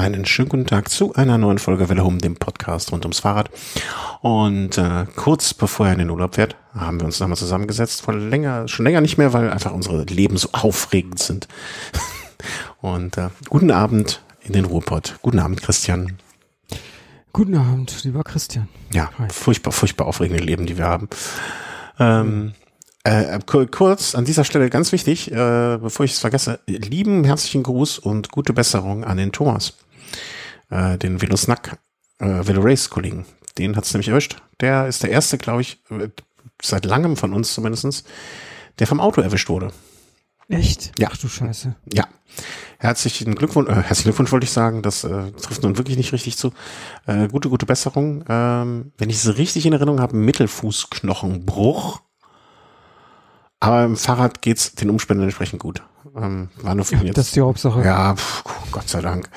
einen schönen guten Tag zu einer neuen Folge Welle Home, dem Podcast rund ums Fahrrad. Und äh, kurz bevor er in den Urlaub fährt, haben wir uns nochmal zusammengesetzt, vor länger, schon länger nicht mehr, weil einfach unsere Leben so aufregend sind. Und äh, guten Abend in den Ruhrpott. Guten Abend, Christian. Guten Abend, lieber Christian. Ja, Hi. furchtbar, furchtbar aufregende Leben, die wir haben. Ähm, äh, kurz an dieser Stelle ganz wichtig, äh, bevor ich es vergesse, lieben herzlichen Gruß und gute Besserung an den Thomas, äh, den Velosnack, äh, Velorace-Kollegen. Den hat's nämlich erwischt. Der ist der erste, glaube ich, seit langem von uns zumindestens, der vom Auto erwischt wurde. Echt? Ja. Ach du Scheiße. Ja. Herzlichen Glückwunsch, äh, herzlichen Glückwunsch wollte ich sagen, das äh, trifft nun wirklich nicht richtig zu. Äh, gute, gute Besserung. Ähm, wenn ich es richtig in Erinnerung habe, Mittelfußknochenbruch aber im Fahrrad geht's den Umständen entsprechend gut. Ähm, war nur für ja, jetzt. Das ist die Hauptsache. Ja, pf, Gott sei Dank.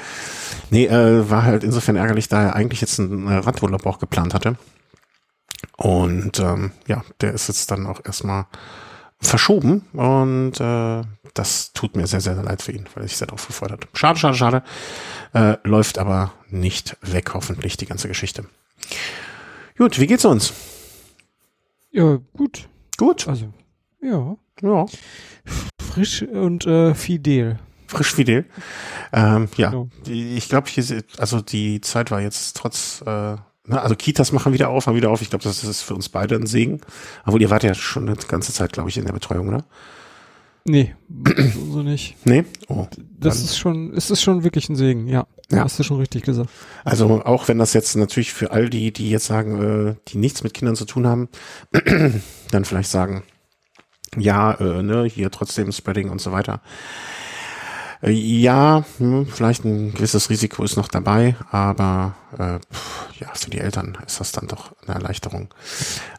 Nee, äh, war halt insofern ärgerlich, da er eigentlich jetzt einen äh, Radurlaub auch geplant hatte. Und ähm, ja, der ist jetzt dann auch erstmal verschoben und äh, das tut mir sehr, sehr leid für ihn, weil ich sehr darauf gefreut hatte. Schade, schade, schade. Äh, läuft aber nicht weg, hoffentlich, die ganze Geschichte. Gut, wie geht's uns? Ja, gut. Gut. Also, ja. Ja. Frisch und äh, fidel. Frisch fidel. Ähm, ja, genau. ich glaube, hier, also die Zeit war jetzt trotz, äh, ne, also Kitas machen wieder auf, haben wieder auf. Ich glaube, das ist für uns beide ein Segen. Obwohl ihr wart ja schon eine ganze Zeit, glaube ich, in der Betreuung, oder? Nee, so nicht. Nee? Oh, das ist schon, es ist schon wirklich ein Segen, ja. ja. Hast du schon richtig gesagt. Also auch wenn das jetzt natürlich für all die, die jetzt sagen, äh, die nichts mit Kindern zu tun haben, dann vielleicht sagen, ja, äh, ne, hier trotzdem Spreading und so weiter. Äh, ja, hm, vielleicht ein gewisses Risiko ist noch dabei, aber äh, pff, ja, für die Eltern ist das dann doch eine Erleichterung.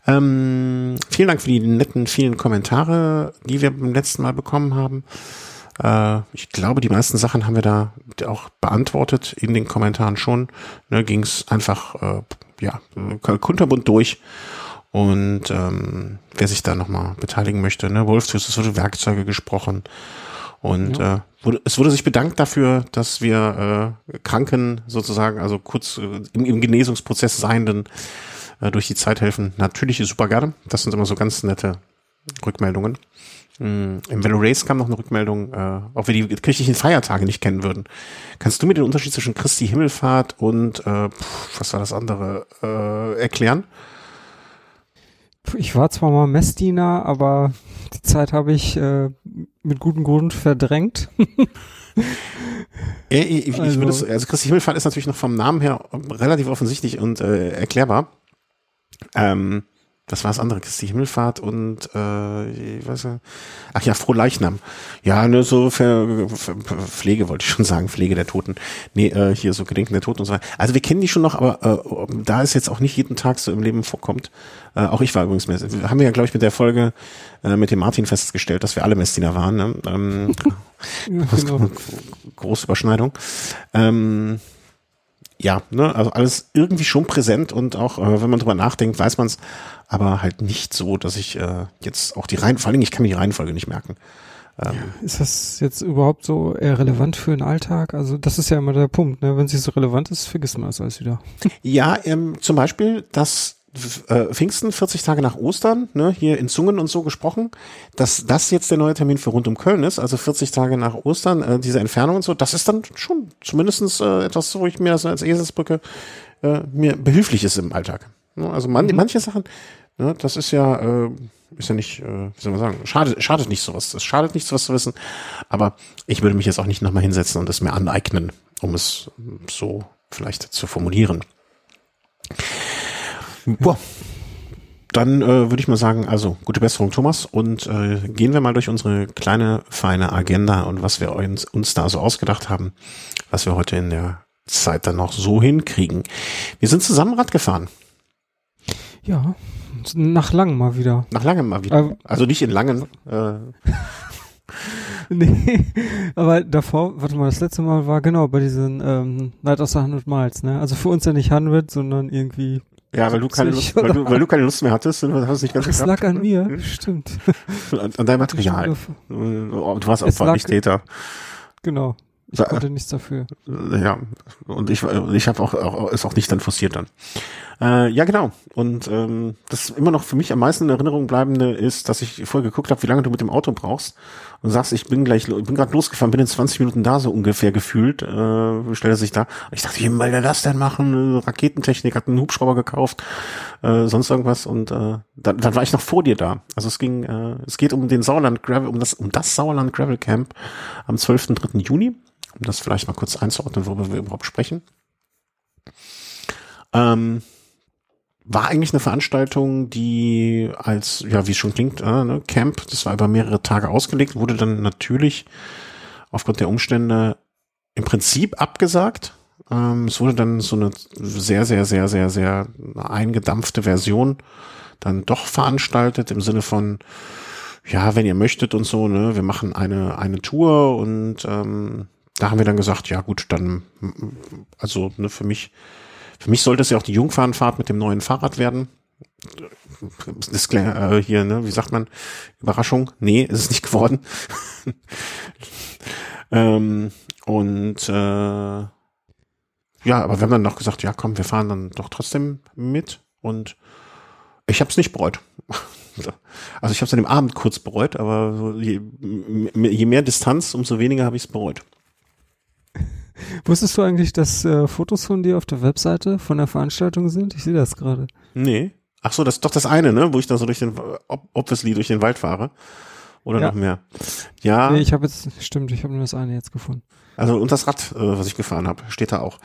Ähm, vielen Dank für die netten, vielen Kommentare, die wir beim letzten Mal bekommen haben. Äh, ich glaube, die meisten Sachen haben wir da auch beantwortet in den Kommentaren schon. Ne, Ging es einfach äh, ja kunterbunt durch. Und ähm, wer sich da nochmal beteiligen möchte, ne, Wolfsfuß, es wurde Werkzeuge gesprochen. Und ja. äh, wurde, es wurde sich bedankt dafür, dass wir äh, Kranken sozusagen, also kurz äh, im, im Genesungsprozess Seienden äh, durch die Zeit helfen. Natürlich ist super gerne. Das sind immer so ganz nette Rückmeldungen. Mm, Im Velo Race kam noch eine Rückmeldung, äh, ob wir die kirchlichen Feiertage nicht kennen würden. Kannst du mir den Unterschied zwischen Christi Himmelfahrt und äh, pff, was war das andere äh, erklären? Ich war zwar mal Messdiener, aber die Zeit habe ich äh, mit gutem Grund verdrängt. ja, ich, ich also, würde also Christi Himmelfahrt ist natürlich noch vom Namen her relativ offensichtlich und äh, erklärbar. Ähm, das war das andere, Christi Himmelfahrt und äh, ich weiß ja, ach ja, Frohleichnam. Ja, ne, so für, für, Pflege wollte ich schon sagen, Pflege der Toten. Nee, äh, hier so Gedenken der Toten und so weiter. Also wir kennen die schon noch, aber äh, da es jetzt auch nicht jeden Tag so im Leben vorkommt, äh, auch ich war übrigens. Haben wir ja, glaube ich, mit der Folge äh, mit dem Martin festgestellt, dass wir alle Messdiener waren. Ne? Ähm, ja, genau. Große Überschneidung. Ähm, ja, ne, also alles irgendwie schon präsent und auch, äh, wenn man drüber nachdenkt, weiß man es, aber halt nicht so, dass ich äh, jetzt auch die Reihen, vor allen Dingen, ich kann mir die Reihenfolge nicht merken. Ähm, ist das jetzt überhaupt so eher relevant für den Alltag? Also das ist ja immer der Punkt, ne? Wenn es nicht so relevant ist, vergisst man das alles wieder. Ja, ähm, zum Beispiel, dass Pfingsten, 40 Tage nach Ostern, ne, hier in Zungen und so gesprochen, dass das jetzt der neue Termin für rund um Köln ist, also 40 Tage nach Ostern, äh, diese Entfernung und so, das ist dann schon zumindestens äh, etwas, wo ich mir das als Eselsbrücke äh, mir behilflich ist im Alltag. Ne, also man, mhm. manche Sachen, ne, das ist ja, äh, ist ja nicht, äh, wie soll man sagen, schadet, schadet nicht sowas. Es schadet nicht sowas zu wissen, aber ich würde mich jetzt auch nicht nochmal hinsetzen und es mir aneignen, um es so vielleicht zu formulieren. Boah. Dann äh, würde ich mal sagen, also gute Besserung, Thomas. Und äh, gehen wir mal durch unsere kleine, feine Agenda und was wir uns, uns da so ausgedacht haben, was wir heute in der Zeit dann noch so hinkriegen. Wir sind zusammen Rad gefahren. Ja, nach langem mal wieder. Nach langem mal wieder. Äh, also nicht in langen. Äh. nee, aber davor, warte mal, das letzte Mal war genau bei diesen ähm, Night of the 100 Miles, ne? Also für uns ja nicht 100, sondern irgendwie ja, weil du keine Lust, weil du, weil du keine Lust mehr hattest und hast nicht ganz Ach, Es lag an mir, stimmt. An, an deinem Material. Du warst auch nicht Täter. Genau. Ich konnte nichts dafür. Ja, und ich, ich habe auch, auch, ist auch nicht dann forciert dann. Äh, ja, genau. Und ähm, das immer noch für mich am meisten in Erinnerung bleibende ist, dass ich vorher geguckt habe, wie lange du mit dem Auto brauchst. Und sagst, ich bin gleich, ich bin gerade losgefahren, bin in 20 Minuten da, so ungefähr gefühlt, äh, stellt er sich da. Ich dachte, wie will der das denn machen? Raketentechnik, hat einen Hubschrauber gekauft, äh, sonst irgendwas. Und äh, dann, dann war ich noch vor dir da. Also es ging, äh, es geht um den Sauerland Gravel, um das, um das Sauerland Gravel Camp am 12.3. Juni. Um das vielleicht mal kurz einzuordnen, worüber wir überhaupt sprechen. Ähm, war eigentlich eine Veranstaltung, die als, ja, wie es schon klingt, äh, ne, Camp, das war über mehrere Tage ausgelegt, wurde dann natürlich aufgrund der Umstände im Prinzip abgesagt. Ähm, es wurde dann so eine sehr, sehr, sehr, sehr, sehr eingedampfte Version dann doch veranstaltet im Sinne von, ja, wenn ihr möchtet und so, ne, wir machen eine, eine Tour und ähm, da haben wir dann gesagt, ja gut, dann, also ne, für mich für mich sollte es ja auch die Jungfernfahrt mit dem neuen Fahrrad werden. Das äh, hier, ne, wie sagt man? Überraschung? Nee, ist es nicht geworden. ähm, und äh, ja, aber wir haben dann noch gesagt, ja komm, wir fahren dann doch trotzdem mit. Und ich habe es nicht bereut. Also ich habe es an dem Abend kurz bereut, aber je, je mehr Distanz, umso weniger habe ich es bereut. Wusstest du eigentlich, dass äh, Fotos von dir auf der Webseite von der Veranstaltung sind? Ich sehe das gerade. Nee. Ach so, das ist doch das eine, ne, wo ich da so durch den, obviously durch den Wald fahre. Oder ja. noch mehr. Ja. Nee, ich habe jetzt, stimmt, ich habe nur das eine jetzt gefunden. Also und das Rad, äh, was ich gefahren habe, steht da auch.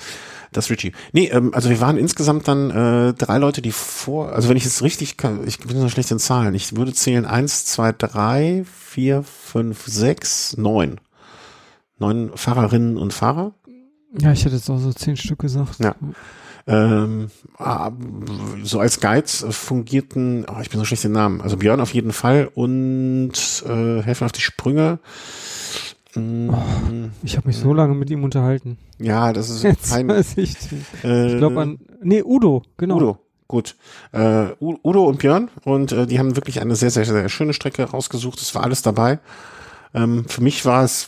Das Richie. Nee, ähm, also wir waren insgesamt dann äh, drei Leute, die vor, also wenn ich jetzt richtig kann, ich bin so schlecht in Zahlen, ich würde zählen eins, zwei, drei, vier, fünf, sechs, neun. Neun Fahrerinnen und Fahrer. Ja, ich hätte jetzt auch so zehn Stück gesagt. Ja. Ähm, ah, so als Guides fungierten, oh, ich bin so schlecht den Namen, also Björn auf jeden Fall und äh, helfen auf die Sprünge. Mm, oh, ich habe mich so lange mit ihm unterhalten. Ja, das ist Jetzt ein, weiß ich. Äh, ich glaube an, nee, Udo, genau. Udo, gut. Äh, Udo und Björn und äh, die haben wirklich eine sehr, sehr, sehr schöne Strecke rausgesucht. Es war alles dabei. Ähm, für mich war es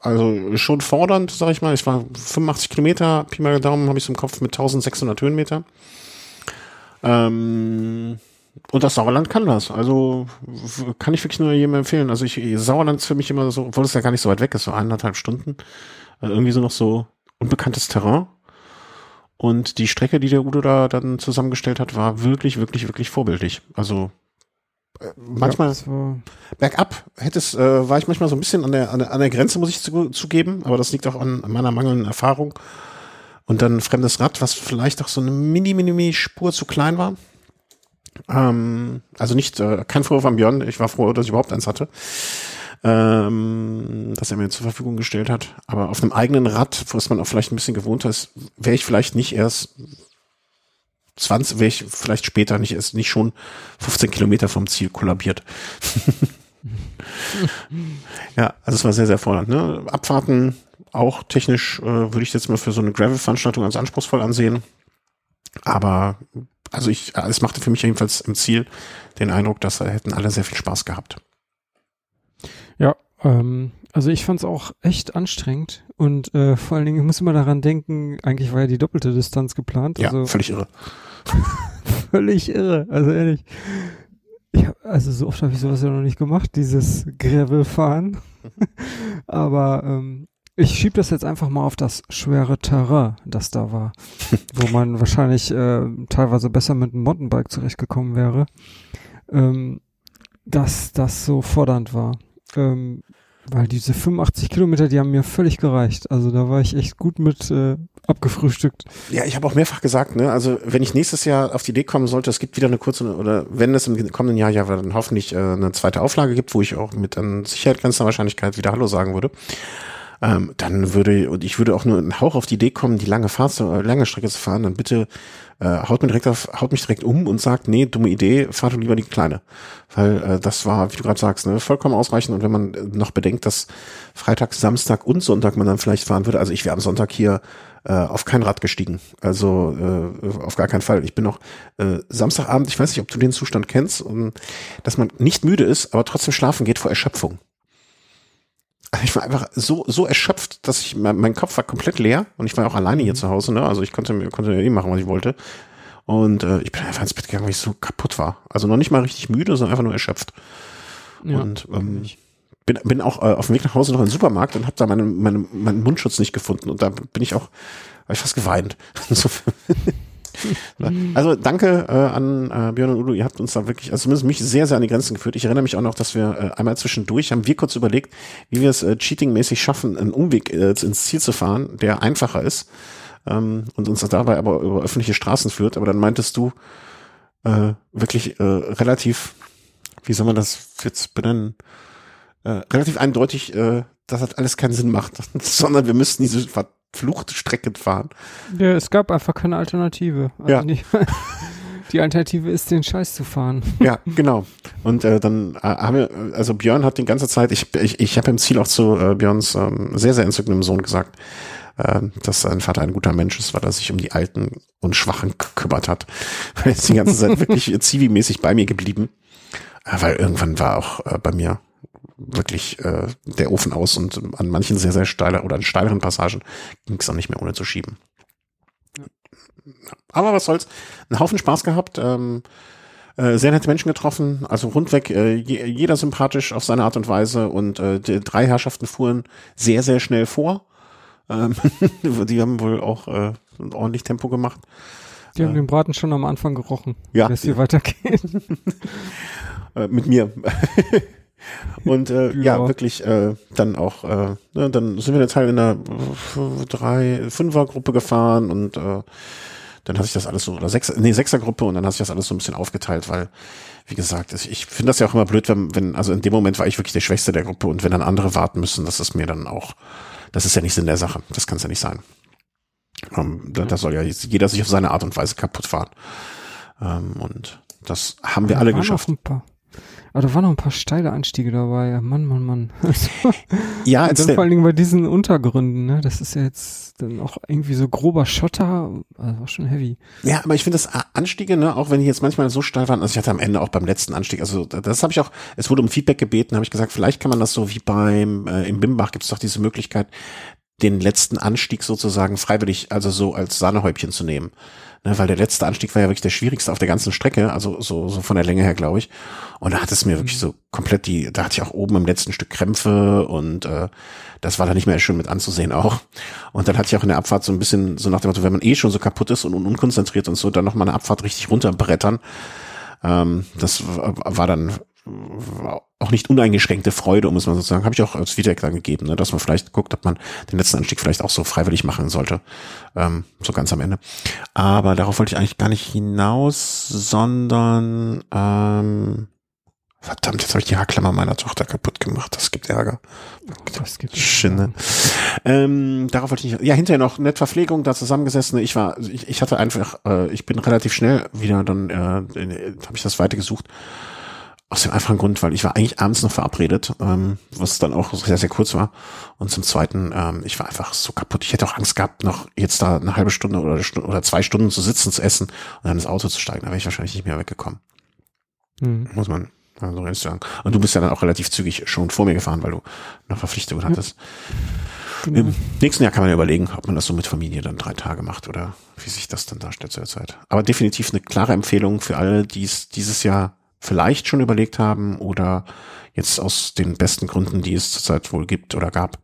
also schon fordernd, sag ich mal. Ich war 85 Kilometer, Pi mal Daumen habe ich im Kopf mit 1600 Höhenmeter. Ähm, und das Sauerland kann das. Also kann ich wirklich nur jedem empfehlen. Also ich, Sauerland ist für mich immer so, obwohl es ja gar nicht so weit weg ist, so eineinhalb Stunden. Äh, irgendwie so noch so unbekanntes Terrain. Und die Strecke, die der Udo da dann zusammengestellt hat, war wirklich, wirklich, wirklich vorbildlich. Also manchmal ja, bergab hätte es, äh, war ich manchmal so ein bisschen an der, an der, an der Grenze, muss ich zu, zugeben, aber das liegt auch an, meiner mangelnden Erfahrung. Und dann ein fremdes Rad, was vielleicht auch so eine mini, mini, mini Spur zu klein war. Ähm, also nicht, äh, kein Vorwurf an Björn, ich war froh, dass ich überhaupt eins hatte. Ähm, dass er mir zur Verfügung gestellt hat. Aber auf einem eigenen Rad, wo es man auch vielleicht ein bisschen gewohnt ist, wäre ich vielleicht nicht erst 20 wäre ich vielleicht später nicht, ist nicht schon 15 Kilometer vom Ziel kollabiert. ja, also es war sehr, sehr fordernd. Ne? Abfahrten auch technisch äh, würde ich jetzt mal für so eine Gravel-Veranstaltung als anspruchsvoll ansehen. Aber also ich, es machte für mich jedenfalls im Ziel den Eindruck, dass da hätten alle sehr viel Spaß gehabt. Ja, ähm, also ich fand es auch echt anstrengend und äh, vor allen Dingen, ich muss immer daran denken, eigentlich war ja die doppelte Distanz geplant. Ja, also, völlig irre. völlig irre, also ehrlich. Ich hab, also so oft habe ich sowas ja noch nicht gemacht, dieses Gravel-Fahren. Aber ähm, ich schieb das jetzt einfach mal auf das schwere Terrain, das da war, wo man wahrscheinlich äh, teilweise besser mit einem Mountainbike zurechtgekommen wäre, ähm, dass das so fordernd war. Ähm, weil diese 85 Kilometer, die haben mir völlig gereicht. Also da war ich echt gut mit äh, abgefrühstückt. Ja, ich habe auch mehrfach gesagt, ne, also wenn ich nächstes Jahr auf die Idee kommen sollte, es gibt wieder eine kurze, oder wenn es im kommenden Jahr ja dann hoffentlich äh, eine zweite Auflage gibt, wo ich auch mit an Sicherheit grenzender Wahrscheinlichkeit wieder Hallo sagen würde, ähm, dann würde, und ich würde auch nur einen Hauch auf die Idee kommen, die lange Fahrt, äh, lange Strecke zu fahren, dann bitte äh, haut, mir direkt auf, haut mich direkt um und sagt, nee, dumme Idee, fahr du lieber die kleine. Weil äh, das war, wie du gerade sagst, ne, vollkommen ausreichend. Und wenn man noch bedenkt, dass Freitag, Samstag und Sonntag man dann vielleicht fahren würde, also ich wäre am Sonntag hier äh, auf kein Rad gestiegen. Also äh, auf gar keinen Fall. Ich bin noch äh, Samstagabend, ich weiß nicht, ob du den Zustand kennst, um, dass man nicht müde ist, aber trotzdem schlafen geht vor Erschöpfung. Ich war einfach so, so erschöpft, dass ich, mein, mein Kopf war komplett leer und ich war auch alleine hier zu Hause, ne? Also ich konnte mir, konnte mir eh machen, was ich wollte. Und äh, ich bin einfach ins Bett gegangen, weil ich so kaputt war. Also noch nicht mal richtig müde, sondern einfach nur erschöpft. Ja, und ähm, bin, bin auch äh, auf dem Weg nach Hause noch in den Supermarkt und habe da meinen meine, meinen Mundschutz nicht gefunden. Und da bin ich auch, habe ich fast geweint. also danke äh, an äh, Björn und Udo, ihr habt uns da wirklich, also zumindest mich sehr, sehr an die Grenzen geführt. Ich erinnere mich auch noch, dass wir äh, einmal zwischendurch, haben wir kurz überlegt, wie wir es äh, cheatingmäßig schaffen, einen Umweg äh, ins Ziel zu fahren, der einfacher ist ähm, und uns dabei aber über öffentliche Straßen führt. Aber dann meintest du äh, wirklich äh, relativ, wie soll man das jetzt benennen, äh, relativ eindeutig, äh, dass das alles keinen Sinn macht, sondern wir müssten diese verfluchte Strecke fahren. Ja, es gab einfach keine Alternative. Also Ja. Die, die Alternative ist, den Scheiß zu fahren. Ja, genau. Und äh, dann äh, haben wir, also Björn hat die ganze Zeit, ich, ich, ich habe im Ziel auch zu äh, Björns ähm, sehr, sehr entzückendem Sohn gesagt, äh, dass sein Vater ein guter Mensch ist, weil er sich um die Alten und Schwachen gekümmert hat. Er ist die ganze Zeit wirklich Zivi-mäßig bei mir geblieben. Äh, weil irgendwann war auch äh, bei mir wirklich äh, der Ofen aus und an manchen sehr, sehr steiler oder an steileren Passagen ging es auch nicht mehr ohne zu schieben. Aber was soll's. Einen Haufen Spaß gehabt. Ähm, äh, sehr nette Menschen getroffen, also rundweg äh, je, jeder sympathisch auf seine Art und Weise und äh, die drei Herrschaften fuhren sehr, sehr schnell vor. Ähm, die haben wohl auch äh, ordentlich Tempo gemacht. Die haben den Braten schon am Anfang gerochen, Ja. wie es hier weitergeht. äh, mit mir. Und äh, ja. Ja. wirklich äh, dann auch, äh, ne, dann sind wir eine Teil in einer äh, drei, Fünfer-Gruppe gefahren und äh, dann hat sich das alles so, oder sechs, nee, Sechser-Gruppe und dann hat sich das alles so ein bisschen aufgeteilt, weil, wie gesagt, ich, ich finde das ja auch immer blöd, wenn, wenn, also in dem Moment war ich wirklich der Schwächste der Gruppe und wenn dann andere warten müssen, das ist mir dann auch, das ist ja nicht Sinn der Sache, das kann es ja nicht sein. Ähm, da, da soll ja jetzt jeder sich auf seine Art und Weise kaputt fahren. Ähm, und das haben wir alle geschafft. noch ein paar. Aber da waren noch ein paar steile Anstiege dabei. Mann, Mann, Mann. Ja, Und als dann der, vor allen Dingen bei diesen Untergründen, ne? Das ist ja jetzt dann auch irgendwie so grober Schotter. Also war schon heavy. Ja, aber ich finde das Anstiege, ne, auch wenn die jetzt manchmal so steil waren, also ich hatte am Ende auch beim letzten Anstieg, also das habe ich auch, es wurde um Feedback gebeten, habe ich gesagt, vielleicht kann man das so wie beim, äh, im Bimbach gibt's doch diese Möglichkeit, den letzten Anstieg sozusagen freiwillig, also so als Sahnehäubchen zu nehmen. Ne, weil der letzte Anstieg war ja wirklich der schwierigste auf der ganzen Strecke, also so, so von der Länge her, glaube ich. Und da hat es mir wirklich so komplett die, da hatte ich auch oben im letzten Stück Krämpfe und äh, das war dann nicht mehr schön mit anzusehen auch. Und dann hatte ich auch in der Abfahrt so ein bisschen so nach dem Motto, wenn man eh schon so kaputt ist und un unkonzentriert und so, dann noch mal eine Abfahrt richtig runterbrettern. Ähm, das war dann auch nicht uneingeschränkte Freude, um es mal so zu sagen, habe ich auch als Feedback dann gegeben, ne, dass man vielleicht guckt, ob man den letzten Anstieg vielleicht auch so freiwillig machen sollte, ähm, so ganz am Ende. Aber darauf wollte ich eigentlich gar nicht hinaus, sondern ähm, verdammt, jetzt habe ich die Haarklammer meiner Tochter kaputt gemacht. Das gibt Ärger. Das gibt Schinde. Ähm, darauf wollte ich nicht. Ja, hinterher noch nett Verpflegung, da zusammengesessen. Ich war, ich, ich hatte einfach, äh, ich bin relativ schnell wieder dann, äh, habe ich das weiter gesucht. Aus dem einfachen Grund, weil ich war eigentlich abends noch verabredet, ähm, was dann auch sehr, sehr kurz war. Und zum Zweiten, ähm, ich war einfach so kaputt. Ich hätte auch Angst gehabt, noch jetzt da eine halbe Stunde oder, Stunde oder zwei Stunden zu sitzen, zu essen und dann ins Auto zu steigen. Da wäre ich wahrscheinlich nicht mehr weggekommen. Hm. Muss man also sagen. Und du bist ja dann auch relativ zügig schon vor mir gefahren, weil du noch Verpflichtungen hattest. Genau. Im nächsten Jahr kann man ja überlegen, ob man das so mit Familie dann drei Tage macht oder wie sich das dann darstellt zu der Zeit. Aber definitiv eine klare Empfehlung für alle, die es dieses Jahr vielleicht schon überlegt haben oder jetzt aus den besten Gründen, die es zurzeit wohl gibt oder gab,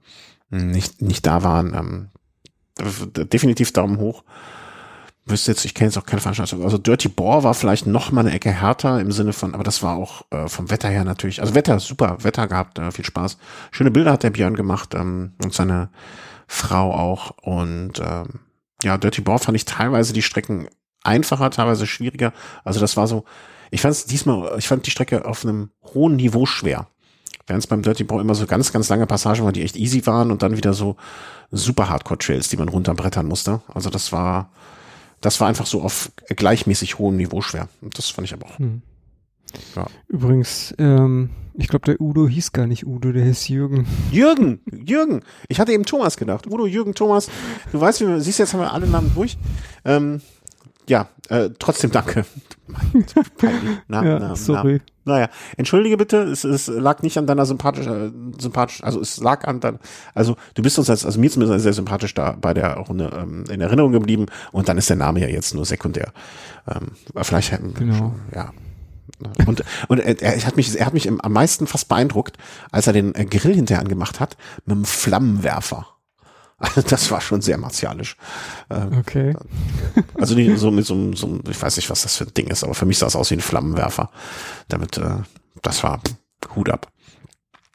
nicht, nicht da waren. Ähm, definitiv Daumen hoch. Wüsste jetzt, ich kenne jetzt auch keine Veranstaltung. Also Dirty Boar war vielleicht noch mal eine Ecke härter im Sinne von, aber das war auch äh, vom Wetter her natürlich. Also Wetter, super, Wetter gehabt, äh, viel Spaß. Schöne Bilder hat der Björn gemacht ähm, und seine Frau auch. Und ähm, ja, Dirty Boar fand ich teilweise die Strecken einfacher, teilweise schwieriger. Also das war so, ich fand es diesmal, ich fand die Strecke auf einem hohen Niveau schwer. Während es beim Dirty Boar immer so ganz, ganz lange Passagen waren, die echt easy waren und dann wieder so super Hardcore-Trails, die man runterbrettern musste. Also das war, das war einfach so auf gleichmäßig hohem Niveau schwer. Und das fand ich aber auch. Hm. Ja. Übrigens, ähm, ich glaube, der Udo hieß gar nicht Udo, der hieß Jürgen. Jürgen, Jürgen. Ich hatte eben Thomas gedacht. Udo, Jürgen, Thomas. Du weißt, wie wir, siehst jetzt haben wir alle Namen durch. Ähm, ja, äh, trotzdem danke. na, ja, na, sorry. Na, naja, entschuldige bitte, es, es lag nicht an deiner sympathisch, äh, sympathisch, also es lag an dein, also du bist uns als, also mir zumindest sehr sympathisch da bei der Runde ähm, in Erinnerung geblieben und dann ist der Name ja jetzt nur sekundär. Ähm, vielleicht hätten genau. Schon, ja. Und, und er, er hat mich, er hat mich am meisten fast beeindruckt, als er den Grill hinterher angemacht hat mit einem Flammenwerfer. Das war schon sehr martialisch. Ähm, okay. Also nicht so mit so, so ich weiß nicht, was das für ein Ding ist, aber für mich sah es aus wie ein Flammenwerfer. Damit, äh, das war Hut ab.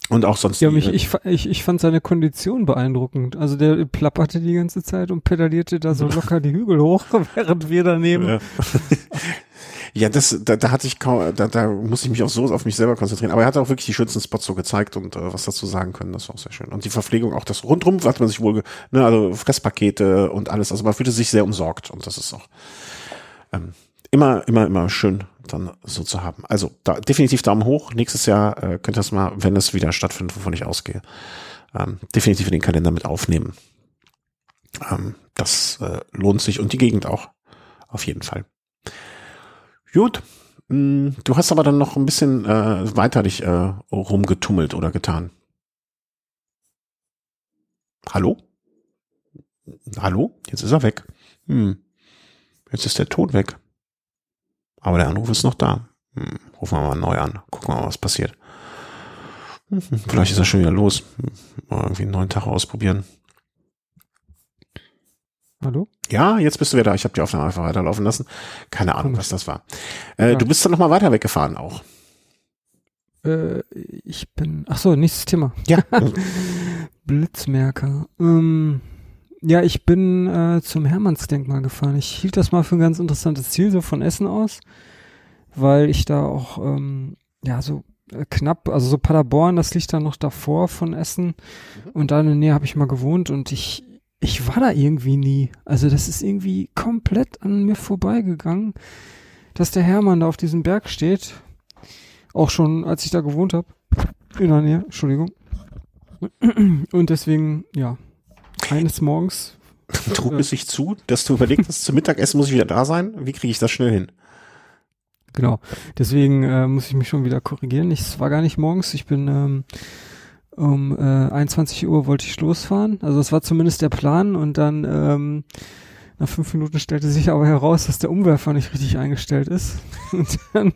Und auch sonst. Ja, mich, ich, ich, ich fand seine Kondition beeindruckend. Also der plapperte die ganze Zeit und pedalierte da so locker die Hügel hoch, während wir daneben. Ja. Ja, das, da, da hatte ich kaum, da, da muss ich mich auch so auf mich selber konzentrieren. Aber er hat auch wirklich die schönsten Spots so gezeigt und äh, was dazu sagen können. Das war auch sehr schön. Und die Verpflegung, auch das rundrum, hat man sich wohl, ne, also Fresspakete und alles. Also man fühlte sich sehr umsorgt und das ist auch ähm, immer, immer, immer schön dann so zu haben. Also da, definitiv Daumen hoch. Nächstes Jahr äh, könnt ihr das mal, wenn es wieder stattfindet, wovon ich ausgehe, ähm, definitiv in den Kalender mit aufnehmen. Ähm, das äh, lohnt sich und die Gegend auch. Auf jeden Fall. Gut. Mm, du hast aber dann noch ein bisschen äh, weiter dich äh, rumgetummelt oder getan. Hallo? Hallo? Jetzt ist er weg. Hm. Jetzt ist der Ton weg. Aber der Anruf ist noch da. Hm. Rufen wir mal neu an. Gucken wir mal, was passiert. Hm. Vielleicht ist er schon wieder los. Mal irgendwie einen neuen Tag ausprobieren. Hallo? Ja, jetzt bist du wieder da. Ich habe die Aufnahme einfach weiterlaufen lassen. Keine Ahnung, Komisch. was das war. Äh, ja. Du bist dann nochmal weiter weggefahren auch. Äh, ich bin. Ach so, nächstes Thema. Ja. Blitzmerker. Ähm, ja, ich bin äh, zum Hermannsdenkmal gefahren. Ich hielt das mal für ein ganz interessantes Ziel, so von Essen aus, weil ich da auch ähm, ja so äh, knapp, also so Paderborn, das liegt dann noch davor von Essen mhm. und da in der Nähe habe ich mal gewohnt und ich ich war da irgendwie nie. Also das ist irgendwie komplett an mir vorbeigegangen, dass der Hermann da auf diesem Berg steht. Auch schon, als ich da gewohnt habe. In der Nähe, Entschuldigung. Und deswegen, ja, eines Morgens. Trug es sich zu, dass du überlegt hast, zum Mittagessen muss ich wieder da sein? Wie kriege ich das schnell hin? Genau. Deswegen äh, muss ich mich schon wieder korrigieren. Ich, es war gar nicht morgens. Ich bin ähm, um äh, 21 Uhr wollte ich losfahren. Also das war zumindest der Plan und dann ähm, nach fünf Minuten stellte sich aber heraus, dass der Umwerfer nicht richtig eingestellt ist. Und dann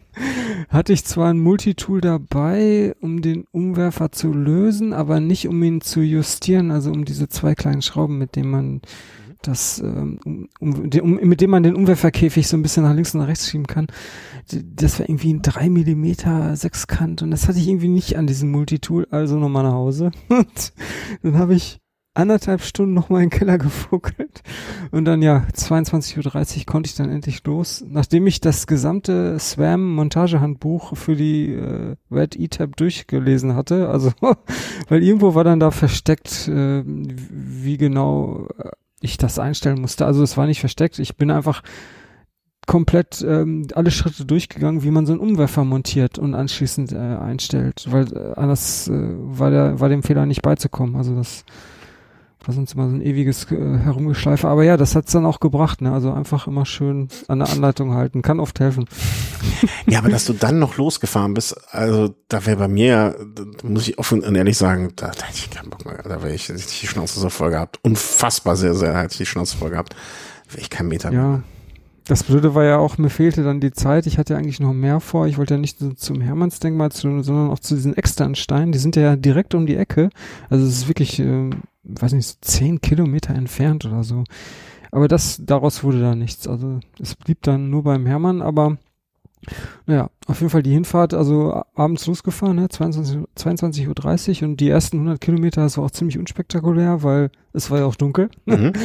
hatte ich zwar ein Multitool dabei, um den Umwerfer zu lösen, aber nicht um ihn zu justieren, also um diese zwei kleinen Schrauben, mit denen man das, ähm, um, um, mit dem man den Umwerferkäfig so ein bisschen nach links und nach rechts schieben kann. Das war irgendwie ein drei Millimeter Sechskant und das hatte ich irgendwie nicht an diesem Multitool, also nochmal nach Hause. Und dann habe ich anderthalb Stunden nochmal in den Keller gefuckelt und dann ja, 22.30 Uhr konnte ich dann endlich los. Nachdem ich das gesamte Swam-Montagehandbuch für die äh, Red E-Tab durchgelesen hatte, also weil irgendwo war dann da versteckt, äh, wie genau äh, ich das einstellen musste. Also es war nicht versteckt. Ich bin einfach komplett ähm, alle Schritte durchgegangen, wie man so einen Umwerfer montiert und anschließend äh, einstellt, weil äh, anders äh, war der war dem Fehler nicht beizukommen. Also das war sonst immer so ein ewiges äh, Herumgeschleife. Aber ja, das hat's dann auch gebracht. Ne? Also einfach immer schön an der Anleitung halten, kann oft helfen. Ja, aber dass du dann noch losgefahren bist, also da wäre bei mir, muss ich offen und ehrlich sagen, da, da hätte ich keinen Bock mehr. Da wäre ich, ich die Schnauze so voll gehabt. Unfassbar sehr, sehr hätte ich die Schnauze voll gehabt. Wäre ich kein Meter ja. mehr. Das Blöde war ja auch, mir fehlte dann die Zeit. Ich hatte ja eigentlich noch mehr vor. Ich wollte ja nicht nur zum Hermannsdenkmal, sondern auch zu diesen externen Steinen. Die sind ja direkt um die Ecke. Also es ist wirklich, äh, weiß nicht, so zehn Kilometer entfernt oder so. Aber das, daraus wurde da nichts. Also es blieb dann nur beim Hermann, aber naja, auf jeden Fall die Hinfahrt, also abends losgefahren, ne, 22.30 22 Uhr und die ersten 100 Kilometer, das war auch ziemlich unspektakulär, weil es war ja auch dunkel. Mhm.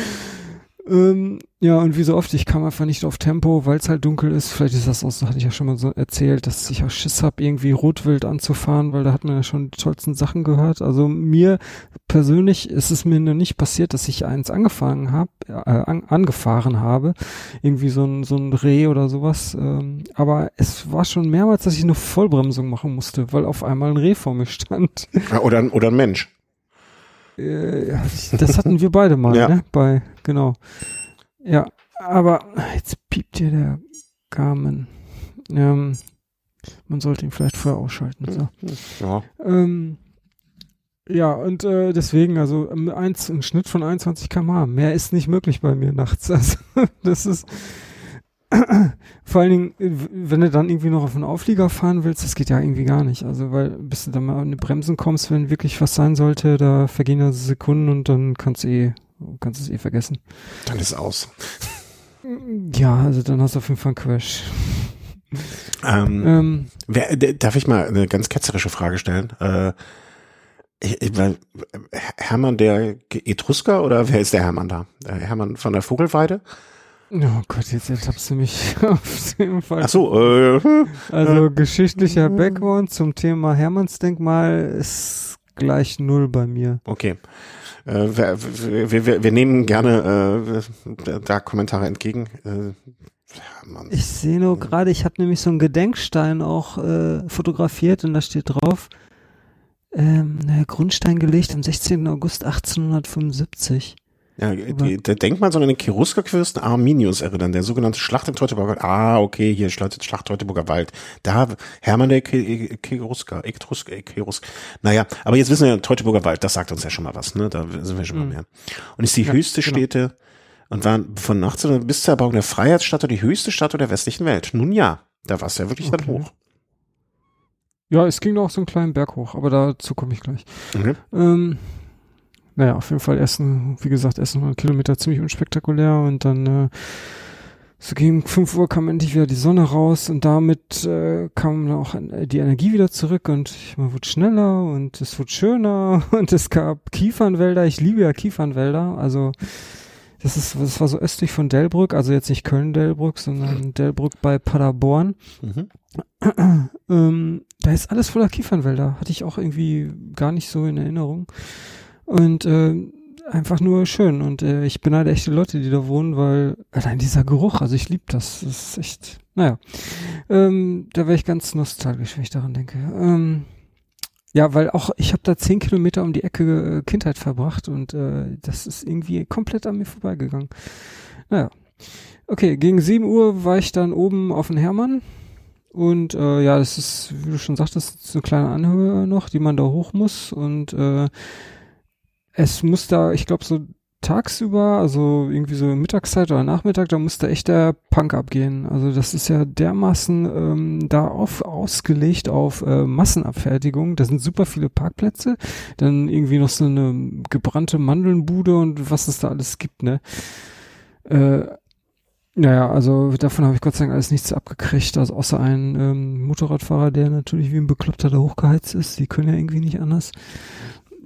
Ähm, ja, und wie so oft, ich kam einfach nicht auf Tempo, weil es halt dunkel ist. Vielleicht ist das auch so, hatte ich ja schon mal so erzählt, dass ich auch Schiss habe, irgendwie Rotwild anzufahren, weil da hat man ja schon die tollsten Sachen gehört. Also mir persönlich ist es mir noch nicht passiert, dass ich eins angefangen habe, äh, an, angefahren habe. Irgendwie so ein, so ein Reh oder sowas. Ähm, aber es war schon mehrmals, dass ich eine Vollbremsung machen musste, weil auf einmal ein Reh vor mir stand. Oder, oder ein Mensch. Äh, das hatten wir beide mal, ja. ne? Bei, genau. Ja. aber jetzt piept hier der Garmin. Ähm, man sollte ihn vielleicht vorher ausschalten. So. Ja. Ähm, ja, und äh, deswegen, also ähm, eins, ein Schnitt von 21 km/h. Mehr ist nicht möglich bei mir nachts. Also, das ist vor allen Dingen, äh, wenn du dann irgendwie noch auf einen Auflieger fahren willst, das geht ja irgendwie gar nicht. Also, weil bis du dann mal an die Bremsen kommst, wenn wirklich was sein sollte, da vergehen ja Sekunden und dann kannst du eh, kannst es eh vergessen. Dann ist aus. Ja, also dann hast du auf jeden Fall einen Crash. Ähm, Ähm, wer, darf ich mal eine ganz ketzerische Frage stellen? Äh, ich, ich, weil, äh, Hermann der Etrusker oder wer ist der Hermann da? Hermann von der Vogelweide? oh Gott, jetzt ertappst du mich auf dem Fall. Ach so, äh, Also geschichtlicher Background zum Thema Hermannsdenkmal ist gleich null bei mir. okay. Äh, wir, wir, wir, wir nehmen gerne äh, da Kommentare entgegen. Äh, Hermann. Ich sehe nur gerade, ich habe nämlich so einen Gedenkstein auch äh, fotografiert und da steht drauf, ähm, Grundstein gelegt am 16. August 1875. Ja, die, der Denkmal soll an den Cheruskerfürsten Arminius erinnern, der sogenannte Schlacht im Teutoburger Wald. Ah, okay, hier Schlacht, Schlacht Teutoburger Wald. Da, Hermann der Ke- Cherusker, Etrusker, Cherusker. Naja, aber jetzt wissen wir, Teutoburger Wald, das sagt uns ja schon mal was, ne? Da sind wir schon mal Mhm. mehr. Und ist die Ja, höchste genau. Stätte und waren von 1800 bis zur Erbauung der Freiheitsstatue die höchste Statue der westlichen Welt. Nun ja, da war es ja wirklich dann Okay. hoch. Ja, es ging noch so einen kleinen Berg hoch, aber dazu komme ich gleich. Mhm. Ähm, naja, auf jeden Fall ersten, wie gesagt, ersten 100 Kilometer ziemlich unspektakulär und dann äh, so gegen 5 Uhr kam endlich wieder die Sonne raus und damit äh, kam auch die Energie wieder zurück und man wurde schneller und es wurde schöner und es gab Kiefernwälder. Ich liebe ja Kiefernwälder, also das ist, das war so östlich von Delbrück, also jetzt nicht Köln-Delbrück, sondern Delbrück bei Paderborn Mhm. ähm, da ist alles voller Kiefernwälder. Hatte ich auch irgendwie gar nicht so in Erinnerung. Und äh, einfach nur schön. Und äh, ich beneide echt die Leute, die da wohnen, weil allein dieser Geruch, also ich liebe das. Das ist echt, naja. Ähm, da wäre ich ganz nostalgisch, wenn ich daran denke. Ähm, ja, weil auch ich habe da zehn Kilometer um die Ecke äh, Kindheit verbracht und äh, das ist irgendwie komplett an mir vorbeigegangen. Naja. Okay, gegen 7 Uhr war ich dann oben auf den Hermann. Und äh, ja, das ist, wie du schon sagtest, so eine kleine Anhöhe noch, die man da hoch muss. Und äh, es muss da, ich glaube, so tagsüber, also irgendwie so Mittagszeit oder Nachmittag, da muss da echt der Punk abgehen. Also das ist ja dermaßen ähm, da auf, ausgelegt auf äh, Massenabfertigung. Da sind super viele Parkplätze, dann irgendwie noch so eine gebrannte Mandelnbude und was es da alles gibt, ne? Äh, naja, also davon habe ich Gott sei Dank alles nichts abgekriegt, also außer einen ähm, Motorradfahrer, der natürlich wie ein Bekloppter da hochgeheizt ist. Die können ja irgendwie nicht anders.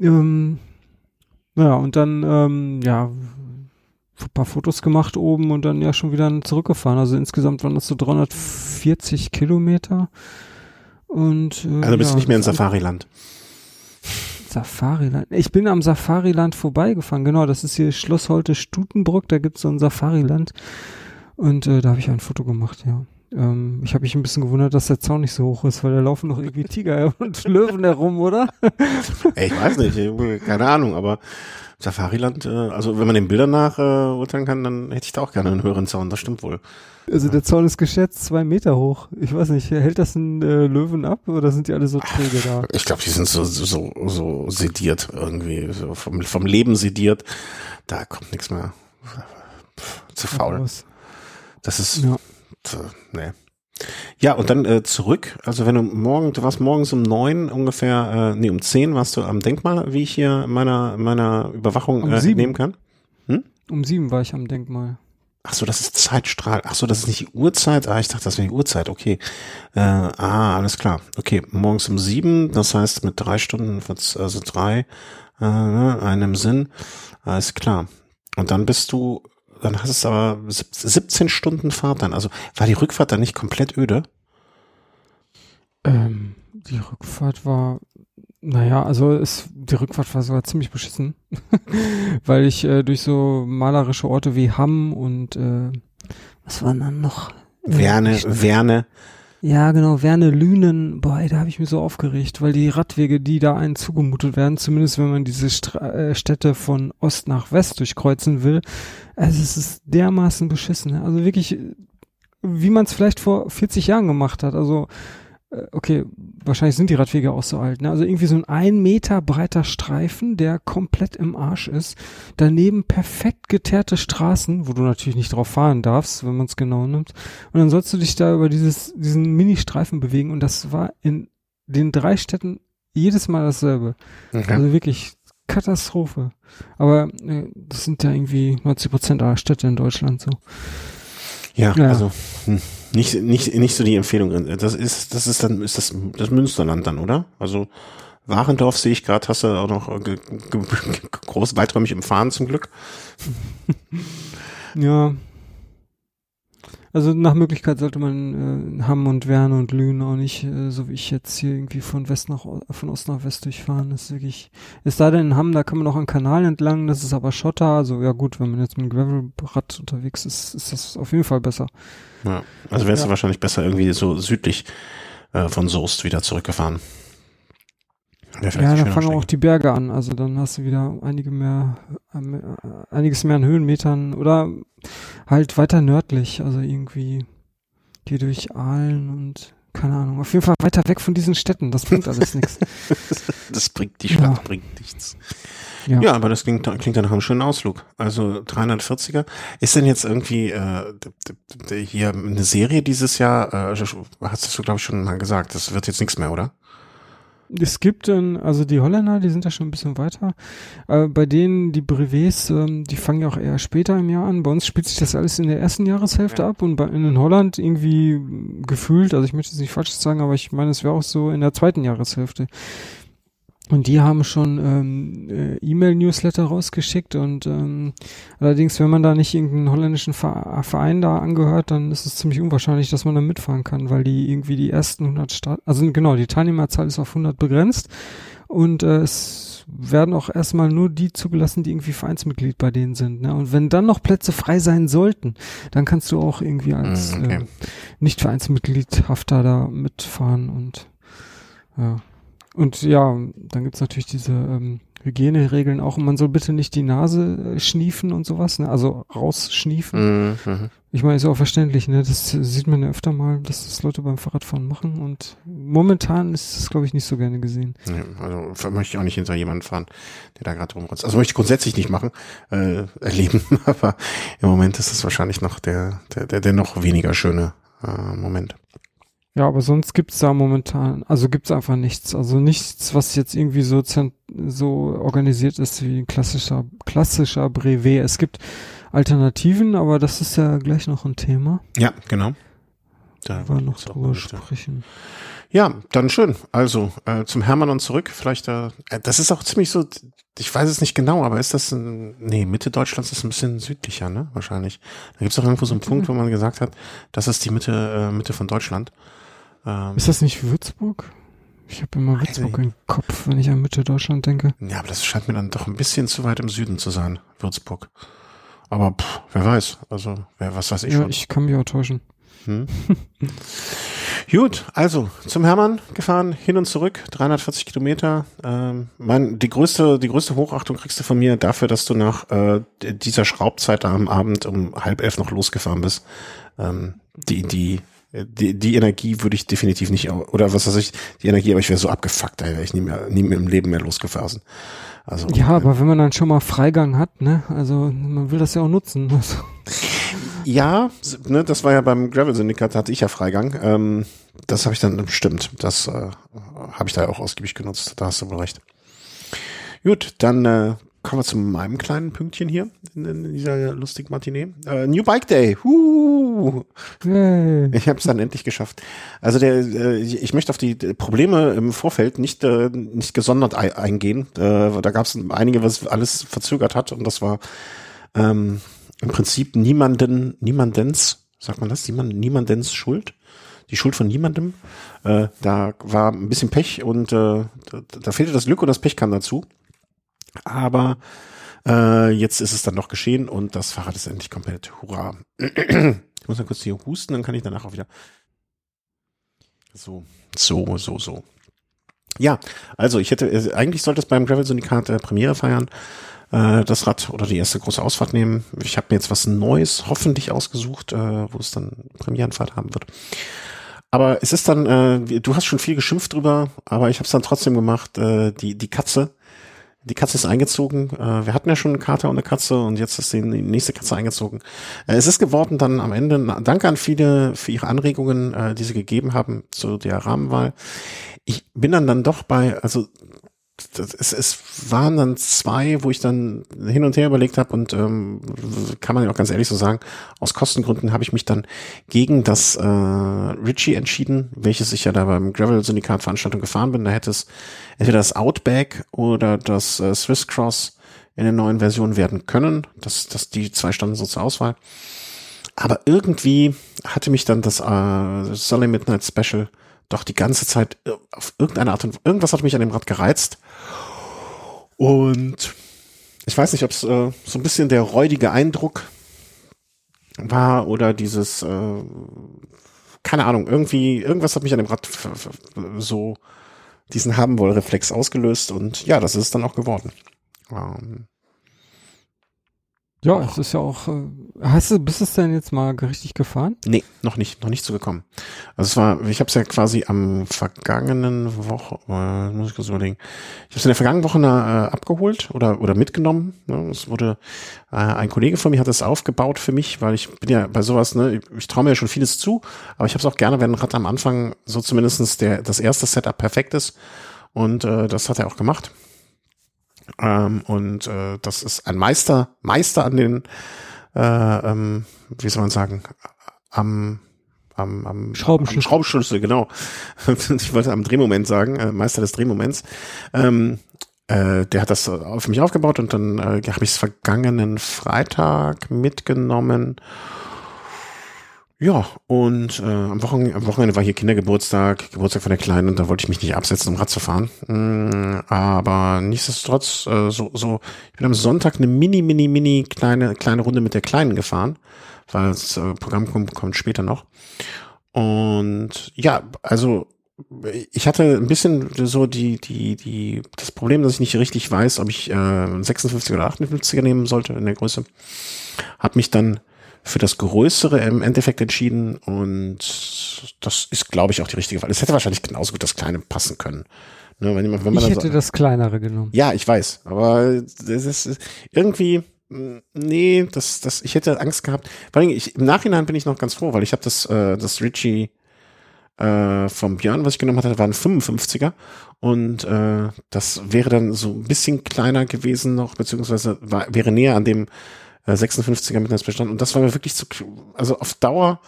Ähm, naja, und dann, ähm, ja, ein paar Fotos gemacht oben und dann ja schon wieder zurückgefahren. Also insgesamt waren das so 340 Kilometer. Und, äh, Also bist ja, du nicht mehr in Safariland. Safariland. Ich bin am Safariland vorbeigefahren, genau. Das ist hier Schloss Holte Stutenbruck, da gibt's so ein Safariland. Und äh, da habe ich ein Foto gemacht, ja. Ähm, ich habe mich ein bisschen gewundert, dass der Zaun nicht so hoch ist, weil da laufen noch irgendwie Tiger und Löwen herum, oder? Ey, ich weiß nicht, ich- keine Ahnung, aber Safariland, äh, also wenn man den Bildern nach äh, urteilen kann, dann hätte ich da auch gerne einen höheren Zaun, das stimmt wohl. Also der Zaun ist geschätzt zwei Meter hoch. Ich weiß nicht, hält das einen äh, Löwen ab oder sind die alle so träge da? Ich glaube, die sind so, so, so sediert irgendwie, so vom, vom Leben sediert. Da kommt nichts mehr. Zu faul. Das ist, Ja. Äh, nee. Ja, und dann äh, zurück. Also wenn du morgen, du warst morgens um neun ungefähr, äh, nee, um zehn warst du am Denkmal, wie ich hier meiner, meiner Überwachung Um äh, sieben. nehmen kann. Um sieben war ich am Denkmal. Ach so, das ist Zeitstrahl. Ach so, das ist nicht die Uhrzeit. Ah, ich dachte, das wäre die Uhrzeit. Okay. Äh, ah, alles klar. Okay, morgens um sieben. Das heißt, mit drei Stunden also drei. Äh, ne, einem Sinn. Alles klar. Und dann bist du, dann hast es aber sieb- 17 Stunden Fahrt dann. Also war die Rückfahrt dann nicht komplett öde? Ähm, die Rückfahrt war, naja, also es, die Rückfahrt war sogar ziemlich beschissen, weil ich äh, durch so malerische Orte wie Hamm und äh, was war dann noch? Werne, Werne. Ja, genau, Werne Lünen, boah, ey, da habe ich mich so aufgeregt, weil die Radwege, die da einen zugemutet werden, zumindest wenn man diese Stra äh, Städte von Ost nach West durchkreuzen will, also es ist dermaßen beschissen. Ne? Also wirklich, wie man es vielleicht vor 40 Jahren gemacht hat. Also okay, wahrscheinlich sind die Radwege auch so alt, ne? Also irgendwie so ein ein Meter breiter Streifen, der komplett im Arsch ist. Daneben perfekt geteerte Straßen, wo du natürlich nicht drauf fahren darfst, wenn man es genau nimmt. Und dann sollst du dich da über dieses, diesen Mini-Streifen bewegen und das war in den drei Städten jedes Mal dasselbe. Okay. Also wirklich Katastrophe. Aber äh, das sind ja irgendwie 90 Prozent aller Städte in Deutschland so. Ja, ja. also hm, nicht, nicht, nicht so die Empfehlung. Das ist, das ist dann, ist das, das Münsterland dann, oder? Also Warendorf sehe ich gerade, hast du auch noch äh, groß weiträumig im Fahren zum Glück. ja, also nach Möglichkeit sollte man äh, Hamm und Werne und Lünen auch nicht, äh, so wie ich jetzt hier irgendwie von West nach von Ost nach West durchfahren. Das ist wirklich. Es sei denn in Hamm, da kann man noch einen Kanal entlang, das ist aber Schotter. Also ja gut, wenn man jetzt mit einem Gravelrad unterwegs ist, ist das auf jeden Fall besser. Ja, also wärst ja. du wahrscheinlich besser irgendwie so südlich äh, von Soest wieder zurückgefahren. Ja, da fangen auch die Berge an. Also dann hast du wieder einige mehr, äh, einiges mehr an Höhenmetern oder halt weiter nördlich. Also irgendwie hier durch Aalen und keine Ahnung. Auf jeden Fall weiter weg von diesen Städten. Das bringt alles nichts. Das bringt, die Stadt ja. bringt nichts. Ja. ja, aber das klingt, klingt dann nach einem schönen Ausflug. Also 340er. Ist denn jetzt irgendwie äh, hier eine Serie dieses Jahr? Äh, hast du, glaube ich, schon mal gesagt. Das wird jetzt nichts mehr, oder? Es gibt dann, also die Holländer, die sind ja schon ein bisschen weiter. Äh, bei denen, die Brevets, ähm, die fangen ja auch eher später im Jahr an. Bei uns spielt sich das alles in der ersten Jahreshälfte ja. ab und bei, in Holland irgendwie gefühlt, also ich möchte es nicht falsch sagen, aber ich meine, es wäre auch so in der zweiten Jahreshälfte. Und die haben schon ähm, äh, E-Mail-Newsletter rausgeschickt und ähm, allerdings, wenn man da nicht irgendeinen holländischen Verein da angehört, dann ist es ziemlich unwahrscheinlich, dass man da mitfahren kann, weil die irgendwie die ersten 100 Start, also genau, die Teilnehmerzahl ist auf 100 begrenzt und äh, es werden auch erstmal nur die zugelassen, die irgendwie Vereinsmitglied bei denen sind. Ne? Und wenn dann noch Plätze frei sein sollten, dann kannst du auch irgendwie als mm, okay. äh, nicht Vereinsmitgliedhafter da mitfahren und ja. Und ja, dann gibt's natürlich diese ähm, Hygieneregeln auch. Und man soll bitte nicht die Nase äh, schniefen und sowas, ne? also rausschniefen. Mhm. Ich meine, ist auch verständlich, ne? Das sieht man ja öfter mal, dass das Leute beim Fahrradfahren machen. Und momentan ist das, glaube ich, nicht so gerne gesehen. Ja, also möchte ich auch nicht hinter jemanden fahren, der da gerade rumrotzt. Also möchte ich grundsätzlich nicht machen, äh, erleben, aber im Moment ist es wahrscheinlich noch der, der, der, der noch weniger schöne äh, Moment. Ja, aber sonst gibt's da momentan, also gibt's einfach nichts. Also nichts, was jetzt irgendwie so, so organisiert ist wie ein klassischer, klassischer Brevet. Es gibt Alternativen, aber das ist ja gleich noch ein Thema. Ja, genau. Da wollen wir noch drüber sprechen. Ja, dann schön. Also äh, zum Hermann und zurück. Vielleicht, äh, das ist auch ziemlich so, ich weiß es nicht genau, aber ist das, ein, nee, Mitte Deutschlands ist ein bisschen südlicher, ne? Wahrscheinlich. Da gibt's auch irgendwo so einen Punkt, wo man gesagt hat, das ist die Mitte, äh, Mitte von Deutschland. Ähm, ist das nicht Würzburg? Ich habe immer Würzburg im Kopf, wenn ich an Mitte Deutschland denke. Ja, aber das scheint mir dann doch ein bisschen zu weit im Süden zu sein, Würzburg. Aber pff, wer weiß, also wer, was weiß ich ja, schon. ich kann mich auch täuschen. Hm? Gut, also zum Hermann gefahren, hin und zurück, 340 Kilometer. Ähm, mein, die größte, die größte Hochachtung kriegst du von mir dafür, dass du nach äh, dieser Schraubzeit am Abend um halb elf noch losgefahren bist. Ähm, die, die die, die Energie würde ich definitiv nicht, oder was weiß ich, die Energie, aber ich wäre so abgefuckt, da wäre ich nie mehr, nie mehr im Leben mehr losgefahren. Also, ja, äh, aber wenn man dann schon mal Freigang hat, ne, also man will das ja auch nutzen. Also. Ja, ne, das war ja beim Gravel Syndikat, hatte ich ja Freigang. Ähm, das habe ich dann bestimmt. Das äh, habe ich da auch ausgiebig genutzt. Da hast du wohl recht. Gut, dann äh, kommen wir zu meinem kleinen Pünktchen hier in, in dieser lustigen Matinee. Äh, New Bike Day. Hey. Ich habe es dann endlich geschafft. Also der, äh, ich möchte auf die Probleme im Vorfeld nicht äh, nicht gesondert eingehen. Äh, da gab es einige, was alles verzögert hat und das war ähm, im Prinzip niemanden, niemandens, sagt man das, niemand, niemandens Schuld. Die Schuld von niemandem. Äh, da war ein bisschen Pech und äh, da, da fehlte das Glück und das Pech kam dazu. Aber äh, jetzt ist es dann doch geschehen und das Fahrrad ist endlich komplett. Hurra. ich muss mal kurz hier husten, dann kann ich danach auch wieder. So, so, so, so. Ja, also ich hätte, äh, eigentlich sollte es beim Gravel Syndikat äh, Premiere feiern, äh, das Rad oder die erste große Ausfahrt nehmen. Ich habe mir jetzt was Neues hoffentlich ausgesucht, äh, wo es dann Premierenfahrt haben wird. Aber es ist dann, äh, du hast schon viel geschimpft drüber, aber ich habe es dann trotzdem gemacht. Äh, die die Katze, die Katze ist eingezogen. Äh, wir hatten ja schon einen Kater und eine Katze und jetzt ist die nächste Katze eingezogen. Äh, es ist geworden dann am Ende. Danke an viele für ihre Anregungen, äh, die sie gegeben haben zu der Rahmenwahl. Ich bin dann dann doch bei, also es, es waren dann zwei, wo ich dann hin und her überlegt habe und ähm, kann man ja auch ganz ehrlich so sagen, aus Kostengründen habe ich mich dann gegen das äh, Ritchie entschieden, welches ich ja da beim Gravel Syndikat Veranstaltung gefahren bin. Da hätte es entweder das Outback oder das äh, Swiss Cross in der neuen Version werden können. Das, das die zwei standen so zur Auswahl. Aber irgendwie hatte mich dann das äh, Sunny Midnight Special doch die ganze Zeit äh, auf irgendeine Art und irgendwas hat mich an dem Rad gereizt und ich weiß nicht, ob es äh, so ein bisschen der räudige Eindruck war oder dieses, äh, keine Ahnung, irgendwie, irgendwas hat mich an dem Rad so diesen haben wohl Reflex ausgelöst und ja, das ist dann auch geworden. Ähm, ja, es ist ja auch. Äh, hast du, bist es denn jetzt mal richtig gefahren? Nee, noch nicht, noch nicht zugekommen. Also es war, ich habe es ja quasi am vergangenen Woche, äh, muss ich kurz überlegen. Ich habe es in der vergangenen Woche äh, abgeholt oder oder mitgenommen. Ne? Es wurde äh, ein Kollege von mir hat es aufgebaut für mich, weil ich bin ja bei sowas, ne, ich, traue mir ja schon vieles zu, aber ich habe es auch gerne, wenn Rad am Anfang so zumindestens der das erste Setup perfekt ist. Und äh, das hat er auch gemacht. Ähm, und äh, das ist ein Meister, Meister an den, äh, ähm, wie soll man sagen, am am, am Schraubenschlüssel. Am Schraubenschlüssel, genau. ich wollte am Drehmoment sagen, äh, Meister des Drehmoments. Ähm, äh, der hat das für mich aufgebaut und dann äh, habe ich es vergangenen Freitag mitgenommen ja, und äh, am, Wochenende, am Wochenende war hier Kindergeburtstag, Geburtstag von der Kleinen und da wollte ich mich nicht absetzen, um Rad zu fahren. Mm, aber nichtsdestotrotz, äh, so, so, ich bin am Sonntag eine mini, mini, mini kleine, kleine Runde mit der Kleinen gefahren, weil das äh, Programm kommt, kommt später noch. Und ja, also ich hatte ein bisschen so die, die, die, das Problem, dass ich nicht richtig weiß, ob ich äh, 56 oder 58er nehmen sollte in der Größe. Hab mich dann für das Größere im Endeffekt entschieden und das ist, glaube ich, auch die richtige Wahl. Es hätte wahrscheinlich genauso gut das Kleine passen können. Ne, wenn, wenn ich hätte so, das Kleinere genommen. Ja, ich weiß, aber das ist irgendwie, nee, das, das, ich hätte Angst gehabt. Vor allem, ich, im Nachhinein bin ich noch ganz froh, weil ich habe das, äh, das Richie äh, vom Björn, was ich genommen hatte, war ein 55er und äh, das wäre dann so ein bisschen kleiner gewesen noch, beziehungsweise war, wäre näher an dem 56er mit Netzbestand. Und das war mir wirklich zu, also auf Dauer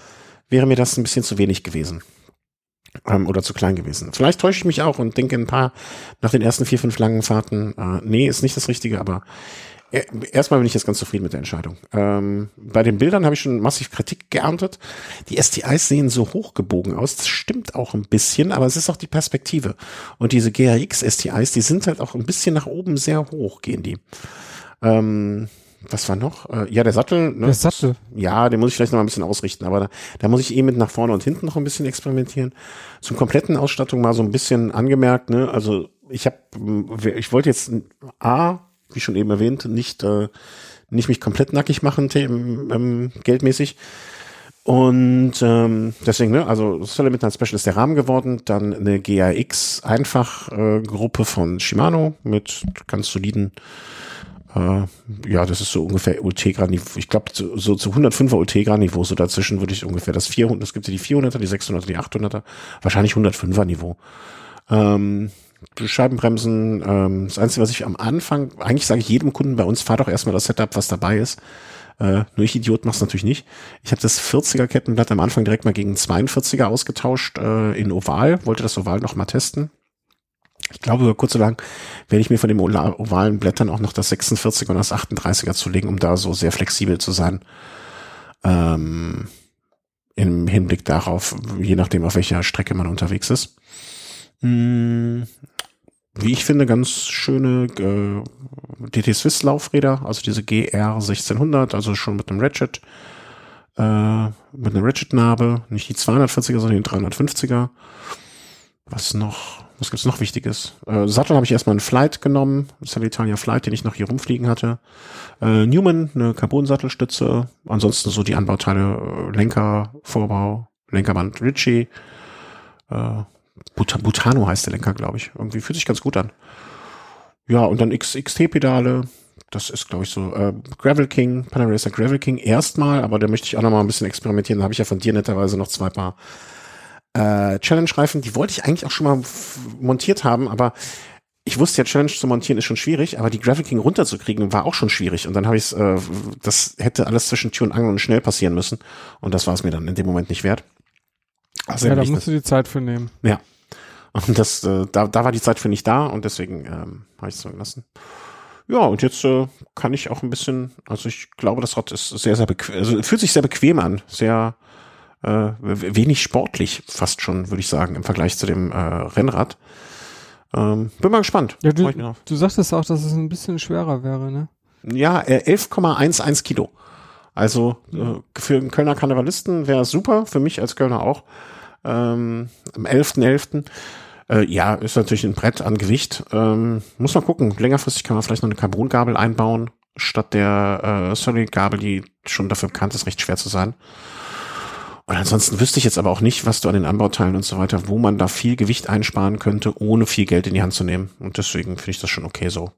wäre mir das ein bisschen zu wenig gewesen. Ähm, oder zu klein gewesen. Vielleicht täusche ich mich auch und denke ein paar nach den ersten vier, fünf langen Fahrten, äh, nee, ist nicht das Richtige, aber äh, erstmal bin ich jetzt ganz zufrieden mit der Entscheidung. Ähm, bei den Bildern habe ich schon massiv Kritik geerntet. Die STIs sehen so hochgebogen aus. Das stimmt auch ein bisschen, aber es ist auch die Perspektive. Und diese GRX STIs, die sind halt auch ein bisschen nach oben sehr hoch, gehen die. Ähm, was war noch? Äh, ja, der Sattel. Ne? Der Sattel. Ja, den muss ich vielleicht noch mal ein bisschen ausrichten, aber da, da muss ich eh mit nach vorne und hinten noch ein bisschen experimentieren. Zum kompletten Ausstattung mal so ein bisschen angemerkt, ne? Also ich habe, ich wollte jetzt A, wie schon eben erwähnt, nicht äh, nicht mich komplett nackig machen, ähm, geldmäßig. Und ähm, deswegen, ne, also Solar Midnight Special ist der Rahmen geworden. Dann eine GAX Einfach äh, Gruppe von Shimano mit ganz soliden ja, das ist so ungefähr Ultegra-Niveau. Ich glaube, so, so zu 105er Ultegra-Niveau, so dazwischen würde ich ungefähr das 400, es gibt ja die 400er, die 600er, die 800er, wahrscheinlich 105er Niveau. Ähm, Scheibenbremsen, ähm, das Einzige, was ich am Anfang, eigentlich sage ich jedem Kunden bei uns, fahr doch erstmal das Setup, was dabei ist. Äh, nur ich Idiot mach's natürlich nicht. Ich habe das 40er Kettenblatt am Anfang direkt mal gegen 42er ausgetauscht äh, in Oval, wollte das Oval noch mal testen. Ich glaube, über kurz oder lang werde ich mir von dem ovalen Blättern auch noch das 46er und das 38er zulegen, um da so sehr flexibel zu sein. Ähm, Im Hinblick darauf, je nachdem, auf welcher Strecke man unterwegs ist. Hm, wie ich finde, ganz schöne äh, DT Swiss Laufräder, also diese GR 1600, also schon mit einem Ratchet. äh, mit einer Ratchet-Narbe, nicht die 240er, sondern die 350er. Was noch? Was gibt's noch Wichtiges? Äh, Sattel habe ich erstmal einen Flight genommen, Salitalia Flight, den ich noch hier rumfliegen hatte. Äh, Newman, eine Carbon-Sattelstütze. Ansonsten so die Anbauteile, äh, Lenker, Vorbau, Lenkerband Ritchie. Äh, But Butano heißt der Lenker, glaube ich. Irgendwie fühlt sich ganz gut an. Ja, und dann XT-Pedale. Das ist, glaube ich, so äh, Gravel King, Panaracer Gravel King erstmal, aber da möchte ich auch noch mal ein bisschen experimentieren. Da habe ich ja von dir netterweise noch zwei Paar äh, Challenge-Reifen. Die wollte ich eigentlich auch schon mal montiert haben, aber ich wusste ja, Challenge zu montieren ist schon schwierig, aber die Gravel King runterzukriegen war auch schon schwierig. Und dann habe ich es, äh, das hätte alles zwischen Tür und Angel und schnell passieren müssen. Und das war es mir dann in dem Moment nicht wert. Also ja, da musst das, du die Zeit für nehmen. Ja. Und das, äh, da, da war die Zeit für nicht da und deswegen ähm, habe ich es so gelassen. Ja, und jetzt äh, kann ich auch ein bisschen, also ich glaube, das Rad ist sehr, sehr bequem, also fühlt sich sehr bequem an, sehr äh, wenig sportlich fast schon, würde ich sagen, im Vergleich zu dem äh, Rennrad. Ähm, bin mal gespannt. Ja, du, du sagtest auch, dass es ein bisschen schwerer wäre, ne? Ja, äh, 11,11 Kilo. Also äh, für einen Kölner Karnevalisten wäre es super, für mich als Kölner auch. Ähm, am 11.11. Äh, ja, ist natürlich ein Brett an Gewicht. Ähm, muss man gucken. Längerfristig kann man vielleicht noch eine Carbongabel einbauen, statt der äh, Solid-Gabel, die schon dafür bekannt ist, recht schwer zu sein. Und ansonsten wüsste ich jetzt aber auch nicht, was du an den Anbauteilen und so weiter, wo man da viel Gewicht einsparen könnte, ohne viel Geld in die Hand zu nehmen. Und deswegen finde ich das schon okay so.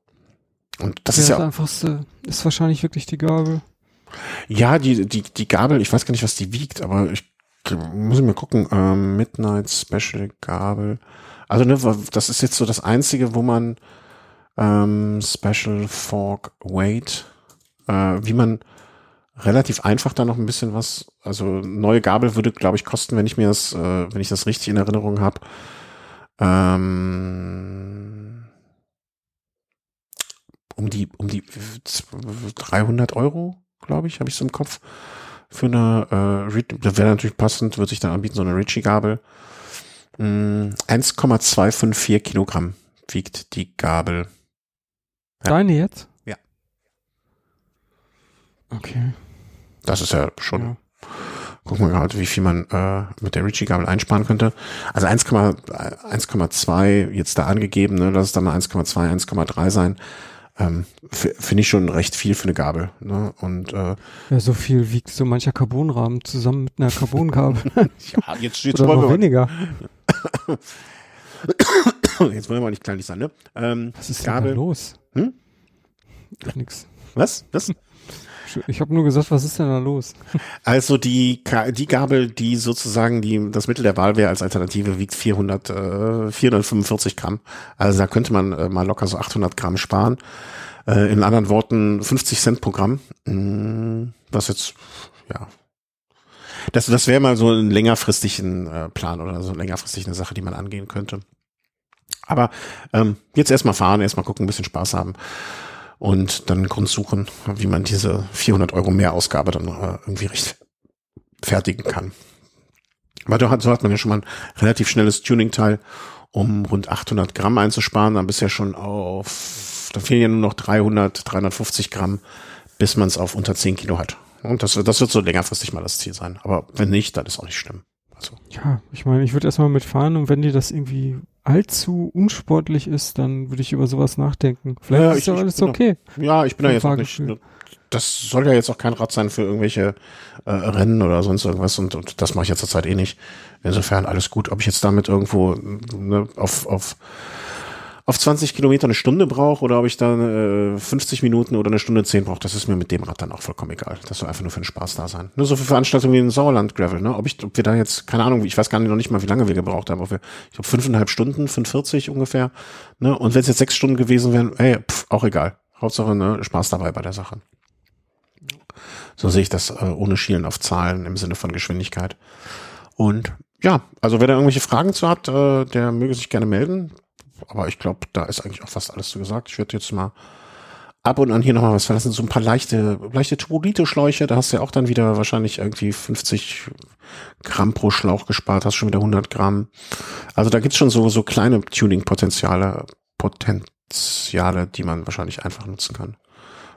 Und das ja, ist ja. Das einfachste ist wahrscheinlich wirklich die Gabel. Ja, die, die, die Gabel, ich weiß gar nicht, was die wiegt, aber ich muss ich mal gucken. Ähm, Midnight Special Gabel. Also, ne, das ist jetzt so das Einzige, wo man ähm, Special Fork Weight, äh, wie man relativ einfach da noch ein bisschen was, also neue Gabel würde, glaube ich, kosten, wenn ich mir das, äh, wenn ich das richtig in Erinnerung habe. Ähm, um die, um die 300 Euro, glaube ich, habe ich so im Kopf. Für eine, äh, das wäre natürlich passend, würde sich dann anbieten, so eine Ritchie-Gabel. 1,254 hm, Kilogramm wiegt die Gabel. Ja. Deine jetzt? Ja. Okay. Das ist ja schon. Ja. Gucken wir gerade, wie viel man äh, mit der Ritchie-Gabel einsparen könnte. Also 1,2 jetzt da angegeben, ne? lass es dann mal 1,2, 1,3 sein. Ähm, Finde ich schon recht viel für eine Gabel. Ne? Und äh, ja, so viel wiegt so mancher Carbonrahmen zusammen mit einer Carbongabel. ja, jetzt steht Oder noch weniger. Jetzt wollen wir mal nicht kleinlich sein, ne? Ähm, Was ist Gabel. denn da los? Hm? Nix. Was? Das? Ich habe nur gesagt, was ist denn da los? Also die, die Gabel, die sozusagen die, das Mittel der Wahl wäre als Alternative, wiegt 400, äh, 445 Gramm. Also da könnte man äh, mal locker so 800 Gramm sparen. Äh, in anderen Worten 50 Cent pro Gramm. Hm, was jetzt, ja. Das, das wäre mal so ein längerfristigen äh, Plan oder so längerfristig eine Sache, die man angehen könnte. Aber ähm, jetzt erstmal fahren, erstmal gucken, ein bisschen Spaß haben und dann Grund suchen, wie man diese 400 Euro Mehrausgabe dann äh, irgendwie recht fertigen kann. Weil da hat, so hat man ja schon mal ein relativ schnelles Tuning-Teil, um rund 800 Gramm einzusparen. Dann bist ja schon auf, da fehlen ja nur noch 300, 350 Gramm, bis man es auf unter 10 Kilo hat. Und das, das wird so längerfristig mal das Ziel sein. Aber wenn nicht, dann ist auch nicht schlimm. Also. Ja, ich meine, ich würde erstmal mitfahren und wenn die das irgendwie allzu unsportlich ist, dann würde ich über sowas nachdenken. Vielleicht ja, ist ja alles okay. ja, ich bin da jetzt auch nicht. Das soll ja jetzt auch kein Rad sein für irgendwelche äh, Rennen oder sonst irgendwas und, und das mache ich ja zurzeit eh nicht. Insofern alles gut. Ob ich jetzt damit irgendwo ne, auf, auf auf 20 Kilometer eine Stunde brauche oder ob ich dann äh, 50 Minuten oder eine Stunde 10 brauche, das ist mir mit dem Rad dann auch vollkommen egal. Das soll einfach nur für den Spaß da sein. Nur so für Veranstaltungen wie in Sauerland Gravel, ne? Ob ich, ob wir da jetzt, keine Ahnung, ich weiß gar nicht noch nicht mal, wie lange wir gebraucht haben, ob wir, ich glaube fünfeinhalb Stunden, 45 ungefähr, ne? Und wenn es jetzt sechs Stunden gewesen wären, ey, pff, auch egal. Hauptsache, ne, Spaß dabei bei der Sache. So sehe ich das äh, ohne Schielen auf Zahlen im Sinne von Geschwindigkeit. Und ja, also wer da irgendwelche Fragen zu hat, äh, der möge sich gerne melden aber ich glaube, da ist eigentlich auch fast alles zu gesagt. Ich werde jetzt mal ab und an hier nochmal was verlassen. So ein paar leichte, leichte Tubolite-Schläuche. Da hast du ja auch dann wieder wahrscheinlich irgendwie 50 Gramm pro Schlauch gespart, hast schon wieder 100 Gramm. Also da gibt's schon so, so kleine Tuning-Potenziale, Potenziale, die man wahrscheinlich einfach nutzen kann.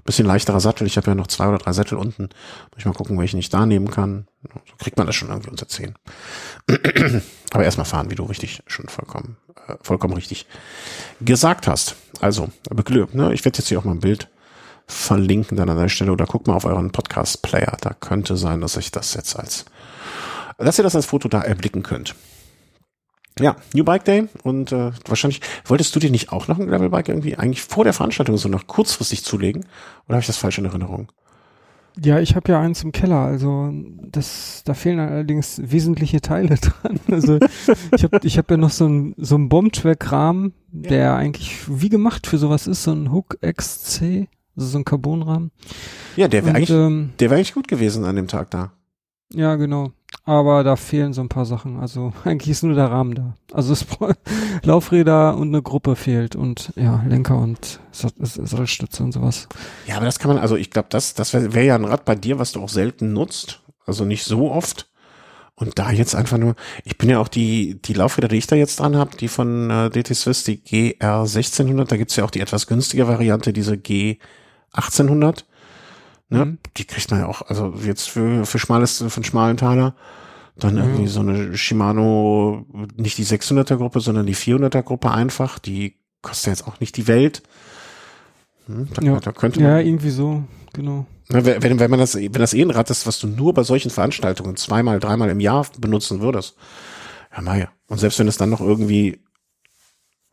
Bisschen leichterer Sattel. Ich habe ja noch zwei oder drei Sättel unten. Muss ich mal gucken, welchen ich da nehmen kann. So kriegt man das schon irgendwie unter zehn. Aber erstmal fahren, wie du richtig schon vollkommen, äh, vollkommen richtig gesagt hast. Also, Glück, ne? ich werde jetzt hier auch mal ein Bild verlinken dann an der Stelle oder guckt mal auf euren Podcast-Player. Da könnte sein, dass ich das jetzt als, dass ihr das als Foto da erblicken könnt. Ja, New Bike Day und äh, wahrscheinlich wolltest du dir nicht auch noch ein Gravelbike irgendwie eigentlich vor der Veranstaltung so noch kurzfristig zulegen oder habe ich das falsch in Erinnerung? Ja, ich habe ja eins im Keller, also das, da fehlen allerdings wesentliche Teile dran. Also ich habe ich hab ja noch so ein so ein Bombtrack-Rahmen, ja. der eigentlich wie gemacht für sowas ist, so ein Hook XC, also so ein Carbonrahmen. Ja, der wäre eigentlich, ähm, der wäre eigentlich gut gewesen an dem Tag da. Ja, genau. Aber da fehlen so ein paar Sachen. Also eigentlich ist nur der Rahmen da. Also es Laufräder und eine Gruppe fehlt und ja, Lenker und Sattelstütze und sowas. Ja, aber das kann man, also ich glaube, das, das wäre wär ja ein Rad bei dir, was du auch selten nutzt. Also nicht so oft. Und da jetzt einfach nur, ich bin ja auch die, die Laufräder, die ich da jetzt dran habe, die von äh, DT Swiss, die GR 1600, da gibt's ja auch die etwas günstige Variante, diese G 1800. Ne? Mhm. Die kriegt man ja auch, also jetzt für, für schmales, für einen schmalen Taler. Dann mhm. irgendwie so eine Shimano, nicht die 600er Gruppe, sondern die 400er Gruppe einfach. Die kostet jetzt auch nicht die Welt. Hm, da, ja. da könnte man, ja, irgendwie so, genau. Ne, wenn, wenn man das, wenn das eh ein Rad ist, was du nur bei solchen Veranstaltungen zweimal, dreimal im Jahr benutzen würdest, ja, naja. Und selbst wenn es dann noch irgendwie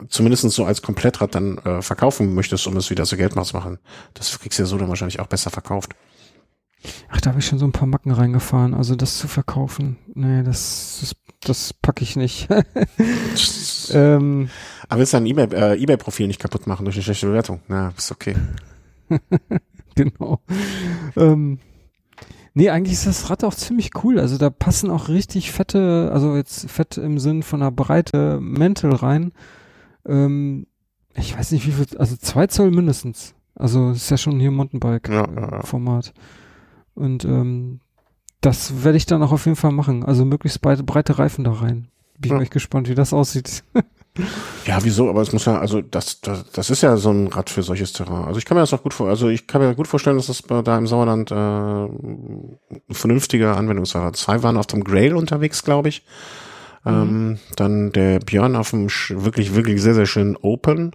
zumindest so als Komplettrad dann äh, verkaufen möchtest, um es wieder so Geld zu machen, das kriegst du ja so dann wahrscheinlich auch besser verkauft. Ach, da habe ich schon so ein paar Macken reingefahren. Also das zu verkaufen, nee, das, das, das packe ich nicht. ähm, Aber willst du dein eBay, äh, eBay-Profil nicht kaputt machen durch eine schlechte Bewertung? Na, ist okay. genau. Ähm, nee, eigentlich ist das Rad auch ziemlich cool. Also da passen auch richtig fette, also jetzt fett im Sinn von einer Breite Mäntel rein. Ähm, ich weiß nicht wie viel, also zwei Zoll mindestens. Also ist ja schon hier Mountainbike-Format. Ja, ja, ja. Und ähm, das werde ich dann auch auf jeden Fall machen. Also möglichst breite, breite Reifen da rein. Bin ich echt gespannt, wie das aussieht. ja, wieso? Aber es muss ja, also das, das, das ist ja so ein Rad für solches Terrain. Also ich kann mir das auch gut vor, also ich kann mir gut vorstellen, dass das da im Sauerland äh, ein vernünftiger Anwendungsfall Zwei waren auf dem Grail unterwegs, glaube ich. Ähm, mhm. dann der Björn auf dem wirklich, wirklich sehr, sehr schönen Open.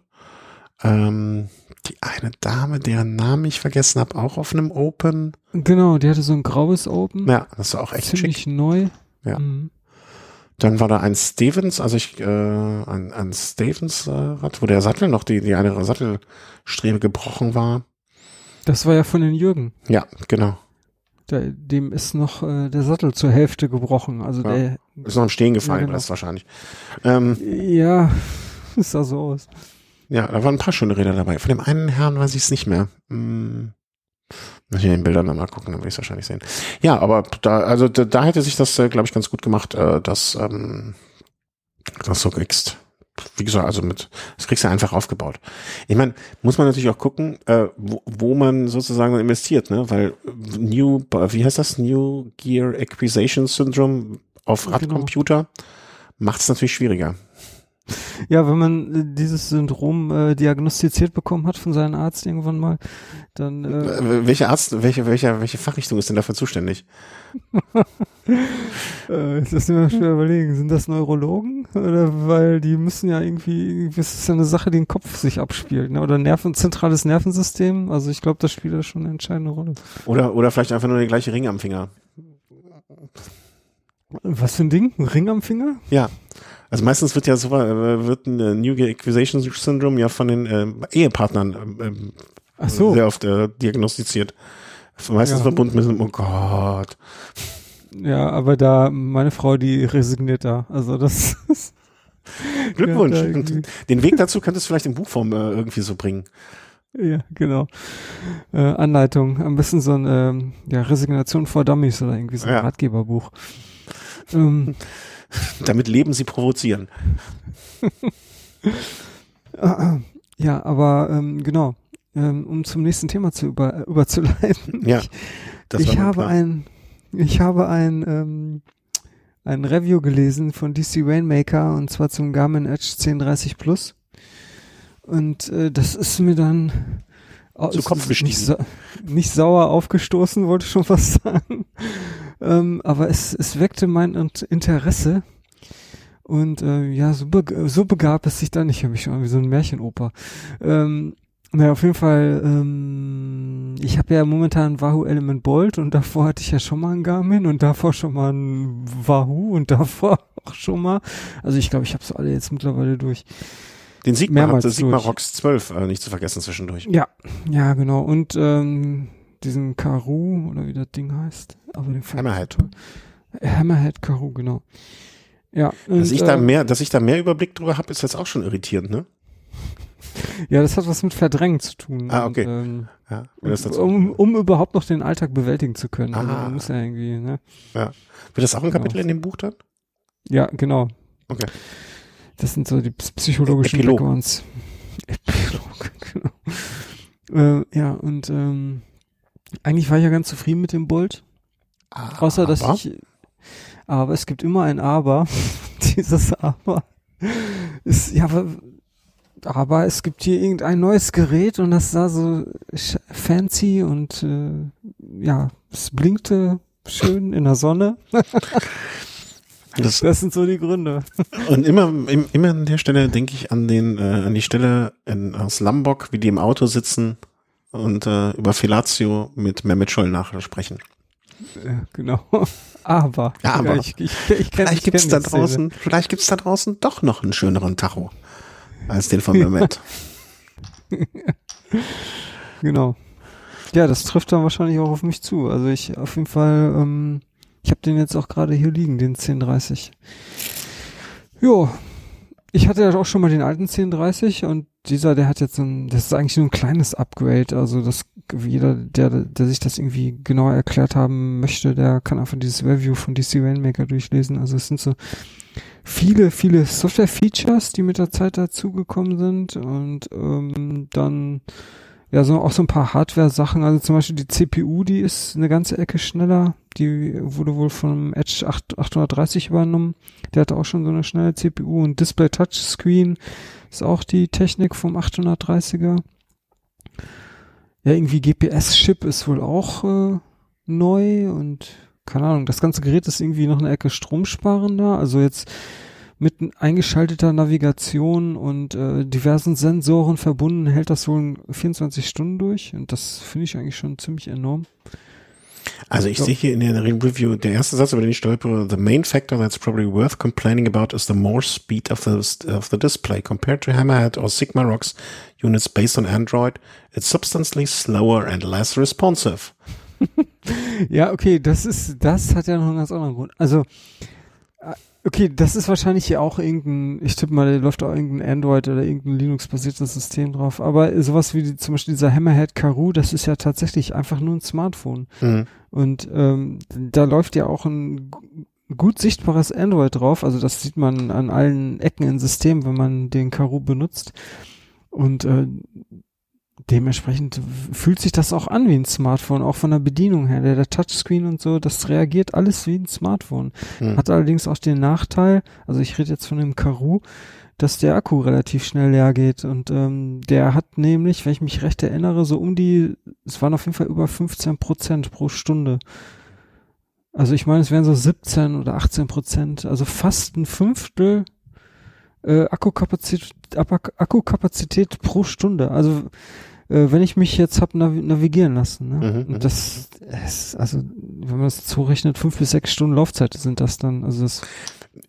Ähm, die eine Dame, deren Namen ich vergessen habe, auch auf einem Open. Genau, die hatte so ein graues Open. Ja, das war auch echt Ziemlich schick. neu. Ja. Mhm. Dann war da ein Stevens, also ich, äh, ein, ein Stevens-Rad, äh, wo der Sattel noch, die, die eine Sattelstrebe gebrochen war. Das war ja von den Jürgen. Ja, genau. Der, dem ist noch äh, der Sattel zur Hälfte gebrochen. Also ja. der ist noch im Stehen gefallen, ja, genau. das wahrscheinlich. Ähm, ja, sah so aus. Ja, da waren ein paar schöne Räder dabei. Von dem einen Herrn weiß ich es nicht mehr. Hm. Muss ich in den Bildern dann mal gucken, dann will ich es wahrscheinlich sehen. Ja, aber da, also da, da hätte sich das, äh, glaube ich, ganz gut gemacht, äh, dass ähm, das so kriegst wie gesagt, also mit, das kriegst du einfach aufgebaut. Ich meine, muss man natürlich auch gucken, äh, wo, wo man sozusagen investiert, ne? Weil New, wie heißt das? New Gear Acquisition Syndrome auf genau. Radcomputer macht es natürlich schwieriger. Ja, wenn man äh, dieses Syndrom äh, diagnostiziert bekommen hat von seinem Arzt irgendwann mal, dann. Äh, äh welcher Arzt, welche, welche, welche Fachrichtung ist denn dafür zuständig? äh, das müssen wir schwer überlegen. Sind das Neurologen? Oder weil die müssen ja irgendwie, das ist ja eine Sache, die im Kopf sich abspielt, ne? Oder Nerven, zentrales Nervensystem. Also ich glaube, das spielt da schon eine entscheidende Rolle. Oder, oder vielleicht einfach nur der gleiche Ring am Finger. Was für ein Ding? Ein Ring am Finger? Ja. Also meistens wird ja so äh, wird ein äh, New Acquisition Syndrome ja von den äh, Ehepartnern äh, so. sehr oft äh, diagnostiziert. Meistens ja. verbunden mit einem, oh Gott. Ja, aber da, meine Frau, die resigniert da. Also das ist Glückwunsch. Ja, Den Weg dazu könntest du vielleicht in Buchform äh, irgendwie so bringen. Ja, genau. Äh, Anleitung. Am besten so ein ähm, ja, Resignation vor Dummies oder irgendwie so ein ja. Ratgeberbuch. Ähm, Damit Leben sie provozieren. ja, aber ähm, genau. Ähm, um zum nächsten Thema zu über, überzuleiten. Ja. Das ich habe ein, ich habe ein, ähm, ein Review gelesen von DC Rainmaker und zwar zum Garmin Edge 1030 Plus. Und äh, das ist mir dann zu Kopf nicht, gestiegen. sa nicht sauer aufgestoßen, wollte ich schon was sagen. Ähm, aber es, es weckte mein Int- Interesse. Und äh, ja, so, be so begab es sich dann, ich höre mich schon wie so ein Märchenoper. Ähm, naja, auf jeden Fall, ähm, ich habe ja momentan Wahoo Element Bolt und davor hatte ich ja schon mal einen Garmin und davor schon mal einen Wahoo und davor auch schon mal. Also ich glaube, ich habe so alle jetzt mittlerweile durch. Den Sigma mehrmals Sigma. Rox 12, äh, nicht zu vergessen zwischendurch. Ja, ja, genau. Und ähm, diesen Karoo oder wie das Ding heißt. Aber den Hammerhead. Hammerhead Karoo, genau. Ja, und, Dass ich da ähm, mehr, dass ich da mehr Überblick drüber habe, ist jetzt auch schon irritierend, ne? ja, das hat was mit Verdrängen zu tun. Ah, okay. Und, ähm, Ja, um, um überhaupt noch den Alltag bewältigen zu können. Also, Ah. man muss ja irgendwie, ne? Wird das auch ein Kapitel in dem Buch dann? Ja, genau. Okay. Das sind so die ps- psychologischen Epilog. Backgrounds. Epilog, genau. Äh, ja, und ähm, eigentlich war ich ja ganz zufrieden mit dem Bolt. Außer, dass Aber? ich, aber es gibt immer ein Aber. Dieses Aber ist, ja, aber, es gibt hier irgendein neues Gerät und das sah so fancy und, äh, ja, es blinkte schön in der Sonne. Das, Das sind so die Gründe. und immer, im, immer an der Stelle denke ich an den, äh, an die Stelle in, aus Lombok, wie die im Auto sitzen und äh, über Fellatio mit Mehmet Scholl nachsprechen. Ja, genau. Aber, Ja, aber. ich, ich, ich kenn, Vielleicht ich gibt's kenn da die Szene. draußen, vielleicht gibt's da draußen doch noch einen schöneren Tacho als den von Mehmet. Genau. Ja, das trifft dann wahrscheinlich auch auf mich zu. Also ich auf jeden Fall, ähm, ich habe den jetzt auch gerade hier liegen, den 1030. Jo, ich hatte ja auch schon mal den alten 1030 und dieser, der hat jetzt so ein, das ist eigentlich nur ein kleines Upgrade. Also das jeder, der, der sich das irgendwie genauer erklärt haben möchte, der kann einfach dieses Review von DC Rainmaker durchlesen. Also es sind so viele, viele Software-Features, die mit der Zeit dazugekommen sind. Und ähm, dann ja, so auch so ein paar Hardware-Sachen, also zum Beispiel die CPU, die ist eine ganze Ecke schneller, die wurde wohl vom Edge 8, 830 übernommen, der hatte auch schon so eine schnelle CPU und Display Touchscreen ist auch die Technik vom 830er. Ja, irgendwie GPS-Chip ist wohl auch äh, neu und keine Ahnung, das ganze Gerät ist irgendwie noch eine Ecke stromsparender, also jetzt mit eingeschalteter Navigation und äh, diversen Sensoren verbunden hält das wohl 24 Stunden durch und das finde ich eigentlich schon ziemlich enorm. Also ich Ja. sehe hier in der Review, der erste Satz, über den ich stolpere, the main factor that's probably worth complaining about is the more speed of the, of the display. Compared to Hammerhead or Sigma Rocks units based on Android, it's substantially slower and less responsive. Ja, okay, das ist, das hat ja noch einen ganz anderen Grund. Also, okay, das ist wahrscheinlich hier auch irgendein, ich tippe mal, da läuft auch irgendein Android oder irgendein Linux-basiertes System drauf. Aber sowas wie die, zum Beispiel dieser Hammerhead Karoo, das ist ja tatsächlich einfach nur ein Smartphone. Mhm. Und ähm, da läuft ja auch ein gu- gut sichtbares Android drauf. Also das sieht man an allen Ecken im System, wenn man den Karoo benutzt. Und äh, dementsprechend fühlt sich das auch an wie ein Smartphone, auch von der Bedienung her. Der, der Touchscreen und so, das reagiert alles wie ein Smartphone. Mhm. Hat allerdings auch den Nachteil, also ich rede jetzt von dem Karoo, dass der Akku relativ schnell leer geht. Und ähm, der hat nämlich, wenn ich mich recht erinnere, so um die, es waren auf jeden Fall über 15 Prozent pro Stunde. Also ich meine, es wären so 17 oder 18 Prozent, also fast ein Fünftel äh, Akkukapazität, Akkukapazität pro Stunde. Also äh, wenn ich mich jetzt hab navi navigieren lassen. Ne? Mhm, mhm. Und das ist, also wenn man das zurechnet, fünf bis sechs Stunden Laufzeit sind das dann. Also das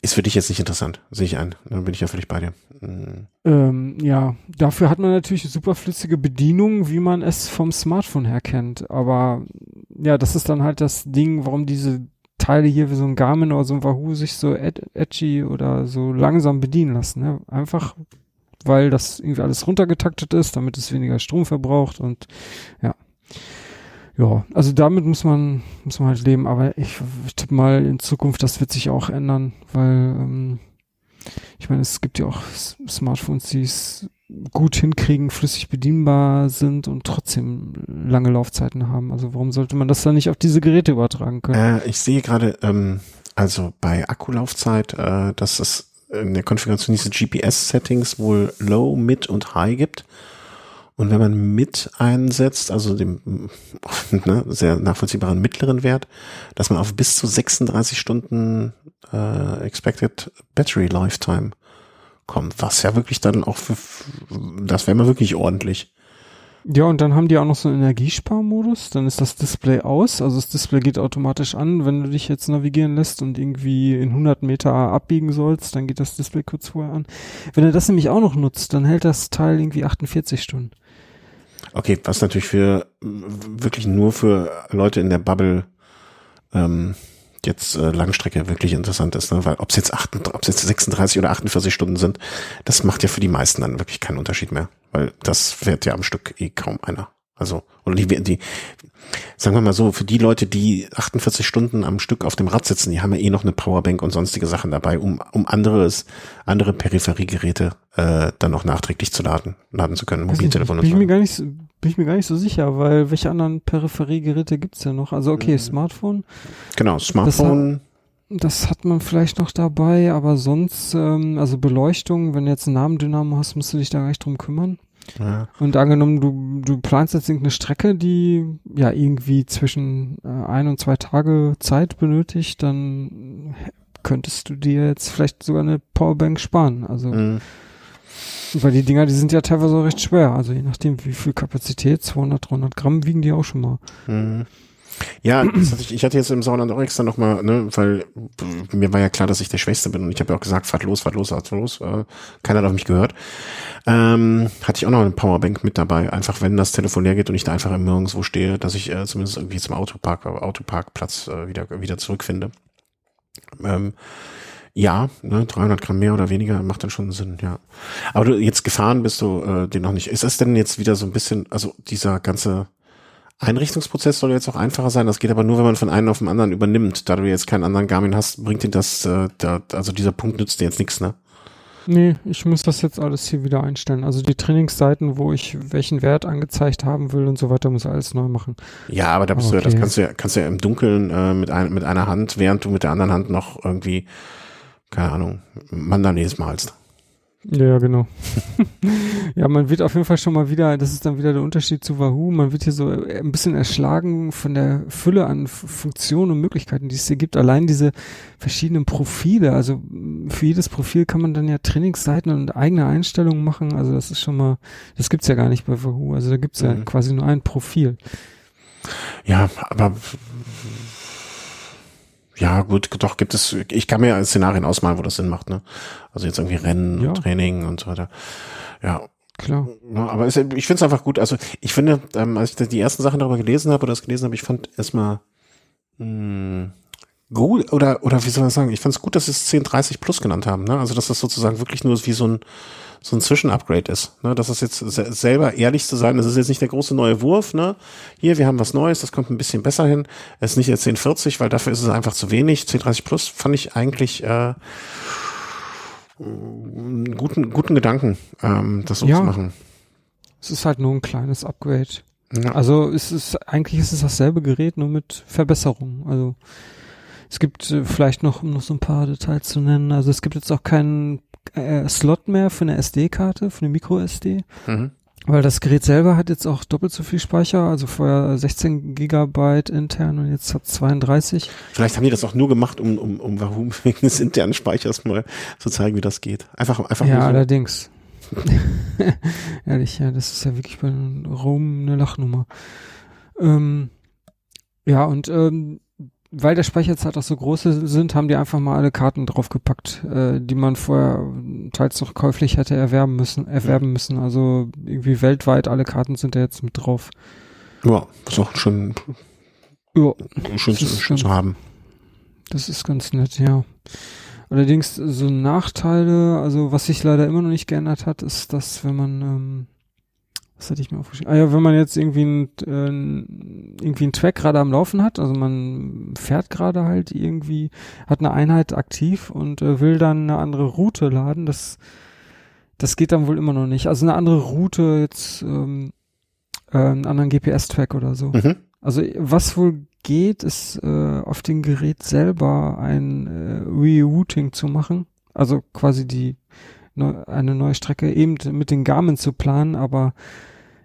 Ist für dich jetzt nicht interessant, sehe ich ein. Dann bin ich ja völlig bei dir. Mhm. Ähm, ja, dafür hat man natürlich super flüssige Bedienung, wie man es vom Smartphone her kennt. Aber ja, das ist dann halt das Ding, warum diese Teile hier wie so ein Garmin oder so ein Wahoo sich so ed edgy oder so langsam bedienen lassen. Ne? Einfach, weil das irgendwie alles runtergetaktet ist, damit es weniger Strom verbraucht und ja. Ja, also damit muss man, muss man halt leben, aber ich, tippe mal in Zukunft, das wird sich auch ändern, weil ähm, ich meine, es gibt ja auch Smartphones, die es gut hinkriegen, flüssig bedienbar sind und trotzdem lange Laufzeiten haben. Also warum sollte man das dann nicht auf diese Geräte übertragen können? Äh, ich sehe gerade, ähm, also bei Akkulaufzeit, äh, dass es in der Konfiguration diese GPS-Settings wohl Low, Mid und High gibt. Und wenn man mit einsetzt, also dem ne, sehr nachvollziehbaren mittleren Wert, dass man auf bis zu 36 Stunden äh, Expected Battery Lifetime kommt, was ja wirklich dann auch für, das wäre mal wirklich ordentlich. Ja, und dann haben die auch noch so einen Energiesparmodus. Dann ist das Display aus. Also das Display geht automatisch an. Wenn du dich jetzt navigieren lässt und irgendwie in 100 Meter abbiegen sollst, dann geht das Display kurz vorher an. Wenn du das nämlich auch noch nutzt, dann hält das Teil irgendwie 48 Stunden. Okay, was natürlich für wirklich nur für Leute in der Bubble ähm, jetzt äh, Langstrecke wirklich interessant ist, ne? weil ob es jetzt, 8, ob's jetzt 36 oder 48 Stunden sind, das macht ja für die meisten dann wirklich keinen Unterschied mehr, weil das fährt ja am Stück eh kaum einer. Also, oder die, die, sagen wir mal so, für die Leute, die 48 Stunden am Stück auf dem Rad sitzen, die haben ja eh noch eine Powerbank und sonstige Sachen dabei, um, um anderes, andere Peripheriegeräte äh, dann noch nachträglich zu laden, laden zu können, Mobiltelefon und so. Bin ich mir gar nicht, bin ich mir gar nicht so sicher, weil welche anderen Peripheriegeräte gibt's denn noch? Also okay, mhm. Smartphone. Genau, Smartphone. Das hat, das hat, man vielleicht noch dabei, aber sonst, ähm, also Beleuchtung, wenn du jetzt einen Namendynamo hast, musst du dich da gar nicht drum kümmern. Ja. Und angenommen, du, du planst jetzt irgendeine Strecke, die ja irgendwie zwischen äh, ein und zwei Tage Zeit benötigt, dann könntest du dir jetzt vielleicht sogar eine Powerbank sparen. Also mhm. Weil die Dinger, die sind ja teilweise auch recht schwer. Also je nachdem, wie viel Kapazität, 200, 300 Gramm wiegen die auch schon mal. Mhm. Ja, hatte ich, hatte jetzt im Sauerland auch extra nochmal, ne, weil mir war ja klar, dass ich der Schwächste bin und ich habe ja auch gesagt, fahrt los, fahrt los, fahrt los. Äh, keiner hat auf mich gehört. Ähm, hatte ich auch noch eine Powerbank mit dabei, einfach wenn das Telefon leer geht und ich da einfach nirgendwo stehe, dass ich äh, zumindest irgendwie zum Autopark, Autoparkplatz äh, wieder, wieder zurückfinde. Ähm, ja, ne, 300 Gramm mehr oder weniger macht dann schon Sinn, ja. Aber du jetzt gefahren bist du äh, den noch nicht. Ist das denn jetzt wieder so ein bisschen, also dieser ganze Einrichtungsprozess soll jetzt auch einfacher sein. Das geht aber nur, wenn man von einem auf den anderen übernimmt. Da du jetzt keinen anderen Garmin hast, bringt dir das, äh, da, also dieser Punkt nützt dir jetzt nichts, ne? Nee, ich muss das jetzt alles hier wieder einstellen. Also die Trainingsseiten, wo ich welchen Wert angezeigt haben will und so weiter, muss alles neu machen. Ja, aber da bist okay. du das kannst du ja, kannst du ja im Dunkeln äh, mit, ein, mit einer Hand, während du mit der anderen Hand noch irgendwie, keine Ahnung, Mandanes malst. Ja, genau. ja, man wird auf jeden Fall schon mal wieder, das ist dann wieder der Unterschied zu Wahoo, man wird hier so ein bisschen erschlagen von der Fülle an Funktionen und Möglichkeiten, die es hier gibt. Allein diese verschiedenen Profile, also für jedes Profil kann man dann ja Trainingsseiten und eigene Einstellungen machen. Also das ist schon mal, das gibt's ja gar nicht bei Wahoo. Also da gibt's ja mhm. quasi nur ein Profil. Ja, aber ja, gut, doch gibt es, ich kann mir Szenarien ausmalen, wo das Sinn macht, ne? Also jetzt irgendwie Rennen, ja. Training und so weiter. Ja. Klar. Ja, aber es, ich finde es einfach gut. Also ich finde, ähm, als ich die ersten Sachen darüber gelesen habe oder das gelesen habe, ich fand erstmal mh, gut oder oder wie soll man sagen, ich fand es gut, dass sie es 1030 Plus genannt haben, ne? Also dass das sozusagen wirklich nur wie so ein so ein Zwischenupgrade ist. Ne? Dass das jetzt selber ehrlich zu sein, das ist jetzt nicht der große neue Wurf. Ne? Hier, wir haben was Neues, das kommt ein bisschen besser hin. Es ist nicht jetzt 1040, weil dafür ist es einfach zu wenig. 1030 Plus fand ich eigentlich äh, einen guten, guten Gedanken, ähm, das so ja. zu machen. Es ist halt nur ein kleines Upgrade. Ja. Also es ist eigentlich ist es dasselbe Gerät, nur mit Verbesserungen. Also es gibt äh, vielleicht noch, um noch so ein paar Details zu nennen, also es gibt jetzt auch keinen äh, Slot mehr für eine SD-Karte, für eine Micro-SD. Mhm. Weil das Gerät selber hat jetzt auch doppelt so viel Speicher, also vorher 16 Gigabyte intern und jetzt hat 32. Vielleicht haben die das auch nur gemacht, um, um, um warum wegen des internen Speichers mal zu zeigen, wie das geht. Einfach, einfach Ja, so. allerdings. Ehrlich, ja, das ist ja wirklich bei Rom eine Lachnummer. Ähm, ja, und ähm, weil der Speicherzeit auch so groß sind, haben die einfach mal alle Karten draufgepackt, äh, die man vorher teils noch käuflich hätte erwerben müssen, erwerben müssen. Also irgendwie weltweit alle Karten sind da jetzt mit drauf. Ja, ist auch schon, ja, schön, zu, schön zu haben. Das ist ganz nett, ja. Allerdings so Nachteile, also was sich leider immer noch nicht geändert hat, ist, dass wenn man ähm, was hatte ich mir aufgeschrieben? Ah ja, wenn man jetzt irgendwie ein, äh, irgendwie ein Track gerade am Laufen hat, also man fährt gerade halt irgendwie, hat eine Einheit aktiv und äh, will dann eine andere Route laden, das, das geht dann wohl immer noch nicht. Also eine andere Route jetzt, ähm, äh, einen anderen GPS-Track oder so. Mhm. Also was wohl geht, ist äh, auf dem Gerät selber ein äh, Rerouting zu machen. Also quasi die eine neue Strecke eben mit den Garmin zu planen, aber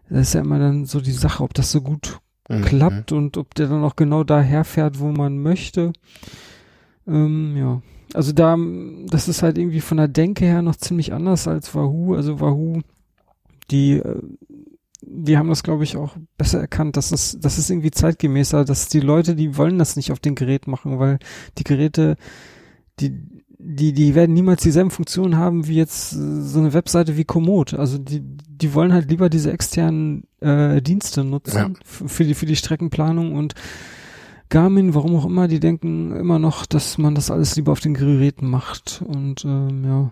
das ist ja immer dann so die Sache, ob das so gut mhm. klappt und ob der dann auch genau daher fährt, wo man möchte. Ähm, ja. Also da, das ist halt irgendwie von der Denke her noch ziemlich anders als Wahoo. Also Wahoo, die, äh, die haben das, glaube ich, auch besser erkannt. Das ist, das ist irgendwie zeitgemäßer, dass die Leute, die wollen das nicht auf den Gerät machen, weil die Geräte, die, die, die werden niemals dieselben Funktionen haben wie jetzt äh, so eine Webseite wie Komoot. Also die, die wollen halt lieber diese externen äh, Dienste nutzen ja. für die, für die Streckenplanung und Garmin, warum auch immer, die denken immer noch, dass man das alles lieber auf den Geräten macht und ähm, ja.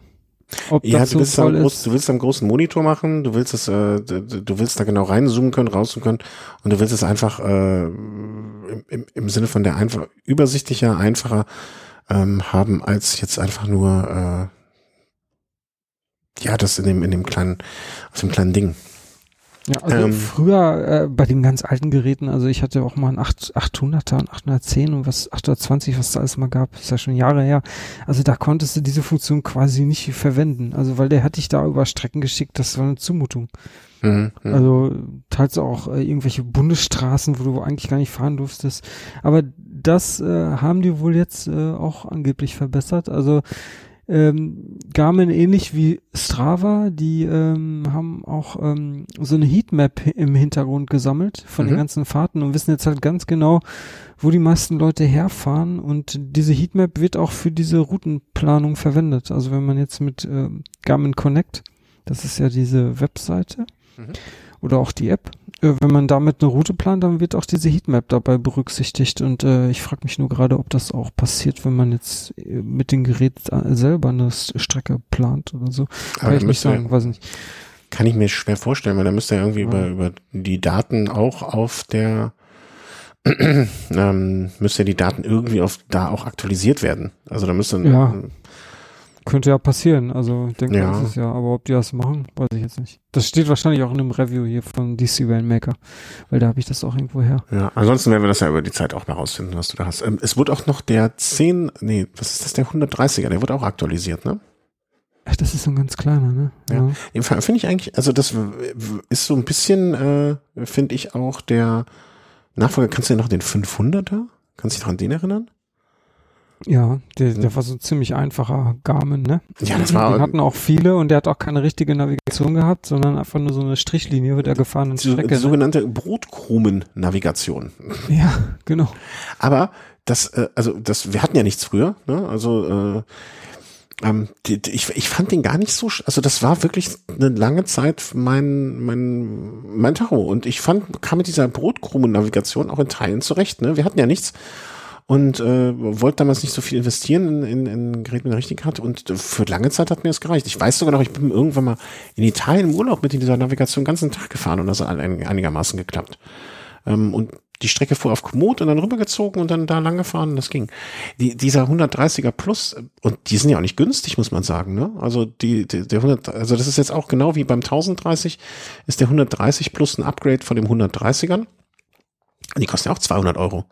Ob ja, das du, willst so am groß, du willst am großen Monitor machen, du willst es, äh, du willst da genau reinzoomen können, rauszoomen können und du willst es einfach äh, im, im Sinne von der einfach übersichtlicher, einfacher ähm, haben als jetzt einfach nur äh, ja das in dem in dem kleinen auf dem kleinen Ding. Ja, also ähm, früher äh, bei den ganz alten Geräten, also ich hatte auch mal einen 8, 800er und 810 und was 820, was da alles mal gab, ist ja schon Jahre her. Also da konntest du diese Funktion quasi nicht verwenden. Also weil der hat dich da über Strecken geschickt, das war eine Zumutung. Mhm, mhm. also teils auch äh, irgendwelche Bundesstraßen, wo du eigentlich gar nicht fahren durftest. Aber das äh, haben die wohl jetzt äh, auch angeblich verbessert. Also ähm, Garmin ähnlich wie Strava, die ähm, haben auch ähm, so eine Heatmap im Hintergrund gesammelt von mhm. den ganzen Fahrten und wissen jetzt halt ganz genau, wo die meisten Leute herfahren und diese Heatmap wird auch für diese Routenplanung verwendet. Also wenn man jetzt mit äh, Garmin Connect, das ist ja diese Webseite mhm. oder auch die App, äh, wenn man damit eine Route plant, dann wird auch diese Heatmap dabei berücksichtigt. Und äh, ich frage mich nur gerade, ob das auch passiert, wenn man jetzt äh, mit dem Gerät äh, selber eine Strecke plant oder so. Kann Aber ich nicht sagen, weiß nicht. Kann ich mir schwer vorstellen, weil da müsste ja irgendwie ja. über, über die Daten auch auf der ähm, müsste ja die Daten irgendwie auf da auch aktualisiert werden. Also da müsste ja. Könnte ja passieren, also ich denke, ja. das ist ja, aber ob die das machen, weiß ich jetzt nicht. Das steht wahrscheinlich auch in einem Review hier von DC Rainmaker, weil da habe ich das auch irgendwo her. Ja, ansonsten werden wir das ja über die Zeit auch mal rausfinden, was du da hast. Ähm, es wurde auch noch der 10, nee, was ist das, der 130er, der wurde auch aktualisiert, ne? Ach, das ist so ein ganz kleiner, ne? Ja. ja. Finde ich eigentlich, also das ist so ein bisschen, äh, finde ich auch der Nachfolger, kannst du dir noch den 500er? Kannst du dich noch an den erinnern? Ja, der, der war so ziemlich einfacher Garmin, ne? Ja, das war. Den hatten auch viele und der hat auch keine richtige Navigation gehabt, sondern einfach nur so eine Strichlinie wird er gefahren in Strecke. Die ne? sogenannte Brotkrumen-Navigation. Ja, genau. Aber das, äh, also das, wir hatten ja nichts früher, ne? Also äh, ähm, die, die, ich, ich fand den gar nicht so, also das war wirklich eine lange Zeit mein, mein, mein Tacho. Und ich fand, kam mit dieser Brotkrumen-Navigation auch in Teilen zurecht, ne? Wir hatten ja nichts und äh, wollte damals nicht so viel investieren in, in, in Gerät mit richtigen Karte und für lange Zeit hat mir das gereicht. Ich weiß sogar noch, ich bin irgendwann mal in Italien im Urlaub mit dieser Navigation den ganzen Tag gefahren und das hat einigermaßen geklappt. Ähm, und die Strecke fuhr auf Komoot und dann rübergezogen und dann da lang gefahren und das ging. Die, dieser 130er Plus, und die sind ja auch nicht günstig, muss man sagen, ne? Also die, die, der 100, also das ist jetzt auch genau wie beim 1030, ist der 130 Plus ein Upgrade von dem 130ern. Die kosten ja auch 200 Euro.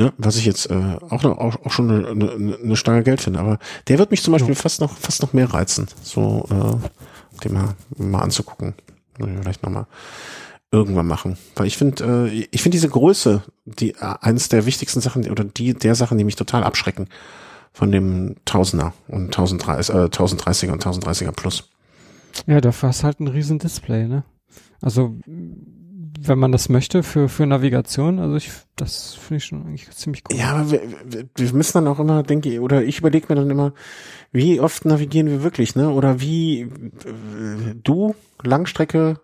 Ne, was ich jetzt äh, auch, noch, auch, auch schon eine, eine, eine Stange Geld finde. Aber der wird mich zum Beispiel ja. fast noch fast noch mehr reizen, so äh, den mal, mal anzugucken. Vielleicht nochmal irgendwann machen. Weil ich finde, äh, ich finde diese Größe, die äh, eines der wichtigsten Sachen oder die der Sachen, die mich total abschrecken von dem Tausender und 1030, äh, 1030er und 1030er Plus. Ja, dafür hast halt ein riesen Display, ne? Also wenn man das möchte für, für Navigation. Also ich, das finde ich schon eigentlich ziemlich cool. Ja, aber wir, wir müssen dann auch immer, denke ich, oder ich überlege mir dann immer, wie oft navigieren wir wirklich, ne? Oder wie du, Langstrecke,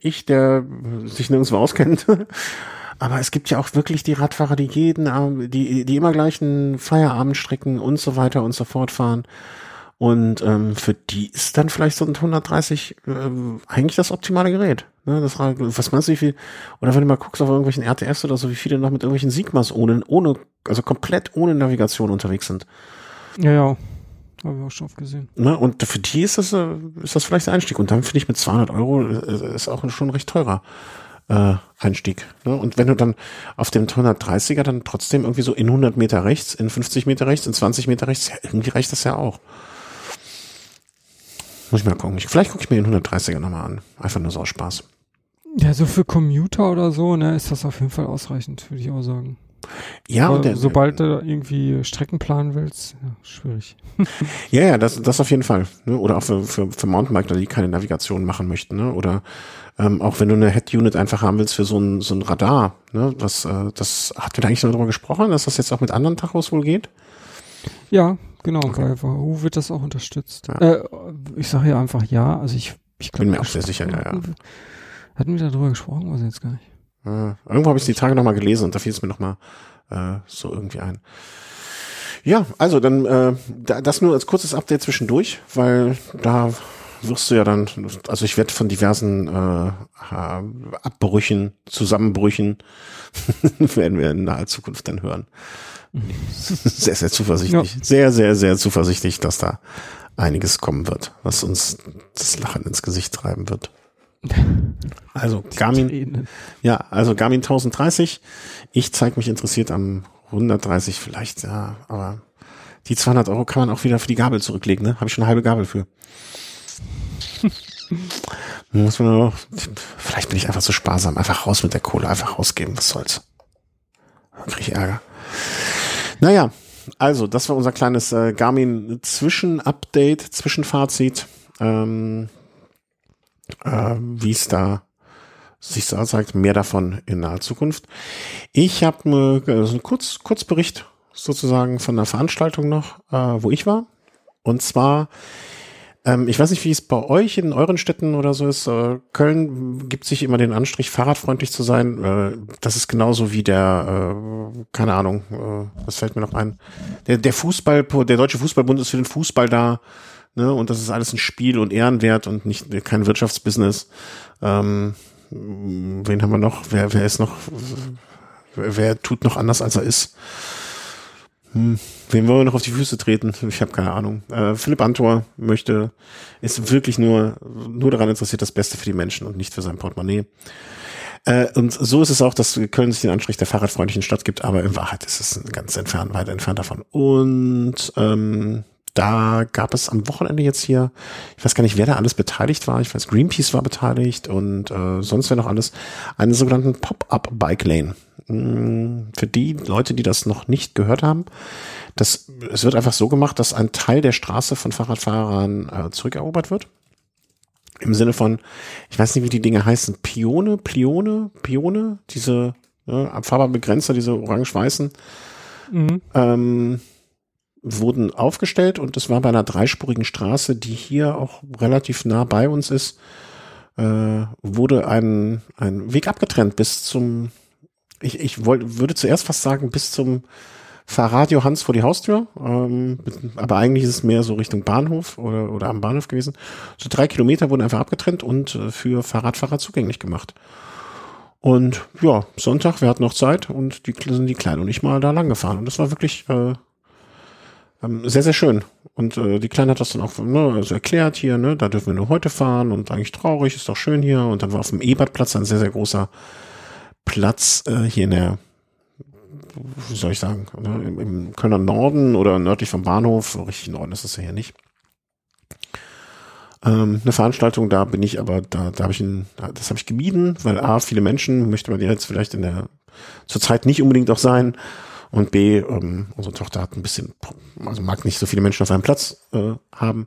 ich, der sich nirgendwo auskennt. Aber es gibt ja auch wirklich die Radfahrer, die jeden, die, die immer gleichen Feierabendstrecken und so weiter und so fort fahren. Und ähm, für die ist dann vielleicht so ein 130 äh, eigentlich das optimale Gerät. Ne, das, was meinst du, wie viel, oder wenn du mal guckst auf irgendwelchen RTFs oder so, wie viele noch mit irgendwelchen Sigmas ohne, ohne, also komplett ohne Navigation unterwegs sind. Ja, ja. Habe ich auch schon oft gesehen. Ne, und für die ist das, äh, ist das vielleicht der Einstieg. Und dann finde ich mit 200 Euro äh, ist auch schon recht teurer äh, Einstieg. Ne? Und wenn du dann auf dem 130er dann trotzdem irgendwie so in 100 Meter rechts, in 50 Meter rechts, in 20 Meter rechts, ja, irgendwie reicht das ja auch. Muss ich mal gucken. Vielleicht gucke ich mir den 130er nochmal an. Einfach nur so aus Spaß. Ja, so für Commuter oder so, ne, ist das auf jeden Fall ausreichend, würde ich auch sagen. Ja, Aber und der, sobald du irgendwie Strecken planen willst, ja, schwierig. Ja, ja, das, das auf jeden Fall. Ne? Oder auch für, für, für Mountainbiker, die keine Navigation machen möchten. Ne? Oder ähm, auch wenn du eine Head-Unit einfach haben willst für so ein, so ein Radar. Ne? Das, äh, das hat wir da eigentlich noch darüber gesprochen, dass das jetzt auch mit anderen Tachos wohl geht? Ja, genau, Okay. bei Wahoo wird das auch unterstützt. Ja. Äh, ich sage ja einfach ja, also ich, ich glaub, Bin mir auch sehr sicher, ja, ja. Hatten wir, darüber gesprochen, weiß ich jetzt gar nicht. Äh, irgendwo habe ich die Tage nochmal gelesen und da fiel es mir nochmal äh, so irgendwie ein. Ja, also dann äh, da, das nur als kurzes Update zwischendurch, weil da wirst du ja dann, also ich werde von diversen äh, Abbrüchen, Zusammenbrüchen werden wir in naher Zukunft dann hören. Sehr, sehr zuversichtlich. Sehr, sehr, sehr zuversichtlich, dass da einiges kommen wird, was uns das Lachen ins Gesicht treiben wird. Also Garmin, ja, also Garmin 1030. Ich zeige mich interessiert am 130 vielleicht, ja, aber die 200 Euro kann man auch wieder für die Gabel zurücklegen, ne? Habe ich schon eine halbe Gabel für. Muss man auch, vielleicht bin ich einfach zu sparsam. Einfach raus mit der Kohle, einfach rausgeben, was soll's. Dann krieg ich Ärger. Naja, also, das war unser kleines äh, Garmin-Zwischen-Update, Zwischenfazit, ähm, äh, wie es da sich so zeigt, mehr davon in naher Zukunft. Ich habe mir äh, so einen Kurz, Kurzbericht sozusagen von einer Veranstaltung noch, äh, wo ich war. Und zwar, ähm, ich weiß nicht, wie es bei euch in euren Städten oder so ist. Äh, Köln gibt sich immer den Anstrich, fahrradfreundlich zu sein. Äh, das ist genauso wie der, äh, keine Ahnung, äh, was fällt mir noch ein? Der, der Fußball, der Deutsche Fußballbund ist für den Fußball da. Ne, und das ist alles ein Spiel und Ehrenwert und nicht kein Wirtschaftsbusiness. Ähm, wen haben wir noch? Wer, wer ist noch? Wer, wer tut noch anders, als er ist? Hm, wem wollen wir noch auf die Füße treten? Ich habe keine Ahnung. Äh, Philipp Antor möchte, ist wirklich nur, nur daran interessiert, das Beste für die Menschen und nicht für sein Portemonnaie. Äh, und so ist es auch, dass Köln sich den Anstrich der fahrradfreundlichen Stadt gibt, aber in Wahrheit ist es ganz entfernt, weit entfernt davon. Und ähm, da gab es am Wochenende jetzt hier, ich weiß gar nicht, wer da alles beteiligt war. Ich weiß, Greenpeace war beteiligt und äh, sonst wer noch alles, einen sogenannten Pop-up-Bike Lane. Mm, Für die Leute, die das noch nicht gehört haben, das, es wird einfach so gemacht, dass ein Teil der Straße von Fahrradfahrern äh, zurückerobert wird. Im Sinne von, ich weiß nicht, wie die Dinge heißen, Pione, Plione, Pione, diese ja, Abfahrbar-Begrenzer, diese orange-weißen, Mhm. ähm, wurden aufgestellt und das war bei einer dreispurigen Straße, die hier auch relativ nah bei uns ist, äh, wurde ein, ein Weg abgetrennt bis zum, ich, ich wollte, würde zuerst fast sagen, bis zum Fahrradio Hans vor die Haustür, ähm, aber eigentlich ist es mehr so Richtung Bahnhof oder, oder am Bahnhof gewesen. So drei Kilometer wurden einfach abgetrennt und äh, für Fahrradfahrer zugänglich gemacht. Und ja, Sonntag, wir hatten noch Zeit und die sind die Kleine und ich mal da lang gefahren. Und das war wirklich äh, ähm, sehr, sehr schön. Und äh, die Kleine hat das dann auch ne, also erklärt hier, ne, da dürfen wir nur heute fahren und eigentlich traurig, ist doch schön hier. Und dann war auf dem Ebertplatz ein sehr, sehr großer Platz äh, hier in der, wie soll ich sagen, ne, im, im Kölner Norden oder nördlich vom Bahnhof. Richtig Norden ist es ja hier nicht. Ähm, eine Veranstaltung, da bin ich aber, da, da habe ich ein, das habe ich gemieden, weil A, viele Menschen möchte man jetzt vielleicht in der zurzeit nicht unbedingt auch sein. Und B, ähm, unsere Tochter hat ein bisschen, also mag nicht so viele Menschen auf einem Platz äh, haben.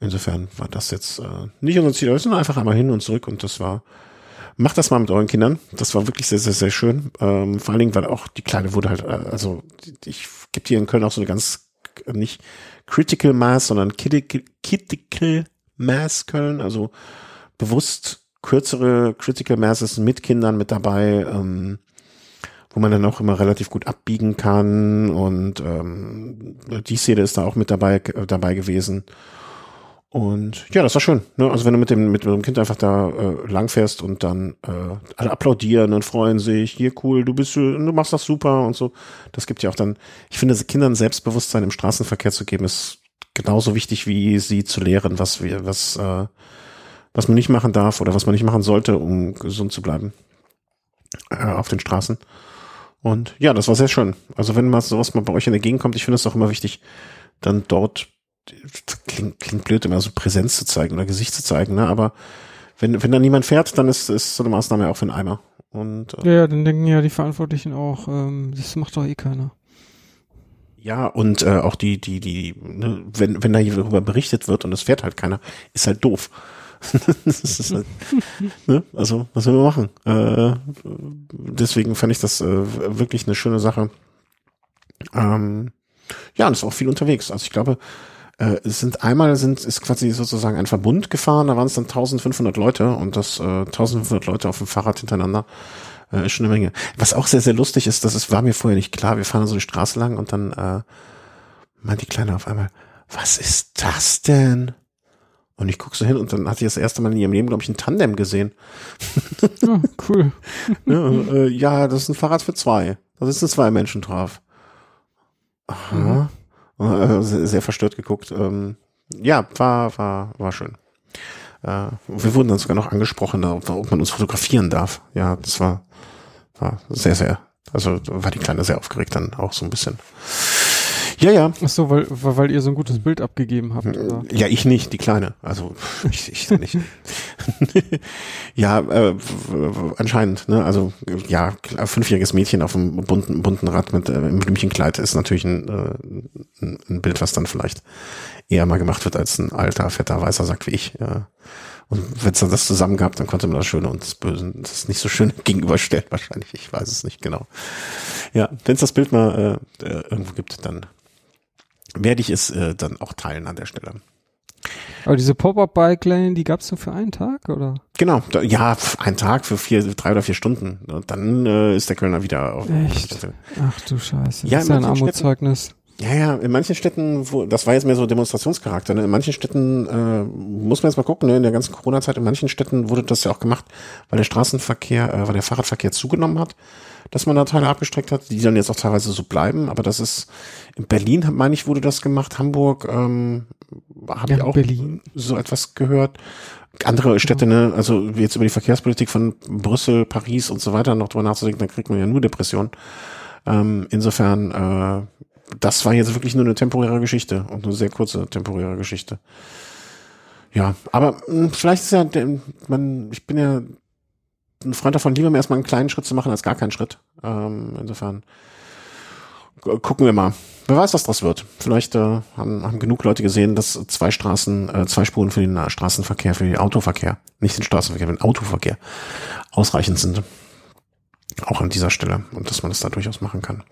Insofern war das jetzt äh, nicht unser Ziel. Wir sind einfach einmal hin und zurück und das war, macht das mal mit euren Kindern. Das war wirklich sehr, sehr, sehr schön. Ähm, vor allen Dingen, weil auch die Kleine wurde halt, äh, also ich gibt hier in Köln auch so eine ganz, äh, nicht Critical Mass, sondern Critical, Critical Mass Köln, also bewusst kürzere Critical Masses mit Kindern mit dabei, ähm, wo man dann auch immer relativ gut abbiegen kann und ähm, die Szene ist da auch mit dabei äh, dabei gewesen. Und ja, das war schön. Ne? Also wenn du mit dem mit dem Kind einfach da äh, langfährst und dann äh, alle applaudieren und freuen sich, hier cool, du bist, äh, du machst das super und so. Das gibt ja auch dann, ich finde, Kindern Selbstbewusstsein im Straßenverkehr zu geben, ist genauso wichtig wie sie zu lehren, was wir, was, äh, was man nicht machen darf oder was man nicht machen sollte, um gesund zu bleiben äh, auf den Straßen. Und ja, das war sehr schön. Also wenn mal sowas mal bei euch in der Gegend kommt, ich finde es auch immer wichtig, dann dort klingt, klingt blöd, immer so Präsenz zu zeigen oder Gesicht zu zeigen, ne? Aber wenn, wenn da niemand fährt, dann ist, ist so eine Maßnahme auch für einen Eimer. Und, äh, ja, dann denken ja die Verantwortlichen auch, ähm, das macht doch eh keiner. Ja, und äh, auch die, die, die, ne, wenn, wenn da darüber berichtet wird und es fährt halt keiner, ist halt doof. das halt, ne? Also, was will man machen? Äh, deswegen fand ich das äh, wirklich eine schöne Sache. Ähm, ja, und ist auch viel unterwegs. Also ich glaube, äh, es sind einmal sind ist quasi sozusagen ein Verbund gefahren, da waren es dann 1500 Leute und das äh, 1500 Leute auf dem Fahrrad hintereinander äh, ist schon eine Menge. Was auch sehr sehr lustig ist, das ist, war mir vorher nicht klar. Wir fahren so die Straße lang und dann äh, meint die Kleine auf einmal, was ist das denn? Und ich gucke so hin und dann hat sie das erste Mal in ihrem Leben, glaube ich, ein Tandem gesehen. Oh, cool. ja, äh, ja, das ist ein Fahrrad für zwei. Da sitzen zwei Menschen drauf. Aha. Mhm. Sehr, sehr, verstört geguckt. Ähm, ja, war, war, war schön. Äh, wir wurden dann sogar noch angesprochen, ob, ob man uns fotografieren darf. Ja, das war, war sehr, sehr, also war die Kleine sehr aufgeregt dann auch so ein bisschen. Ja, ja. Ach so, weil, weil ihr so ein gutes Bild abgegeben habt. Oder? Ja, ich nicht, die Kleine. Also ich, ich nicht. ja, äh, anscheinend. Ne? Also ja, fünfjähriges Mädchen auf einem bunten, bunten Rad mit äh, einem Blümchenkleid ist natürlich ein, äh, ein Bild, was dann vielleicht eher mal gemacht wird als ein alter, fetter, weißer Sack wie ich. Ja. Und wenn es dann das zusammen gab, dann konnte man das Schöne und das Böse, das nicht so schön gegenüberstellen wahrscheinlich. Ich weiß es nicht genau. Ja, wenn es das Bild mal äh, äh irgendwo gibt, dann werde ich es äh, dann auch teilen an der Stelle. Aber diese Pop-Up-Bike-Lane, die gab es nur für einen Tag, oder? Genau, da, ja, ein Tag für vier, drei oder vier Stunden. Und dann äh, ist der Kölner wieder auf. Echt? Ach du Scheiße, das ja, ist ja ein Armutszeugnis. Ja, ja, in manchen Städten, wo, das war jetzt mehr so Demonstrationscharakter, ne? in manchen Städten äh, muss man jetzt mal gucken, ne? in der ganzen Corona-Zeit, in manchen Städten wurde das ja auch gemacht, weil der Straßenverkehr, äh, weil der Fahrradverkehr zugenommen hat dass man da Teile abgestreckt hat, die dann jetzt auch teilweise so bleiben. Aber das ist in Berlin, meine ich, wurde das gemacht. Hamburg ähm, habe ja, ich auch Berlin. so etwas gehört. Andere Städte, ne, also jetzt über die Verkehrspolitik von Brüssel, Paris und so weiter noch drüber nachzudenken, dann kriegt man ja nur Depression. Ähm, insofern, äh, das war jetzt wirklich nur eine temporäre Geschichte und eine sehr kurze temporäre Geschichte. Ja, aber mh, hm, vielleicht ist ja, man, ich bin ja ein Freund davon, lieber mir erstmal einen kleinen Schritt zu machen als gar keinen Schritt. Ähm, insofern gucken wir mal. Wer weiß, was das wird. Vielleicht äh, haben, haben genug Leute gesehen, dass zwei Straßen, äh, zwei Spuren für den Straßenverkehr, für den Autoverkehr, nicht den Straßenverkehr, für den Autoverkehr ausreichend sind. Auch an dieser Stelle. Und dass man das da durchaus machen kann.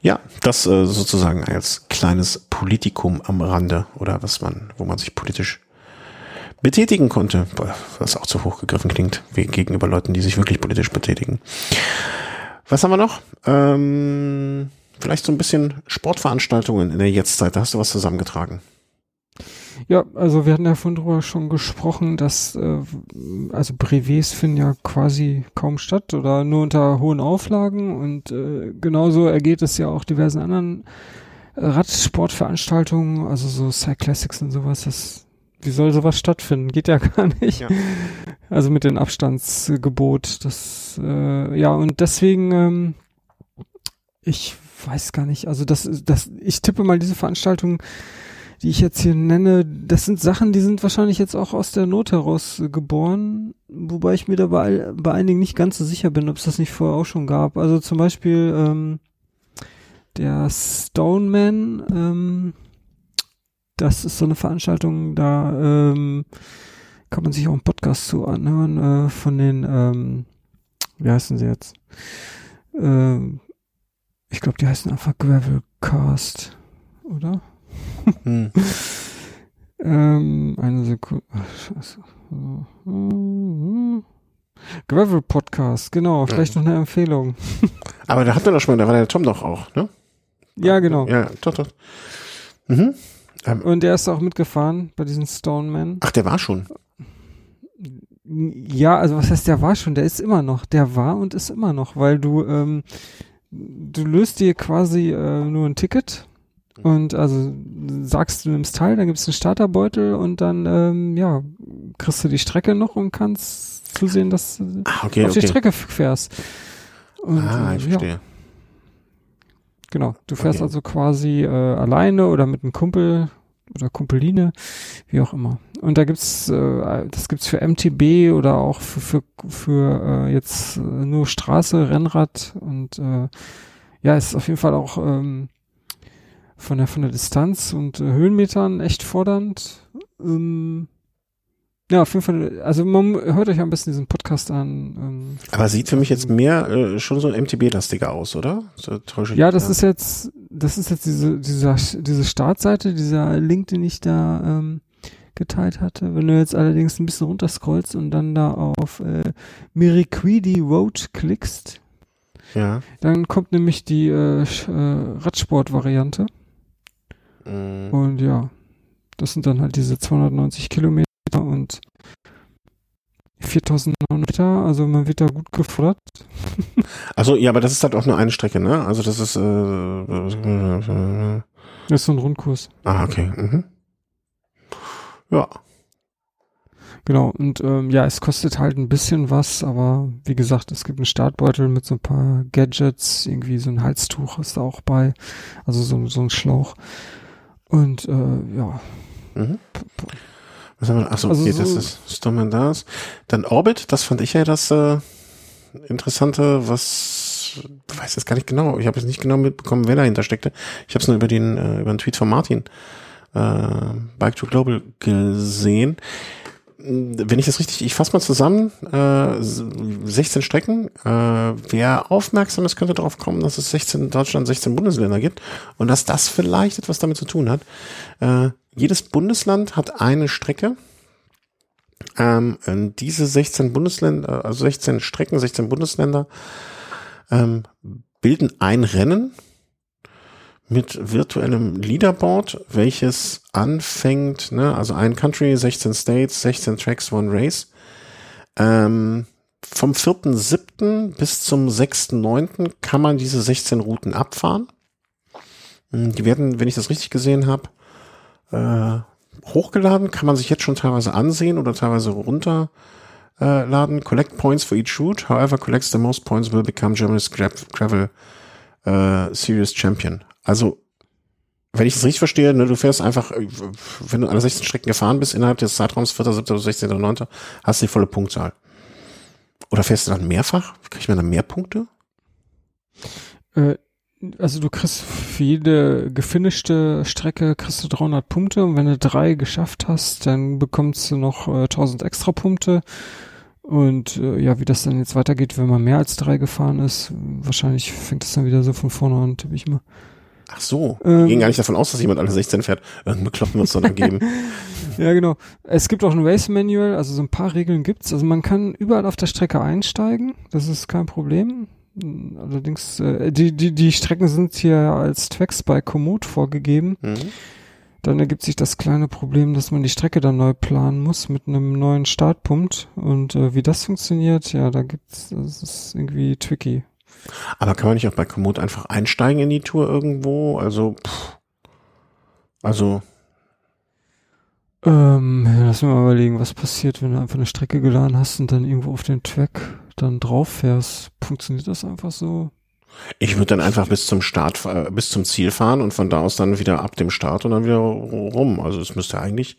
Ja, das äh, sozusagen als kleines Politikum am Rande oder was man, wo man sich politisch betätigen konnte, was auch zu hoch gegriffen klingt, gegenüber Leuten, die sich wirklich politisch betätigen. Was haben wir noch? Ähm, vielleicht so ein bisschen Sportveranstaltungen in der Jetztzeit. Da hast du was zusammengetragen. Ja, also wir hatten ja vorhin drüber schon gesprochen, dass äh, also Brevets finden ja quasi kaum statt oder nur unter hohen Auflagen und äh, genauso ergeht es ja auch diversen anderen äh, Radsportveranstaltungen, also so Cyclassics und sowas. Das wie soll sowas stattfinden? Geht ja gar nicht. Ja. Also mit dem Abstandsgebot. Das, äh, ja, und deswegen, ähm, ich weiß gar nicht, also das, das, ich tippe mal diese Veranstaltung, die ich jetzt hier nenne, das sind Sachen, die sind wahrscheinlich jetzt auch aus der Not heraus geboren, wobei ich mir da bei, bei einigen nicht ganz so sicher bin, ob es das nicht vorher auch schon gab. Also zum Beispiel ähm, der Stoneman, ähm, das ist so eine Veranstaltung, da ähm, kann man sich auch einen Podcast zu anhören äh, von den, ähm, wie heißen sie jetzt? Ähm, ich glaube, die heißen einfach Gravelcast, oder? Hm. ähm, eine Sekunde. Ach, scheiße. Gravel Podcast, genau, vielleicht ja. noch eine Empfehlung. Aber da hatten wir doch schon mal, da war der Tom doch auch, ne? Ja, genau. Ja, doch, doch. Mhm. Ähm, und der ist auch mitgefahren bei diesen Stoneman. Ach, der war schon. Ja, also was heißt, der war schon? Der ist immer noch. Der war und ist immer noch, weil du, ähm, du löst dir quasi äh, nur ein Ticket und also sagst du nimmst teil, dann gibt es einen Starterbeutel und dann ähm, ja kriegst du die Strecke noch und kannst zusehen, dass du ah, okay, auf okay. die Strecke fährst. Und, ah, ich äh, verstehe. Ja. Genau, du fährst okay. also quasi äh, alleine oder mit einem Kumpel oder Kumpeline, wie auch immer. Und da gibt's, äh, das gibt's für MTB oder auch für, für, für äh, jetzt äh, nur Straße, Rennrad und äh, ja, es ist auf jeden Fall auch ähm, von der von der Distanz und äh, Höhenmetern echt fordernd. Ähm, ja, auf jeden Fall, also man hört euch am besten diesen Podcast an. Ähm, Aber sieht für mich jetzt mehr äh, schon so MTB-lastiger aus, oder? So ja, das da? ist jetzt, das ist jetzt diese, dieser, diese Startseite, dieser Link, den ich da ähm, geteilt hatte. Wenn du jetzt allerdings ein bisschen runterscrollst und dann da auf äh, Miriquidi Road klickst, Ja. dann kommt nämlich die äh, äh, Radsport-Variante. Mm. Und ja, das sind dann halt diese 290 Kilometer und 4900 Meter, also man wird da gut gefordert. Also ja, aber das ist halt auch nur eine Strecke, ne? Also das ist äh, äh, Das ist so ein Rundkurs. ah okay. Mhm. Ja. Genau, und ähm, ja, es kostet halt ein bisschen was, aber wie gesagt, es gibt einen Startbeutel mit so ein paar Gadgets, irgendwie so ein Halstuch ist da auch bei, also so, so ein Schlauch. Und äh, ja, Mhm. Was haben wir? Achso, Also okay, so- das ist Storm and das. Dann Orbit, das fand ich ja das äh, Interessante, was ich weiß jetzt gar nicht genau. Ich habe jetzt nicht genau mitbekommen, wer dahinter steckte. Ich habe es nur über den äh, über den Tweet von Martin äh, Bike to Global gesehen. Wenn ich das richtig, ich fasse mal zusammen, äh, 16 Strecken. Äh, wer aufmerksam ist, könnte darauf kommen, dass es 16 in Deutschland 16 Bundesländer gibt und dass das vielleicht etwas damit zu tun hat. Äh, jedes Bundesland hat eine Strecke. Ähm, diese 16 Bundesländer, also 16 Strecken, 16 Bundesländer ähm, bilden ein Rennen mit virtuellem Leaderboard, welches anfängt, ne, also ein Country, 16 States, 16 Tracks, One Race. Ähm, vom 4.7. bis zum 6.9. kann man diese 16 Routen abfahren. Hm, Die werden, wenn ich das richtig gesehen habe, äh, hochgeladen, kann man sich jetzt schon teilweise ansehen oder teilweise runterladen. Äh, laden. Collect points for each route. However, collects the most points will become Germany's Gra Gravel äh, Series Champion. Also, wenn ich das richtig verstehe, ne, du fährst einfach, äh, wenn du alle 16 Strecken gefahren bist, innerhalb des Zeitraums 4., 7., 16. oder 9., hast du die volle Punktzahl. Oder fährst du dann mehrfach? Kriegt man dann mehr Punkte? äh, also du kriegst für jede gefinischte Strecke kriegst du 300 Punkte und wenn du drei geschafft hast, dann bekommst du noch äh, 1000 extra Punkte. Und äh, ja, wie das dann jetzt weitergeht, wenn man mehr als drei gefahren ist, wahrscheinlich fängt es dann wieder so von vorne an, tippe ich mal. Ach so. Ähm. Ging gar nicht davon aus, dass jemand alle 16 fährt. Irgendein Bekloppen es dann geben. Ja, genau. Es gibt auch ein Race Manual, also so ein paar Regeln gibt's. Also man kann überall auf der Strecke einsteigen, das ist kein Problem. Allerdings, äh, die, die, die Strecken sind hier als Tracks bei Komoot vorgegeben. Mhm. Dann ergibt sich das kleine Problem, dass man die Strecke dann neu planen muss mit einem neuen Startpunkt. Und äh, wie das funktioniert, ja, da gibt's, das ist irgendwie tricky. Aber kann man nicht auch bei Komoot einfach einsteigen in die Tour irgendwo? Also, pff. also, Ähm, lass mir mal überlegen, was passiert, wenn du einfach eine Strecke geladen hast und dann irgendwo auf den Track dann drauf fährst. Funktioniert das einfach so? ich würde dann einfach bis zum Start, äh, bis zum Ziel fahren und von da aus dann wieder ab dem Start und dann wieder rum. Also es müsste eigentlich,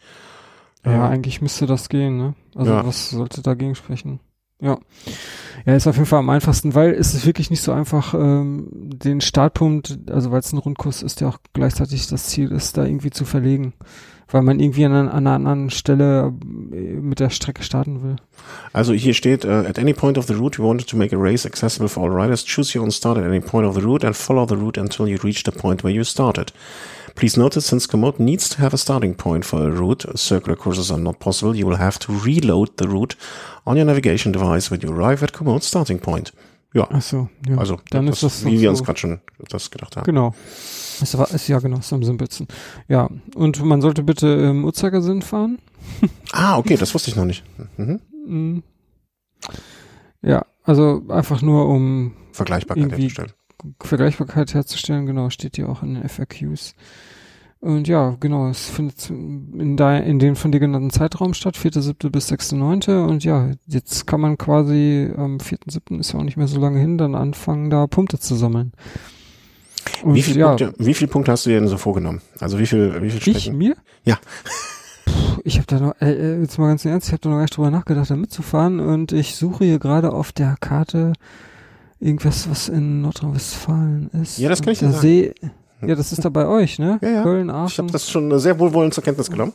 Ja, Ja. eigentlich müsste das gehen, ne? Also Ja. was sollte dagegen sprechen? Ja. Ja, ist auf jeden Fall am einfachsten, weil es ist wirklich nicht so einfach, ähm, den Startpunkt, also weil es ein Rundkurs ist, der auch gleichzeitig das Ziel ist, da irgendwie zu verlegen. Weil man irgendwie an, einer- an einer anderen Stelle äh, mit der Strecke starten will. Also hier steht, uh, at any point of the route, we wanted to make a race accessible for all riders. Choose your own start at any point of the route and follow the route until you reach the point where you started. Please notice, since Komoot needs to have a starting point for a route, circular courses are not possible. You will have to reload the route on your navigation device when you arrive at Komoot's starting point. Ja, Ach so, ja. also dann das, ist das wie doch wir uns so. gerade schon das gedacht haben. Genau. Es war, ist, ja, genau, ist am simpelsten. Ja, und man sollte bitte im Uhrzeigersinn fahren. Ah, okay, das wusste ich noch nicht. Mhm. Mm. Ja, also einfach nur um Vergleichbarkeit herzustellen. Vergleichbarkeit herzustellen, genau, steht hier auch in den FAQs. Und ja, genau, es findet in, da, in den von dir genannten Zeitraum statt, 4.7. bis 6.9. Und ja, jetzt kann man quasi am 4.7. ist ja auch nicht mehr so lange hin, dann anfangen, da Punkte zu sammeln. Und Wie, viel ja, Punkte, wie viele Punkte hast du dir denn so vorgenommen? Also wie viel, wie viel ich, Strecken? mir? Ja. Puh, ich habe da noch, äh, äh, jetzt mal ganz ernst, ich habe da noch gar nicht drüber nachgedacht, da mitzufahren und ich suche hier gerade auf der Karte irgendwas, was in Nordrhein-Westfalen ist. Ja, das kann ich dir sagen. See, ja, das ist da bei euch, ne? Ja, ja. Köln, Ich Aachen. habe das schon sehr wohlwollend zur Kenntnis genommen.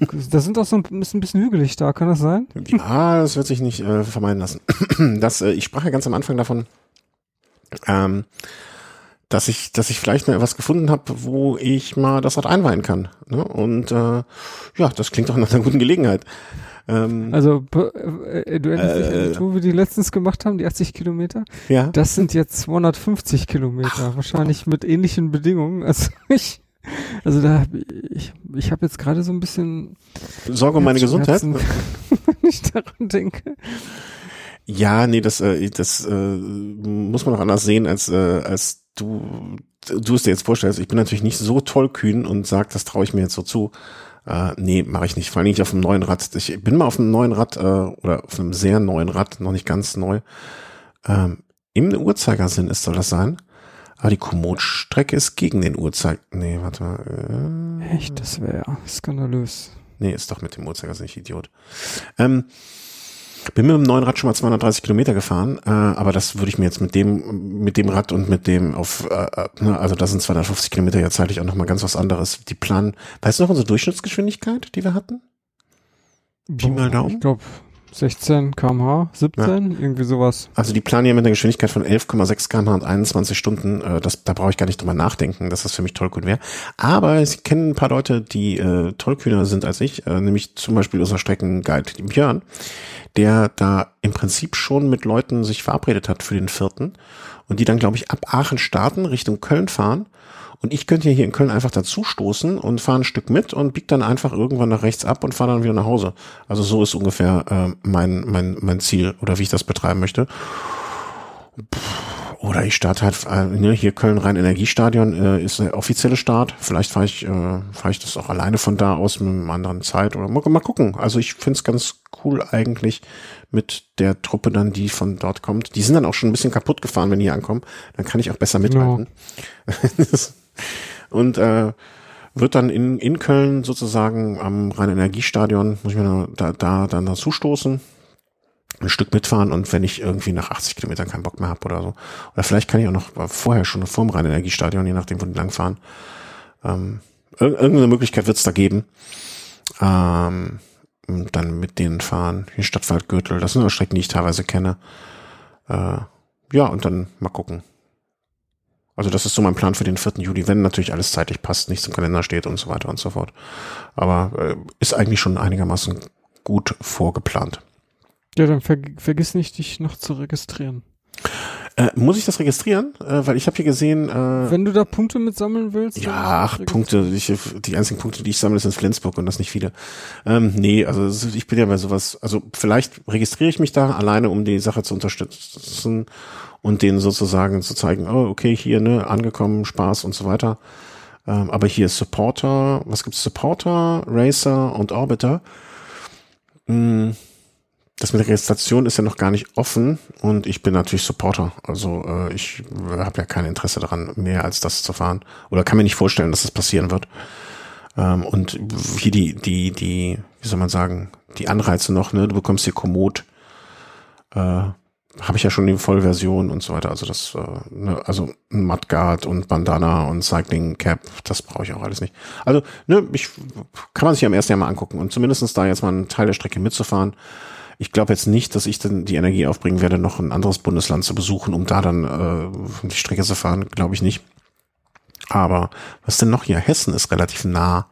Da sind auch so ein, ist ein bisschen hügelig da, kann das sein? Ja, das wird sich nicht äh, vermeiden lassen. Das, äh, ich sprach ja ganz am Anfang davon, ähm, dass ich, dass ich vielleicht mal was gefunden habe, wo ich mal das Rad einweihen kann. Ne? Und äh, ja, das klingt doch nach einer guten Gelegenheit. Ähm, Also, äh, du erinnerst dich an Äh. die Tour, wie die letztens gemacht haben, die 80 Kilometer? ja. Das sind jetzt 250 Kilometer, wahrscheinlich mit ähnlichen Bedingungen. Also ich, also da hab ich, ich habe jetzt gerade so ein bisschen Sorge um meine Gesundheit. Wenn ich daran denke. Ja, nee, das, äh, das äh, muss man auch anders sehen, als, äh, als du, du es dir jetzt vorstellst. Ich bin natürlich nicht so tollkühn und sag, das traue ich mir jetzt so zu. Äh, nee, mache ich nicht. Vor allem nicht auf einem neuen Rad. Ich bin mal auf einem neuen Rad äh, oder auf einem sehr neuen Rad, noch nicht ganz neu. Ähm, Im Uhrzeigersinn ist soll das sein. Aber die Komoot-Strecke ist gegen den Uhrzeiger. Nee, warte mal. Äh, Echt, das wäre skandalös. Nee, ist doch mit dem Uhrzeigersinn, ich Idiot. Ähm, bin mit dem neuen Rad schon mal 230 Kilometer gefahren, äh, aber das würde ich mir jetzt mit dem mit dem Rad und mit dem auf, äh, äh, ne, also da sind 250 Kilometer ja zeitlich auch noch mal ganz was anderes. Die planen, weißt du noch unsere Durchschnittsgeschwindigkeit, die wir hatten? Pi mal Daumen? Ich glaube 16 kmh, 17, irgendwie sowas. Also die planen ja mit einer Geschwindigkeit von 11,6 km und 21 Stunden. Äh, das, da brauche ich gar nicht drüber nachdenken, dass das für mich tollkühn wäre. Aber Sie kennen ein paar Leute, die äh, tollkühner sind als ich, äh, nämlich zum Beispiel unser Streckenguide Björn, der da im Prinzip schon mit Leuten sich verabredet hat für den vierten und die dann, glaube ich, ab Aachen starten, Richtung Köln fahren. Und ich könnte hier in Köln einfach dazu stoßen und fahre ein Stück mit und bieg dann einfach irgendwann nach rechts ab und fahre dann wieder nach Hause. Also so ist ungefähr äh, mein, mein, mein Ziel oder wie ich das betreiben möchte. Oder ich starte halt, äh, ne, hier Köln-Rhein-Energiestadion äh, ist der offizielle Start. Vielleicht fahre ich, äh, fahre ich das auch alleine von da aus mit einer anderen Zeit oder mal, mal gucken. Also ich finde es ganz cool eigentlich mit der Truppe dann, die von dort kommt. Die sind dann auch schon ein bisschen kaputt gefahren, wenn die hier ankommen. Dann kann ich auch besser mithalten. Und äh, wird dann in, in Köln sozusagen am Rhein-Energiestadion, muss ich mir da, da dann dazu stoßen ein Stück mitfahren und wenn ich irgendwie nach 80 Kilometern keinen Bock mehr habe oder so. Oder vielleicht kann ich auch noch vorher schon vorm Rhein-Energiestadion, je nachdem, wo die langfahren. Ähm, ir irgendeine Möglichkeit wird es da geben. Ähm, und dann mit denen fahren. Hier Stadtwaldgürtel, das sind auch Strecken, die ich teilweise kenne. Äh, ja, und dann mal gucken. Also das ist so mein Plan für den 4. Juli, wenn natürlich alles zeitlich passt, nichts im Kalender steht und so weiter und so fort. Aber äh, ist eigentlich schon einigermaßen gut vorgeplant. Ja, dann ver vergiss nicht, dich noch zu registrieren. Äh, muss ich das registrieren? Äh, weil ich habe hier gesehen, äh, Wenn du da Punkte mit sammeln willst. ja, registrier- Punkte. Ich, die einzigen Punkte, die ich sammle, sind Flensburg und das nicht viele. Ähm, nee, also ich bin ja bei sowas, also vielleicht registriere ich mich da alleine, um die Sache zu unterstützen und denen sozusagen zu zeigen, oh, okay, hier, ne, angekommen, Spaß und so weiter. Ähm, aber hier ist Supporter, was gibt's? Supporter, Racer und Orbiter. Mm, Das mit der Registration ist ja noch gar nicht offen und ich bin natürlich Supporter. Also äh, ich habe ja kein Interesse daran, mehr als das zu fahren. Oder kann mir nicht vorstellen, dass das passieren wird. Ähm, und hier die, die, die, wie soll man sagen, die Anreize noch, ne? Du bekommst hier Komoot, äh, habe ich ja schon die Vollversion und so weiter. Also das, äh, ne, also ein Mudguard und Bandana und Cycling Cap, das brauche ich auch alles nicht. Also, ne, ich kann man sich am ersten Jahr mal angucken und zumindestens da jetzt mal einen Teil der Strecke mitzufahren. Ich glaube jetzt nicht, dass ich dann die Energie aufbringen werde, noch ein anderes Bundesland zu besuchen, um da dann äh, die Strecke zu fahren. Glaube ich nicht. Aber was denn noch hier? Hessen ist relativ nah,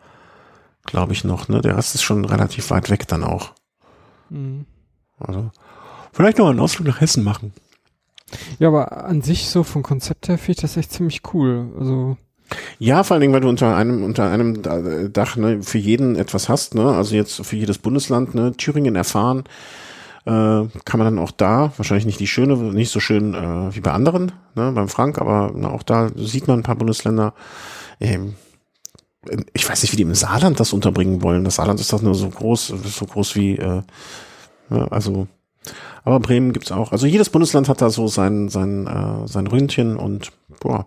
glaube ich noch. Ne? Der Rest ist schon relativ weit weg dann auch. Mhm. Also vielleicht noch einen Ausflug nach Hessen machen. Ja, aber an sich so vom Konzept her finde ich das echt ziemlich cool. Also, Ja, vor allen Dingen, weil du unter einem unter einem Da- Dach ne, für jeden etwas hast. Ne? Also jetzt für jedes Bundesland. Ne? Thüringen erfahren äh, kann man dann auch da wahrscheinlich nicht die schöne, nicht so schön äh, wie bei anderen, ne? beim Frank, aber na, auch da sieht man ein paar Bundesländer. Ähm, ich weiß nicht, wie die im Saarland das unterbringen wollen. Das Saarland ist doch nur so groß, so groß wie, äh, ja, also, aber Bremen gibt's auch. Also jedes Bundesland hat da so sein, sein, äh, sein Ründchen und boah,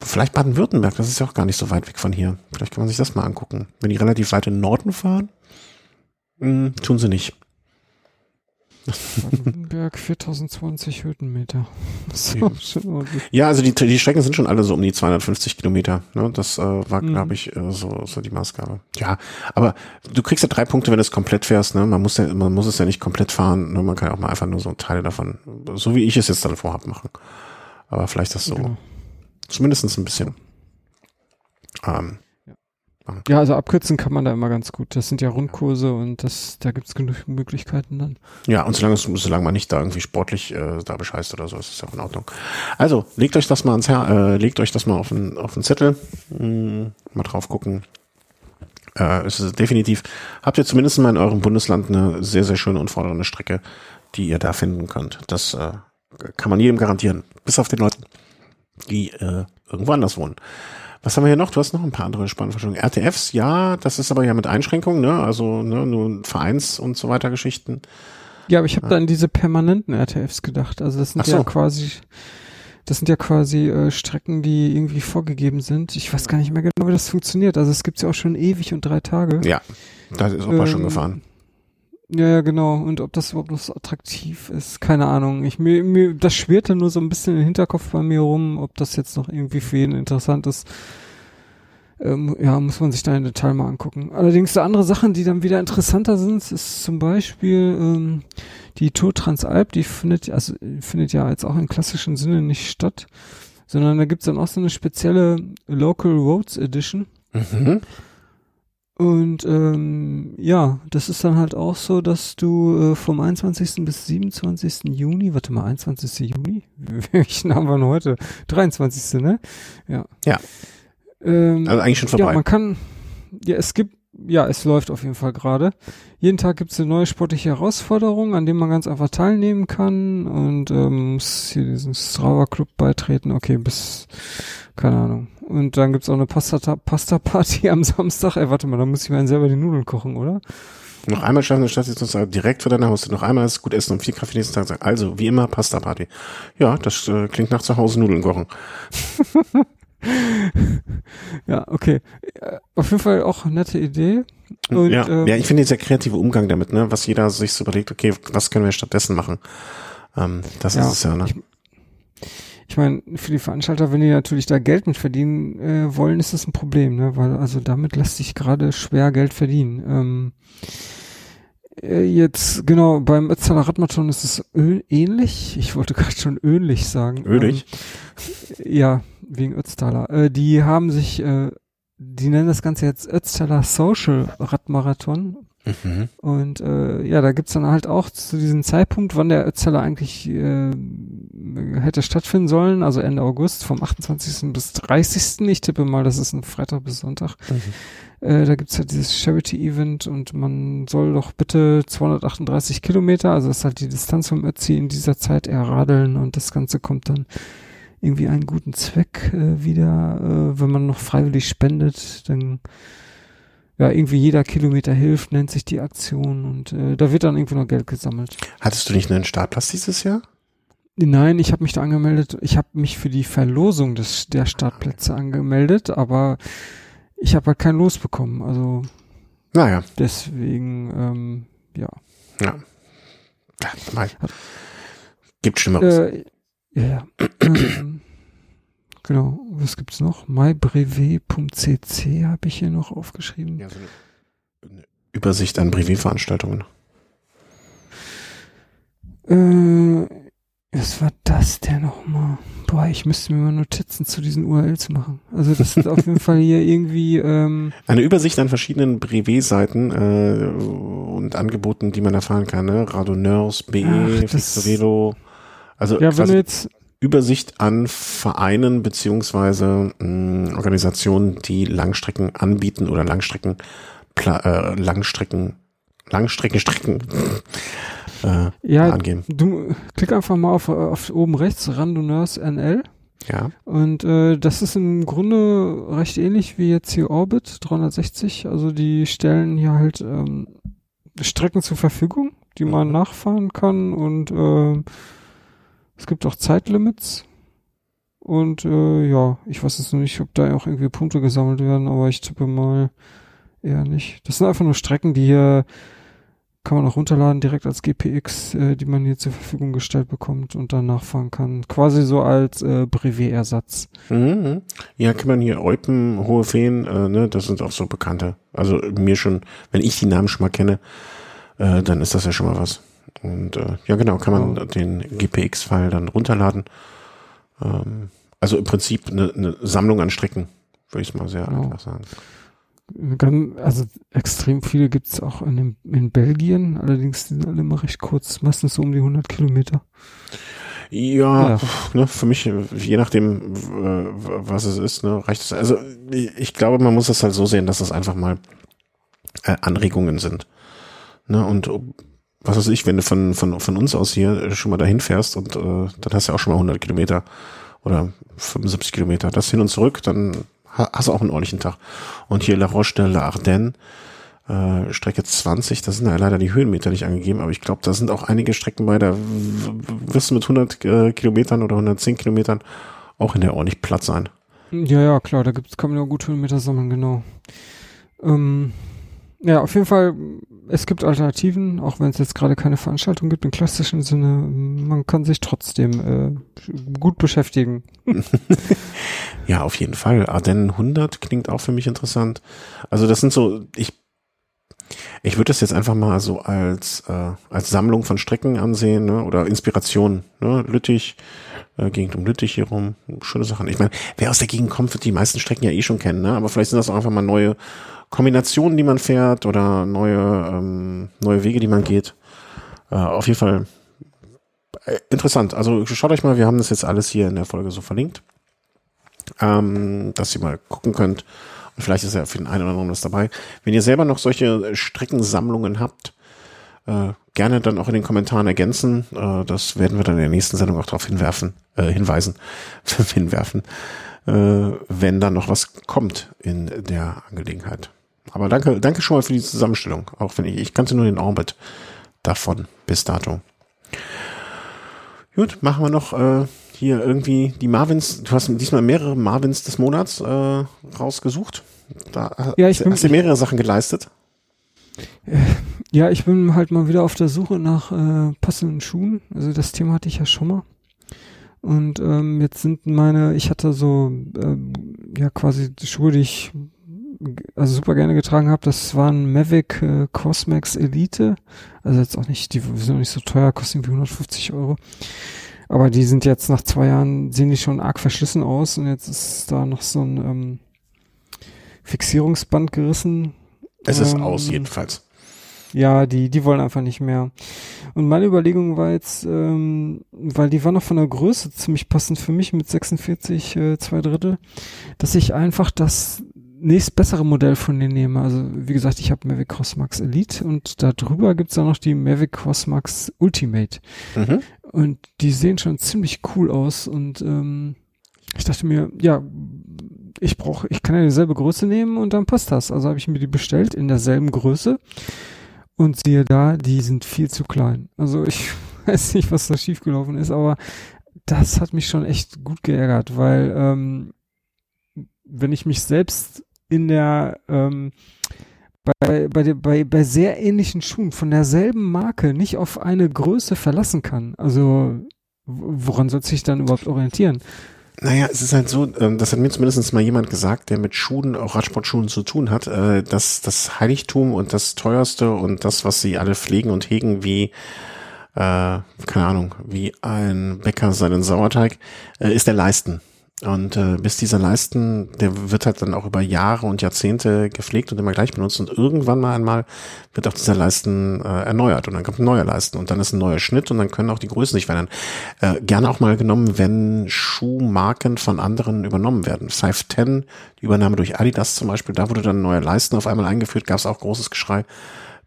Vielleicht Baden-Württemberg, das ist ja auch gar nicht so weit weg von hier. Vielleicht kann man sich das mal angucken. Wenn die relativ weit in den Norden fahren, mh, hm, tun sie nicht. Baden-Württemberg 4020 Höhenmeter. So, ja, also die, die Strecken sind schon alle so um die 250 Kilometer. Ne? Das äh, war, mhm. glaube ich, äh, so, so die Maßgabe. Ja, aber du kriegst ja drei Punkte, wenn du es komplett fährst. Ne? Man muss ja, man muss es ja nicht komplett fahren. Ne? Man kann ja auch mal einfach nur so Teile davon, so wie ich es jetzt dann vorhab, machen. Aber vielleicht das so. Genau. Zumindest ein bisschen. Ähm, ja, also abkürzen kann man da immer ganz gut. Das sind ja Rundkurse und das, da gibt es genug Möglichkeiten dann. Ja, und solange, solange man nicht da irgendwie sportlich äh, da bescheißt oder so, ist es ja auch in Ordnung. Also, legt euch das mal ans Her äh, legt euch das mal auf den, auf den Zettel. Hm, mal drauf gucken. Äh, es ist definitiv, habt ihr zumindest mal in eurem Bundesland eine sehr, sehr schöne und fordernde Strecke, die ihr da finden könnt. Das äh, kann man jedem garantieren. Bis auf den Leuten, die äh, irgendwo anders wohnen. Was haben wir hier noch? Du hast noch ein paar andere spannende Verschwörungen. RTFs, ja, das ist aber ja mit Einschränkungen, ne? Also ne, nur Vereins- und so weiter Geschichten. Ja, aber ich habe ja. da an diese permanenten RTFs gedacht. Also das sind so. ja quasi, das sind ja quasi äh, Strecken, die irgendwie vorgegeben sind. Ich weiß gar nicht mehr genau, wie das funktioniert. Also es gibt's ja auch schon ewig und drei Tage. Ja, da ist Opa ähm, schon gefahren. Ja, ja, genau. Und ob das überhaupt noch so attraktiv ist, keine Ahnung. Ich mir, mir das schwirrte nur so ein bisschen im Hinterkopf bei mir rum, ob das jetzt noch irgendwie für jeden interessant ist. Ähm, ja, muss man sich da in Detail mal angucken. Allerdings andere Sachen, die dann wieder interessanter sind, ist zum Beispiel ähm, die Tour Transalp, die findet, also findet ja jetzt auch im klassischen Sinne nicht statt, sondern da gibt's dann auch so eine spezielle Local Roads Edition. Mhm. Und ähm, ja, das ist dann halt auch so, dass du äh, vom 21. bis 27. Juni, warte mal, 21. Juni? Welchen haben wir denn heute? 23. ne? Ja. Ja. Ähm, also eigentlich schon vorbei. Ja, man kann, ja, es gibt, ja, es läuft auf jeden Fall gerade. Jeden Tag gibt es eine neue sportliche Herausforderung, an dem man ganz einfach teilnehmen kann und ähm, muss hier diesen Strava Club beitreten. Okay, bis, keine Ahnung, und dann gibt's auch eine Pasta-Party am Samstag. Ey, warte mal, da muss ich mir selber die Nudeln kochen, oder? Noch einmal schaffen, statt jetzt sozusagen direkt vor deiner Haustür. Noch einmal ist gut essen und vier Kaffee nächsten Tag sagen. Also, wie immer, Pasta-Party. Ja, das äh, klingt nach zu Hause Nudeln kochen. ja, okay. Äh, auf jeden Fall auch eine nette Idee. Und, ja, ähm, ja, ich finde dieser kreative Umgang damit, ne, was jeder sich so überlegt, okay, was können wir stattdessen machen? Ähm, das ja, ist es ja, ne? Ich, ich meine, für die Veranstalter, wenn die natürlich da Geld mit verdienen äh, wollen, ist das ein Problem, ne? Weil also damit lässt sich gerade schwer Geld verdienen. Ähm, äh, jetzt, genau, beim Ötztaler Radmarathon ist es ähnlich. Ich wollte gerade schon ölig sagen. Ölig? Ähm, ja, wegen Ötztaler. Äh, die haben sich, äh, die nennen das Ganze jetzt Ötztaler Social Radmarathon. Mhm. Und äh, ja, da gibt's dann halt auch zu diesem Zeitpunkt, wann der Ötzeller eigentlich äh, hätte stattfinden sollen, also Ende August, vom 28. bis 30. Ich tippe mal, das ist ein Freitag bis Sonntag. Mhm. Äh, da gibt's halt dieses Charity-Event und man soll doch bitte 238 Kilometer, also das ist halt die Distanz vom Ötzi in dieser Zeit erradeln und das Ganze kommt dann irgendwie einen guten Zweck äh, wieder, äh, wenn man noch freiwillig spendet, dann ja, irgendwie jeder Kilometer hilft, nennt sich die Aktion und äh, da wird dann irgendwie noch Geld gesammelt. Hattest du nicht einen Startplatz dieses Jahr? Nein, ich habe mich da angemeldet. Ich habe mich für die Verlosung des der Startplätze angemeldet, aber ich habe halt kein Los bekommen. Also naja. Deswegen, ähm, ja. Ja. ja Gibt Schlimmeres. Äh, ja, ja. Genau, was gibt's noch? mybrevet.cc habe ich hier noch aufgeschrieben. Ja, so eine, eine Übersicht an Brevet-Veranstaltungen. Äh, was war das denn nochmal? Boah, ich müsste mir mal Notizen zu diesen URLs machen. Also das ist auf jeden Fall hier irgendwie ähm, eine Übersicht an verschiedenen Brevet-Seiten äh, und Angeboten, die man erfahren kann. Ne? Radoneurs, BE, Fixerelo. Also ja, wenn du jetzt Übersicht an Vereinen beziehungsweise mh, Organisationen, die Langstrecken anbieten oder Langstrecken, äh, Langstrecken, Langstreckenstrecken äh, ja, angeben. Du klick einfach mal auf, auf oben rechts Randonneurs NL. Ja. Und äh, das ist im Grunde recht ähnlich wie jetzt hier Orbit 360. Also die stellen hier halt ähm, Strecken zur Verfügung, die man mhm. nachfahren kann und äh, es gibt auch Zeitlimits. Und äh, ja, ich weiß jetzt noch nicht, ob da auch irgendwie Punkte gesammelt werden, aber ich tippe mal eher nicht. Das sind einfach nur Strecken, die hier kann man auch runterladen direkt als GPX, äh, die man hier zur Verfügung gestellt bekommt und dann nachfahren kann. Quasi so als äh, Brevet-Ersatz. Mhm. Ja, kann man hier Eupen, Hohe Feen, äh, ne, das sind auch so bekannte. Also mir schon, wenn ich die Namen schon mal kenne, äh, dann ist das ja schon mal was. Und äh, ja, genau, kann man oh. den GPX-File dann runterladen. Ähm, also im Prinzip eine, eine Sammlung an Strecken, würde ich mal sehr oh. einfach sagen. Also extrem viele gibt es auch in, in Belgien, allerdings sind alle immer recht kurz, meistens so um die 100 Kilometer. Ja, ja. Ne, für mich, je nachdem, was es ist, ne, reicht es. Also ich glaube, man muss das halt so sehen, dass das einfach mal äh, Anregungen sind. Ne, und was weiß ich, wenn du von, von, von uns aus hier schon mal dahin fährst und äh, dann hast du auch schon mal 100 Kilometer oder 75 Kilometer, das hin und zurück, dann hast du auch einen ordentlichen Tag. Und hier La Roche de la Ardennes, äh, Strecke 20, da sind ja leider die Höhenmeter nicht angegeben, aber ich glaube, da sind auch einige Strecken bei, da wirst du mit 100 äh, Kilometern oder 110 Kilometern auch in der ordentlich Platz sein. Ja, ja, klar, da gibt's, kann man ja gut Höhenmeter sammeln, genau. Ähm, ja, auf jeden Fall, es gibt Alternativen, auch wenn es jetzt gerade keine Veranstaltung gibt im klassischen Sinne. Man kann sich trotzdem äh, gut beschäftigen. ja, auf jeden Fall. Ardennen 100 klingt auch für mich interessant. Also das sind so, ich ich würde das jetzt einfach mal so als äh, als Sammlung von Strecken ansehen ne? oder Inspiration. Ne? Lüttich, äh, Gegend um Lüttich hier rum, schöne Sachen. Ich meine, wer aus der Gegend kommt, wird die meisten Strecken ja eh schon kennen, ne? aber vielleicht sind das auch einfach mal neue Kombinationen, die man fährt oder neue, ähm, neue Wege, die man geht. Äh, auf jeden Fall äh, interessant. Also schaut euch mal, wir haben das jetzt alles hier in der Folge so verlinkt, ähm, dass ihr mal gucken könnt. Und vielleicht ist ja für den einen oder anderen was dabei. Wenn ihr selber noch solche Streckensammlungen habt, äh, gerne dann auch in den Kommentaren ergänzen. Äh, das werden wir dann in der nächsten Sendung auch darauf hinwerfen, äh, hinweisen, hinwerfen, äh, wenn dann noch was kommt in der Angelegenheit. Aber danke, danke schon mal für die Zusammenstellung. Auch wenn ich, ich kannte nur den Orbit davon bis dato. Gut, machen wir noch äh, hier irgendwie die Marvins. Du hast diesmal mehrere Marvins des Monats äh, rausgesucht. Da ja, ich hast, bin, hast du mehrere Sachen geleistet. Äh, ja, ich bin halt mal wieder auf der Suche nach äh, passenden Schuhen. Also das Thema hatte ich ja schon mal. Und ähm, jetzt sind meine, ich hatte so äh, ja quasi Schuhe, die ich also super gerne getragen habe, das waren Mavic äh, Cosmax Elite. Also jetzt auch nicht, die sind auch nicht so teuer, kosten irgendwie 150 Euro. Aber die sind jetzt nach zwei Jahren, sehen die schon arg verschlissen aus und jetzt ist da noch so ein ähm, Fixierungsband gerissen. Es ist ähm, aus jedenfalls. Ja, die, die wollen einfach nicht mehr. Und meine Überlegung war jetzt, ähm, weil die war noch von der Größe ziemlich passend für mich mit 46 äh, zwei Drittel, dass ich einfach das nächst bessere Modell von denen nehme. Also wie gesagt, ich habe Mavic Cosmax Elite und da drüber gibt's dann noch die Mavic Cosmax Ultimate. Mhm. Und die sehen schon ziemlich cool aus und ähm, ich dachte mir, ja, ich brauche, ich kann ja dieselbe Größe nehmen und dann passt das. Also habe ich mir die bestellt in derselben Größe und siehe da, die sind viel zu klein. Also ich weiß nicht, was da schiefgelaufen ist, aber das hat mich schon echt gut geärgert, weil ähm, wenn ich mich selbst in der ähm, bei, bei, bei, bei sehr ähnlichen Schuhen von derselben Marke nicht auf eine Größe verlassen kann. Also woran soll sich dann überhaupt orientieren? Naja, es ist halt so, ähm, das hat mir zumindest mal jemand gesagt, der mit Schuhen, auch Radsportschuhen zu tun hat, äh, dass das Heiligtum und das teuerste und das, was sie alle pflegen und hegen, wie äh, keine Ahnung, wie ein Bäcker seinen Sauerteig, äh, ist der Leisten. Und äh, bis dieser Leisten, der wird halt dann auch über Jahre und Jahrzehnte gepflegt und immer gleich benutzt. Und irgendwann mal einmal wird auch dieser Leisten äh, erneuert und dann kommt ein neuer Leisten und dann ist ein neuer Schnitt und dann können auch die Größen sich verändern. Äh, gerne auch mal genommen, wenn Schuhmarken von anderen übernommen werden. 510, die Übernahme durch Adidas zum Beispiel, da wurde dann ein neuer Leisten auf einmal eingeführt, gab es auch großes Geschrei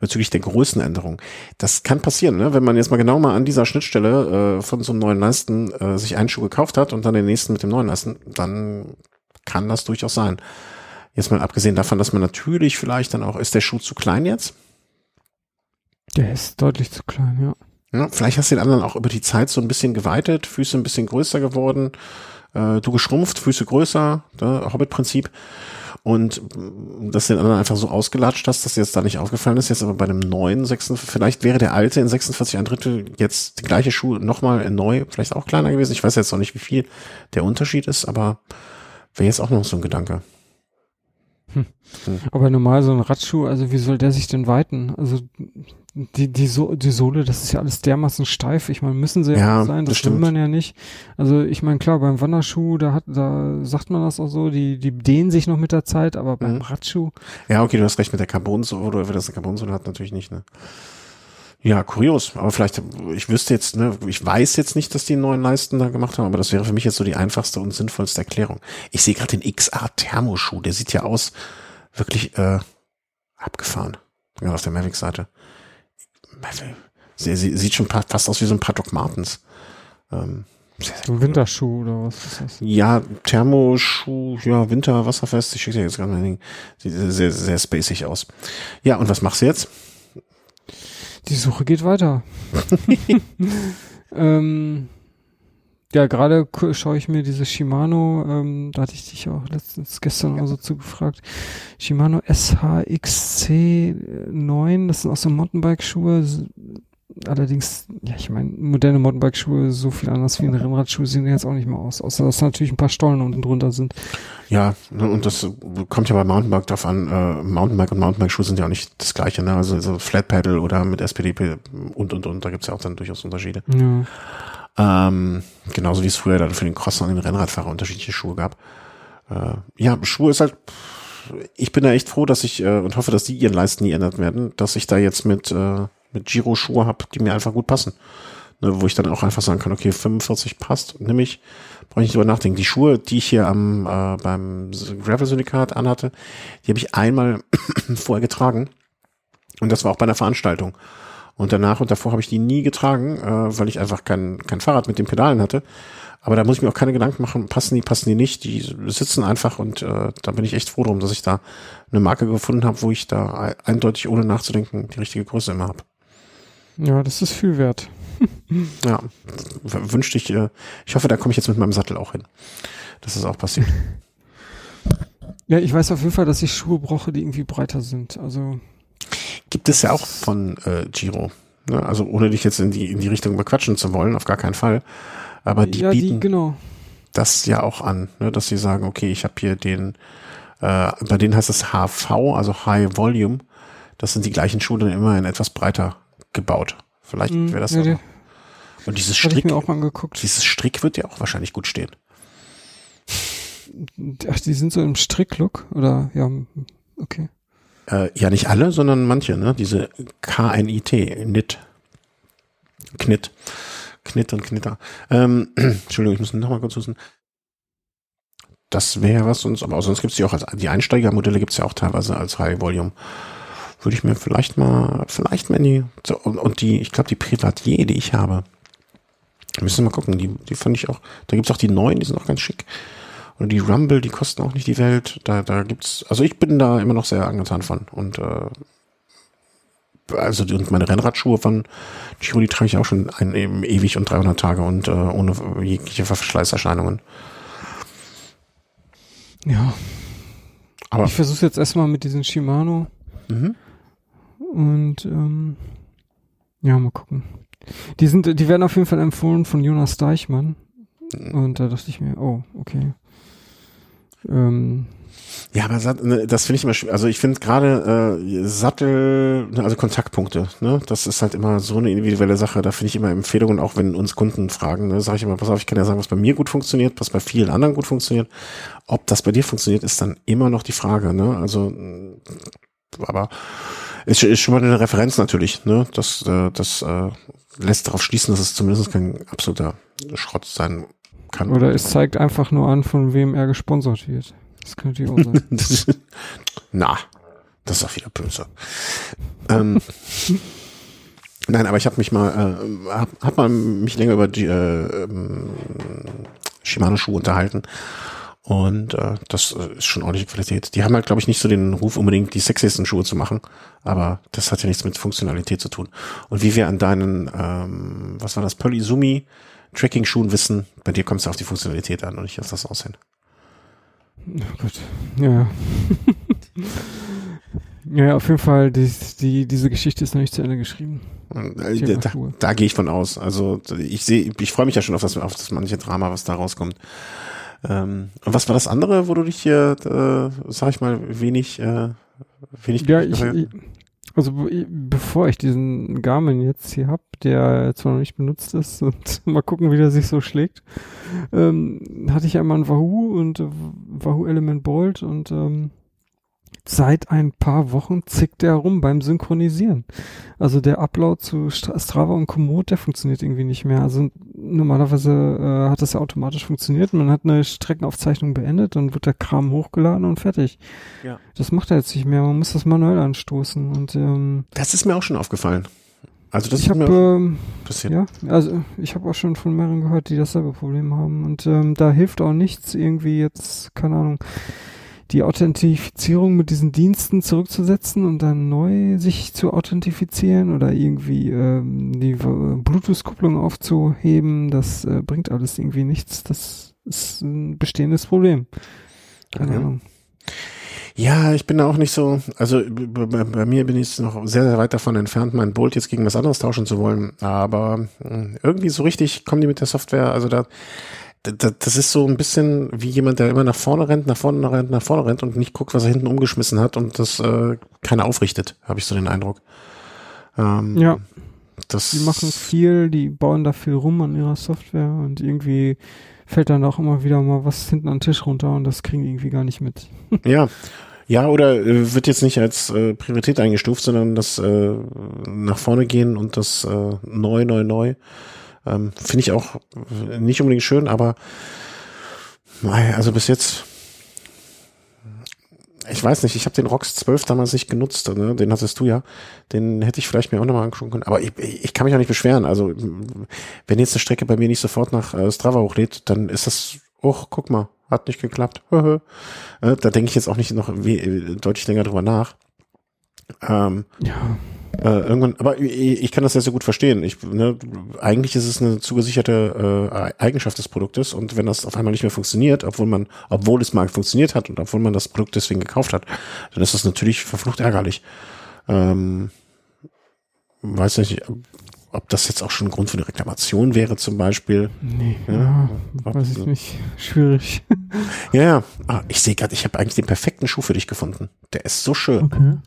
bezüglich der Größenänderung. Das kann passieren, ne? wenn man jetzt mal genau mal an dieser Schnittstelle äh, von so einem neuen Leisten äh, sich einen Schuh gekauft hat und dann den nächsten mit dem neuen Leisten, dann kann das durchaus sein. Jetzt mal abgesehen davon, dass man natürlich vielleicht dann auch, ist der Schuh zu klein jetzt? Der ist deutlich zu klein, ja. Ja, vielleicht hast du den anderen auch über die Zeit so ein bisschen geweitet, Füße ein bisschen größer geworden, äh, du geschrumpft, Füße größer, ne, Hobbit-Prinzip. Und mm, dass du den anderen einfach so ausgelatscht hast, dass dir jetzt da nicht aufgefallen ist, jetzt aber bei einem neuen 46, vielleicht wäre der alte in 46 ein Drittel jetzt die gleiche Schuh nochmal neu, vielleicht auch kleiner gewesen. Ich weiß jetzt noch nicht, wie viel der Unterschied ist, aber wäre jetzt auch noch so ein Gedanke. Hm. Aber normal so ein Radschuh, also wie soll der sich denn weiten? Also die, die, so die Sohle, das ist ja alles dermaßen steif. Ich meine, müssen sie ja, Ja, sein, das das will stimmt. man ja nicht. Also ich meine, klar, beim Wanderschuh, da hat, da sagt man das auch so, die, die dehnen sich noch mit der Zeit, aber beim Mhm. Radschuh, Ja, okay, du hast recht mit der Carbonsohle, oder wer das eine Carbonsohle hat, natürlich nicht, ne? Ja, kurios, aber vielleicht, ich wüsste jetzt, ne, ich weiß jetzt nicht, dass die einen neuen Leisten da gemacht haben, aber das wäre für mich jetzt so die einfachste und sinnvollste Erklärung. Ich sehe gerade den XA Thermoschuh, der sieht ja aus, wirklich, äh, abgefahren. Ja, auf der Mavic-Seite. Sie, sie, sieht schon fast aus wie so ein paar Doc Martens. Ähm, sehr, sehr so ein Winterschuh oder was ist das? ja, Thermoschuh, ja, Winter, wasserfest. Ich schicke dir jetzt gerade mal den. Sieht sehr, sehr spacig aus. Ja, und was machst du jetzt? Die Suche geht weiter. ähm, ja, gerade schaue ich mir diese Shimano, ähm, da hatte ich dich auch letztens gestern oder so zugefragt. Shimano SHXC9, das sind auch so Mountainbike-Schuhe. Allerdings, ja, ich meine, moderne Mountainbike-Schuhe so viel anders wie ein Rennradschuh sehen jetzt auch nicht mehr aus. Außer dass natürlich ein paar Stollen unten drunter sind. Ja, ne, und das kommt ja bei Mountainbike drauf an. Äh, Mountainbike und Mountainbike-Schuhe sind ja auch nicht das gleiche, ne? Also so Flat Pedal oder mit SPDP und und und, da gibt's ja auch dann durchaus Unterschiede. Ja. Ähm, genauso wie es früher dann für den Crosser und den Rennradfahrer unterschiedliche Schuhe gab. Äh, ja, Schuhe ist halt, ich bin da echt froh, dass ich äh, und hoffe, dass die ihren Leisten nie ändert werden, dass ich da jetzt mit, äh, mit Giro Schuhe habe, die mir einfach gut passen. Ne, wo ich dann auch einfach sagen kann, okay, 45 passt, nimm ich, brauche ich nicht drüber nachdenken. Die Schuhe, die ich hier am äh, beim Gravel-Syndikat anhatte, die habe ich einmal vorher getragen. Und das war auch bei einer Veranstaltung. Und danach und davor habe ich die nie getragen, äh, weil ich einfach kein, kein Fahrrad mit den Pedalen hatte. Aber da muss ich mir auch keine Gedanken machen, passen die, passen die nicht. Die sitzen einfach und äh, da bin ich echt froh drum, dass ich da eine Marke gefunden habe, wo ich da eindeutig, ohne nachzudenken, die richtige Größe immer habe. ja, das ist viel wert. Ja, wünschte ich, äh, ich hoffe, da komme ich jetzt mit meinem Sattel auch hin. Dass das auch passiert. Ja, ich weiß auf jeden Fall, dass ich Schuhe brauche, die irgendwie breiter sind. Also Gibt es ja auch von äh, Giro. Ne? Also ohne dich jetzt in die, in die Richtung bequatschen zu wollen, auf gar keinen Fall. Aber die ja, die, bieten genau. das ja auch an, ne? dass sie sagen, okay, ich habe hier den, äh, bei denen heißt es HV, also High Volume. Das sind die gleichen Schuhe dann immer in etwas breiter gebaut. Vielleicht Mm, wäre das ja, aber. die- Und dieses Strick, dieses Strick wird ja auch wahrscheinlich gut stehen. Ach, die sind so im Stricklook oder ja, okay. Äh, ja, nicht alle, sondern manche, ne? Diese KNIT, NIT. Knit. Knit und Knitter. Ähm, Entschuldigung, ich muss noch mal kurz husten. Das wäre was sonst, aber sonst gibt's die auch als, die Einsteigermodelle gibt's ja auch teilweise als High Volume. Würde ich mir vielleicht mal, vielleicht mal die, so, und, und die, ich glaube, die Privatier, die ich habe, müssen wir mal gucken, die, die fand ich auch, da gibt's auch die neuen, die sind auch ganz schick. Und die Rumble, die kosten auch nicht die Welt. Da, da gibt's, also ich bin da immer noch sehr angetan von. Und äh, also und meine Rennradschuhe von Giro, die trage ich auch schon ein, eben ewig und 300 Tage und äh, ohne jegliche Verschleißerscheinungen. Ja. Aber Ich versuche jetzt erstmal mit diesen Shimano mhm. und ähm, ja, mal gucken. Die sind, die werden auf jeden Fall empfohlen von Jonas Deichmann. Und da dachte ich mir, oh, okay. Ähm, ja, aber ne, das finde ich immer schwierig. Also ich finde gerade äh, Sattel, ne, also Kontaktpunkte, ne, das ist halt immer so eine individuelle Sache. Da finde ich immer Empfehlungen, auch wenn uns Kunden fragen, ne, sage ich immer, pass auf, ich kann ja sagen, was bei mir gut funktioniert, was bei vielen anderen gut funktioniert. Ob das bei dir funktioniert, ist dann immer noch die Frage, ne? Also, mh, aber ist, ist schon mal eine Referenz natürlich, ne? Das, äh, das äh, lässt darauf schließen, dass es zumindest kein absoluter Schrott sein kann. oder es zeigt einfach nur an, von wem er gesponsert wird. Das könnte auch sein. Na, das ist auch wieder böse. ähm, nein, aber ich habe mich mal, äh, hab, hab mal mich länger über die äh, ähm, Shimano-Schuhe unterhalten. Und äh, das äh, ist schon ordentliche Qualität. Die haben halt, glaube ich, nicht so den Ruf, unbedingt die sexiesten Schuhe zu machen, aber das hat ja nichts mit Funktionalität zu tun. Und wie wir an deinen, ähm, was war das, Polysumi Tracking-Schuhen wissen, bei dir kommt es auf die Funktionalität an und nicht auf das Aussehen. Oh Gott, ja. ja, auf jeden Fall, die, die, diese Geschichte ist noch nicht zu Ende geschrieben. Äh, da, da, da gehe ich von aus. Also ich sehe, ich freue mich ja schon auf das, auf das manche Drama, was da rauskommt. Ähm, und was war das andere, wo du dich hier, äh, sag ich mal, wenig, äh, wenig. Ja, ich, ich, also bevor ich diesen Garmin jetzt hier hab, der zwar noch nicht benutzt ist und mal gucken, wie der sich so schlägt, ähm, hatte ich einmal ein Wahoo und äh, Wahoo Element Bolt und ähm, seit ein paar Wochen zickt der rum beim Synchronisieren. Also der Upload zu Strava und Komoot, der funktioniert irgendwie nicht mehr. Also normalerweise äh, hat das ja automatisch funktioniert. Man hat eine Streckenaufzeichnung beendet, dann wird der Kram hochgeladen und fertig. Ja. Das macht er jetzt nicht mehr. Man muss das manuell anstoßen. Und ähm, das ist mir auch schon aufgefallen. Also das ich habe ähm, ja, also ich habe auch schon von mehreren gehört, die dasselbe Problem haben und ähm, da hilft auch nichts irgendwie jetzt keine Ahnung die Authentifizierung mit diesen Diensten zurückzusetzen und dann neu sich zu authentifizieren oder irgendwie ähm, die Bluetooth-Kupplung aufzuheben, das äh, bringt alles irgendwie nichts. Das ist ein bestehendes Problem. Keine okay. Ahnung. Ja, ich bin da auch nicht so, also bei, bei mir bin ich noch sehr, sehr weit davon entfernt, mein Bolt jetzt gegen was anderes tauschen zu wollen. Aber hm, irgendwie so richtig kommen die mit der Software, also da, das ist so ein bisschen wie jemand, der immer nach vorne rennt, nach vorne rennt, nach vorne rennt und nicht guckt, was er hinten umgeschmissen hat und das äh, keiner aufrichtet, habe ich so den Eindruck. Ähm, ja. Das die machen viel, die bauen da viel rum an ihrer Software und irgendwie fällt dann auch immer wieder mal was hinten an den Tisch runter und das kriegen die irgendwie gar nicht mit. ja. Ja, oder äh, wird jetzt nicht als äh, Priorität eingestuft, sondern das äh, nach vorne gehen und das äh, neu, neu, neu. Ähm, Finde ich auch nicht unbedingt schön, aber also bis jetzt, ich weiß nicht, ich habe den Rox 12 damals nicht genutzt, ne? den hattest du ja, den hätte ich vielleicht mir auch nochmal angucken können, aber ich, ich kann mich auch nicht beschweren, also wenn jetzt eine Strecke bei mir nicht sofort nach äh, Strava hochlädt, dann ist das, oh, guck mal, hat nicht geklappt, äh, da denke ich jetzt auch nicht noch deutlich länger drüber nach. Ähm, ja. Äh, irgendwann, aber ich, ich kann das sehr, sehr gut verstehen. Ich, ne, eigentlich ist es eine zugesicherte äh, Eigenschaft des Produktes und wenn das auf einmal nicht mehr funktioniert, obwohl man, obwohl es mal funktioniert hat und obwohl man das Produkt deswegen gekauft hat, dann ist das natürlich verflucht ärgerlich. Ähm, weiß nicht, ob das jetzt auch schon ein Grund für eine Reklamation wäre zum Beispiel. Nee, ja, ja weiß ich nicht. Schwierig. Ja, ja. Ah, ich sehe gerade, ich habe eigentlich den perfekten Schuh für dich gefunden. Der ist so schön. Okay.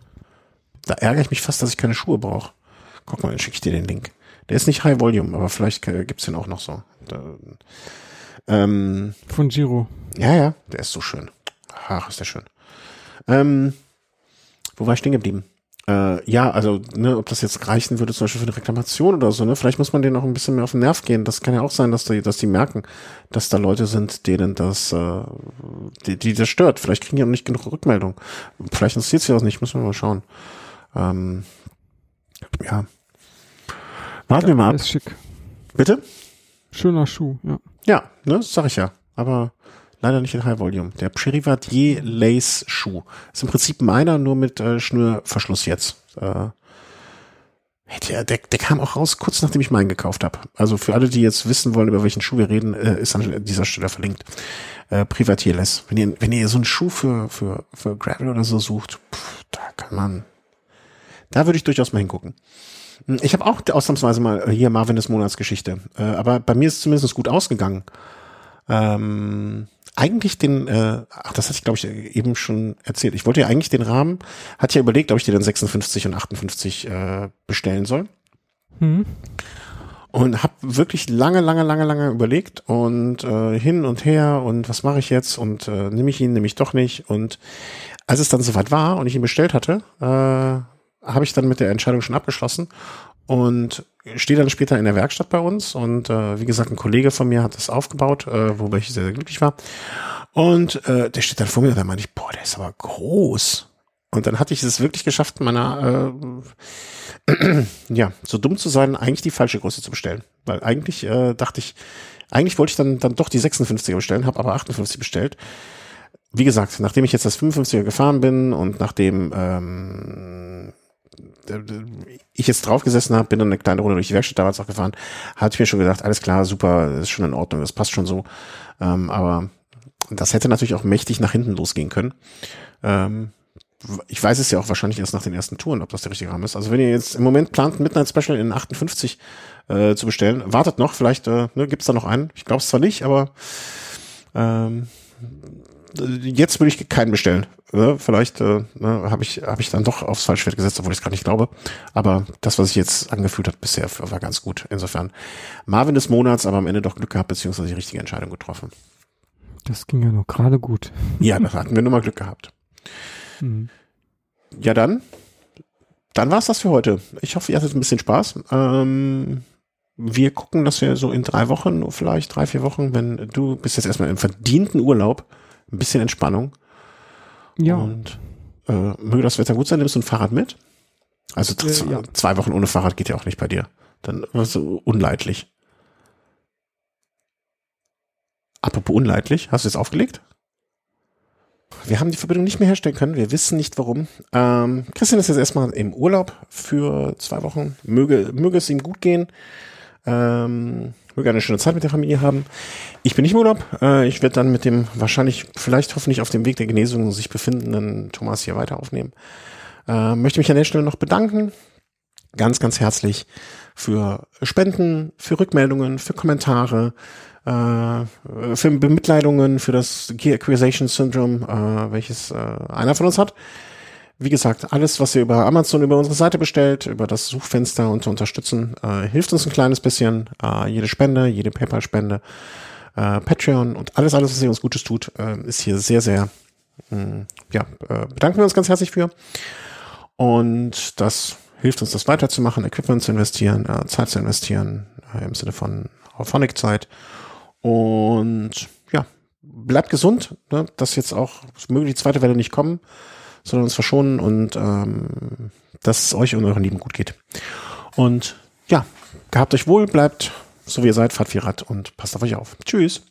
Da ärgere ich mich fast, dass ich keine Schuhe brauche. Guck mal, dann schicke ich dir den Link. Der ist nicht High Volume, aber vielleicht gibt's den auch noch so. Da, ähm, Von Giro. Ja, ja, der ist so schön. Ach, ist der schön. Ähm, wo war ich stehen geblieben? Äh, ja, also, ne, ob das jetzt reichen würde, zum Beispiel für eine Reklamation oder so, ne? Vielleicht muss man denen noch ein bisschen mehr auf den Nerv gehen. Das kann ja auch sein, dass die, dass die merken, dass da Leute sind, denen das, äh, die, die das stört. Vielleicht kriegen die auch nicht genug Rückmeldung. Vielleicht interessiert sie das nicht, müssen wir mal schauen. Ähm, ja. Warten ja, wir mal ab. Ist schick. Bitte? Schöner Schuh, ja. Ja, ne, das sag ich ja. Aber leider nicht in High Volume. Der Privatier Lace Schuh. Ist im Prinzip meiner, nur mit äh, Schnürverschluss jetzt. Äh, der, der, der kam auch raus, kurz nachdem ich meinen gekauft habe. Also für alle, die jetzt wissen wollen, über welchen Schuh wir reden, äh, ist an dieser Stelle verlinkt. Äh, Privatierless. Wenn ihr, wenn ihr so einen Schuh für, für, für Gravel oder so sucht, pff, da kann man, da würde ich durchaus mal hingucken. Hm, ich habe auch ausnahmsweise mal äh, hier Marvin des Monats Geschichte, äh, aber bei mir ist es zumindest gut ausgegangen. Ähm, eigentlich den, äh, ach, das hatte ich glaube ich eben schon erzählt. Ich wollte ja eigentlich den Rahmen, hatte ja überlegt, ob ich dir den 56 und 58 äh, bestellen soll. Mhm. Und habe wirklich lange, lange, lange, lange überlegt und äh, hin und her und was mache ich jetzt und äh, nehme ich ihn, nehme ich doch nicht. Und als es dann soweit war und ich ihn bestellt hatte, äh, habe ich dann mit der Entscheidung schon abgeschlossen und stehe dann später in der Werkstatt bei uns und äh, wie gesagt, ein Kollege von mir hat das aufgebaut, äh, wobei ich sehr, sehr glücklich war. Und äh, der steht dann vor mir und da meinte ich, boah, der ist aber groß. Und dann hatte ich es wirklich geschafft, meiner äh, ja, so dumm zu sein, eigentlich die falsche Größe zu bestellen. Weil eigentlich äh, dachte ich, Eigentlich wollte ich dann, dann doch die 56er bestellen, habe aber 58 bestellt. Wie gesagt, nachdem ich jetzt das 55er gefahren bin und nachdem ähm, ich jetzt drauf gesessen habe, bin dann eine kleine Runde durch die Werkstatt damals auch gefahren, hatte ich mir schon gedacht, alles klar, super, ist schon in Ordnung, das passt schon so. Ähm, aber das hätte natürlich auch mächtig nach hinten losgehen können. Ähm, ich weiß es ja auch wahrscheinlich erst nach den ersten Touren, ob das der richtige Rahmen ist. Also wenn ihr jetzt im Moment plant, Midnight Special in 58 äh, zu bestellen, wartet noch, vielleicht äh, ne, gibt es da noch einen. Ich glaube es zwar nicht, aber ähm, jetzt würde ich keinen bestellen. Ne? Vielleicht äh, ne, habe ich, hab ich dann doch aufs Falschwert gesetzt, obwohl ich es gar nicht glaube. Aber das, was ich jetzt angefühlt hat bisher, war ganz gut. Insofern Marvin des Monats, aber am Ende doch Glück gehabt, beziehungsweise die richtige Entscheidung getroffen. Das ging ja noch gerade gut. Ja, da hatten wir nur mal Glück gehabt. Mhm. Ja, dann. Dann war's das für heute. Ich hoffe, ihr hattet ein bisschen Spaß. Ähm, wir gucken, dass wir so in drei Wochen, vielleicht drei, vier Wochen, wenn du bist jetzt erstmal im verdienten Urlaub, ein bisschen Entspannung. Ja. Und äh, möge das Wetter gut sein, nimmst du ein Fahrrad mit? Also äh, ja. zwei Wochen ohne Fahrrad geht ja auch nicht bei dir. Dann so unleidlich. Apropos unleidlich, hast du jetzt aufgelegt? Wir haben die Verbindung nicht mehr herstellen können. Wir wissen nicht warum. Ähm, Christian ist jetzt erstmal im Urlaub für zwei Wochen. Möge, möge es ihm gut gehen. Ähm, möge eine schöne Zeit mit der Familie haben. Ich bin nicht im Urlaub. Äh, ich werde dann mit dem wahrscheinlich, vielleicht hoffentlich auf dem Weg der Genesung sich befindenden Thomas hier weiter aufnehmen. Äh, möchte mich an der Stelle noch bedanken. Ganz, ganz herzlich für Spenden, für Rückmeldungen, für Kommentare, äh, für Bemitleidungen für das Acquisition Syndrome, welches einer von uns hat. Wie gesagt, alles, was ihr über Amazon, über unsere Seite bestellt, über das Suchfenster und zu unterstützen, äh, hilft uns ein kleines bisschen. Äh, jede Spende, jede PayPal-Spende, äh, Patreon und alles, alles, was ihr uns Gutes tut, äh, ist hier sehr, sehr, mh, mm, ja, äh, bedanken wir uns ganz herzlich für. Und das hilft uns, das weiterzumachen, Equipment zu investieren, äh, Zeit zu investieren, im Sinne von Auphonic-Zeit. Und ja, bleibt gesund, ne? dass jetzt auch, möge die zweite Welle nicht kommen, sondern uns verschonen und ähm, dass es euch und euren Lieben gut geht. Und ja, gehabt euch wohl, bleibt so wie ihr seid, fahrt viel Rad und passt auf euch auf. Tschüss.